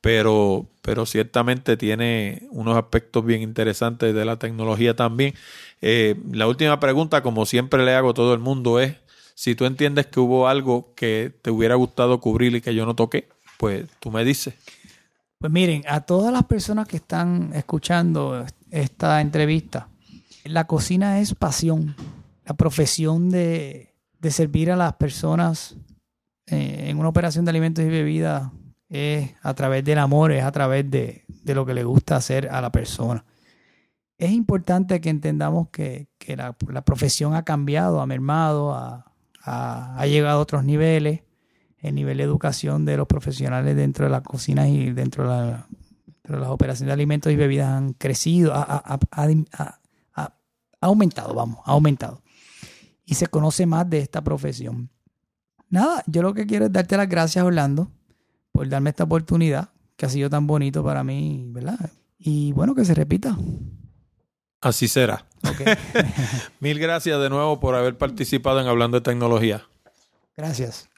S1: Pero, pero ciertamente tiene unos aspectos bien interesantes de la tecnología también. Eh, la última pregunta, como siempre le hago a todo el mundo, es si tú entiendes que hubo algo que te hubiera gustado cubrir y que yo no toqué, pues tú me dices.
S2: Pues miren, a todas las personas que están escuchando esta entrevista, la cocina es pasión. La profesión de, de servir a las personas eh, en una operación de alimentos y bebidas es a través del amor, es a través de, de lo que le gusta hacer a la persona. Es importante que entendamos que, que la, profesión ha cambiado, ha mermado, ha- ha llegado a otros niveles el nivel de educación de los profesionales dentro de las cocinas y dentro de, la- dentro de las operaciones de alimentos y bebidas han crecido, ha, ha- ha- ha- ha- ha aumentado, vamos, ha aumentado. Y se conoce más de esta profesión. Nada, yo lo que quiero es darte las gracias, Orlando, por darme esta oportunidad que ha sido tan bonito para mí, ¿verdad? Y bueno, que se repita.
S1: Así será. Mil gracias de nuevo por haber participado en Hablando de Tecnología.
S2: Gracias.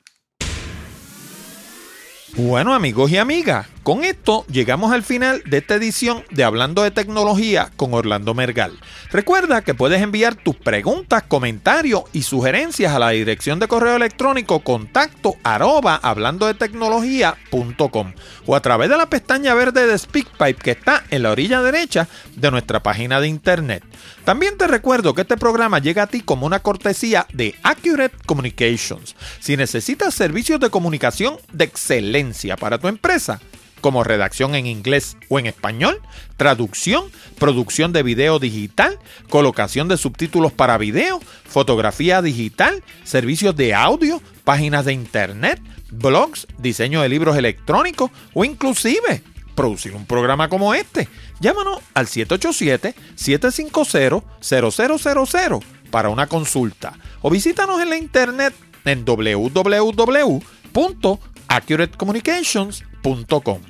S1: Bueno amigos y amigas, con esto llegamos al final de esta edición de Hablando de Tecnología con Orlando Mergal. Recuerda que puedes enviar tus preguntas, comentarios y sugerencias a la dirección de correo electrónico contacto arroba hablando de tecnología.com o a través de la pestaña verde de SpeakPipe que está en la orilla derecha de nuestra página de internet. También te recuerdo que este programa llega a ti como una cortesía de Accurate Communications. Si necesitas servicios de comunicación de excelencia para tu empresa, como redacción en inglés o en español, traducción, producción de video digital, colocación de subtítulos para video, fotografía digital, servicios de audio, páginas de internet, blogs, diseño de libros electrónicos o inclusive producir un programa como este. Llámanos al 787-750-0000 para una consulta o visítanos en la internet en www.accuratecommunications.com.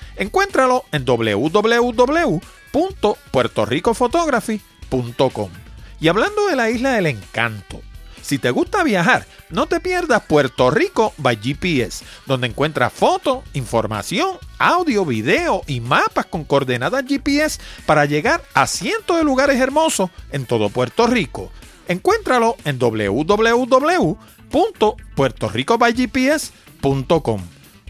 S1: Encuéntralo en www.puertoricophotography.com. Y hablando de la Isla del Encanto, si te gusta viajar, no te pierdas Puerto Rico by GPS, donde encuentras fotos, información, audio, video y mapas con coordenadas GPS para llegar a cientos de lugares hermosos en todo Puerto Rico. Encuéntralo en www.puertoricobygps.com.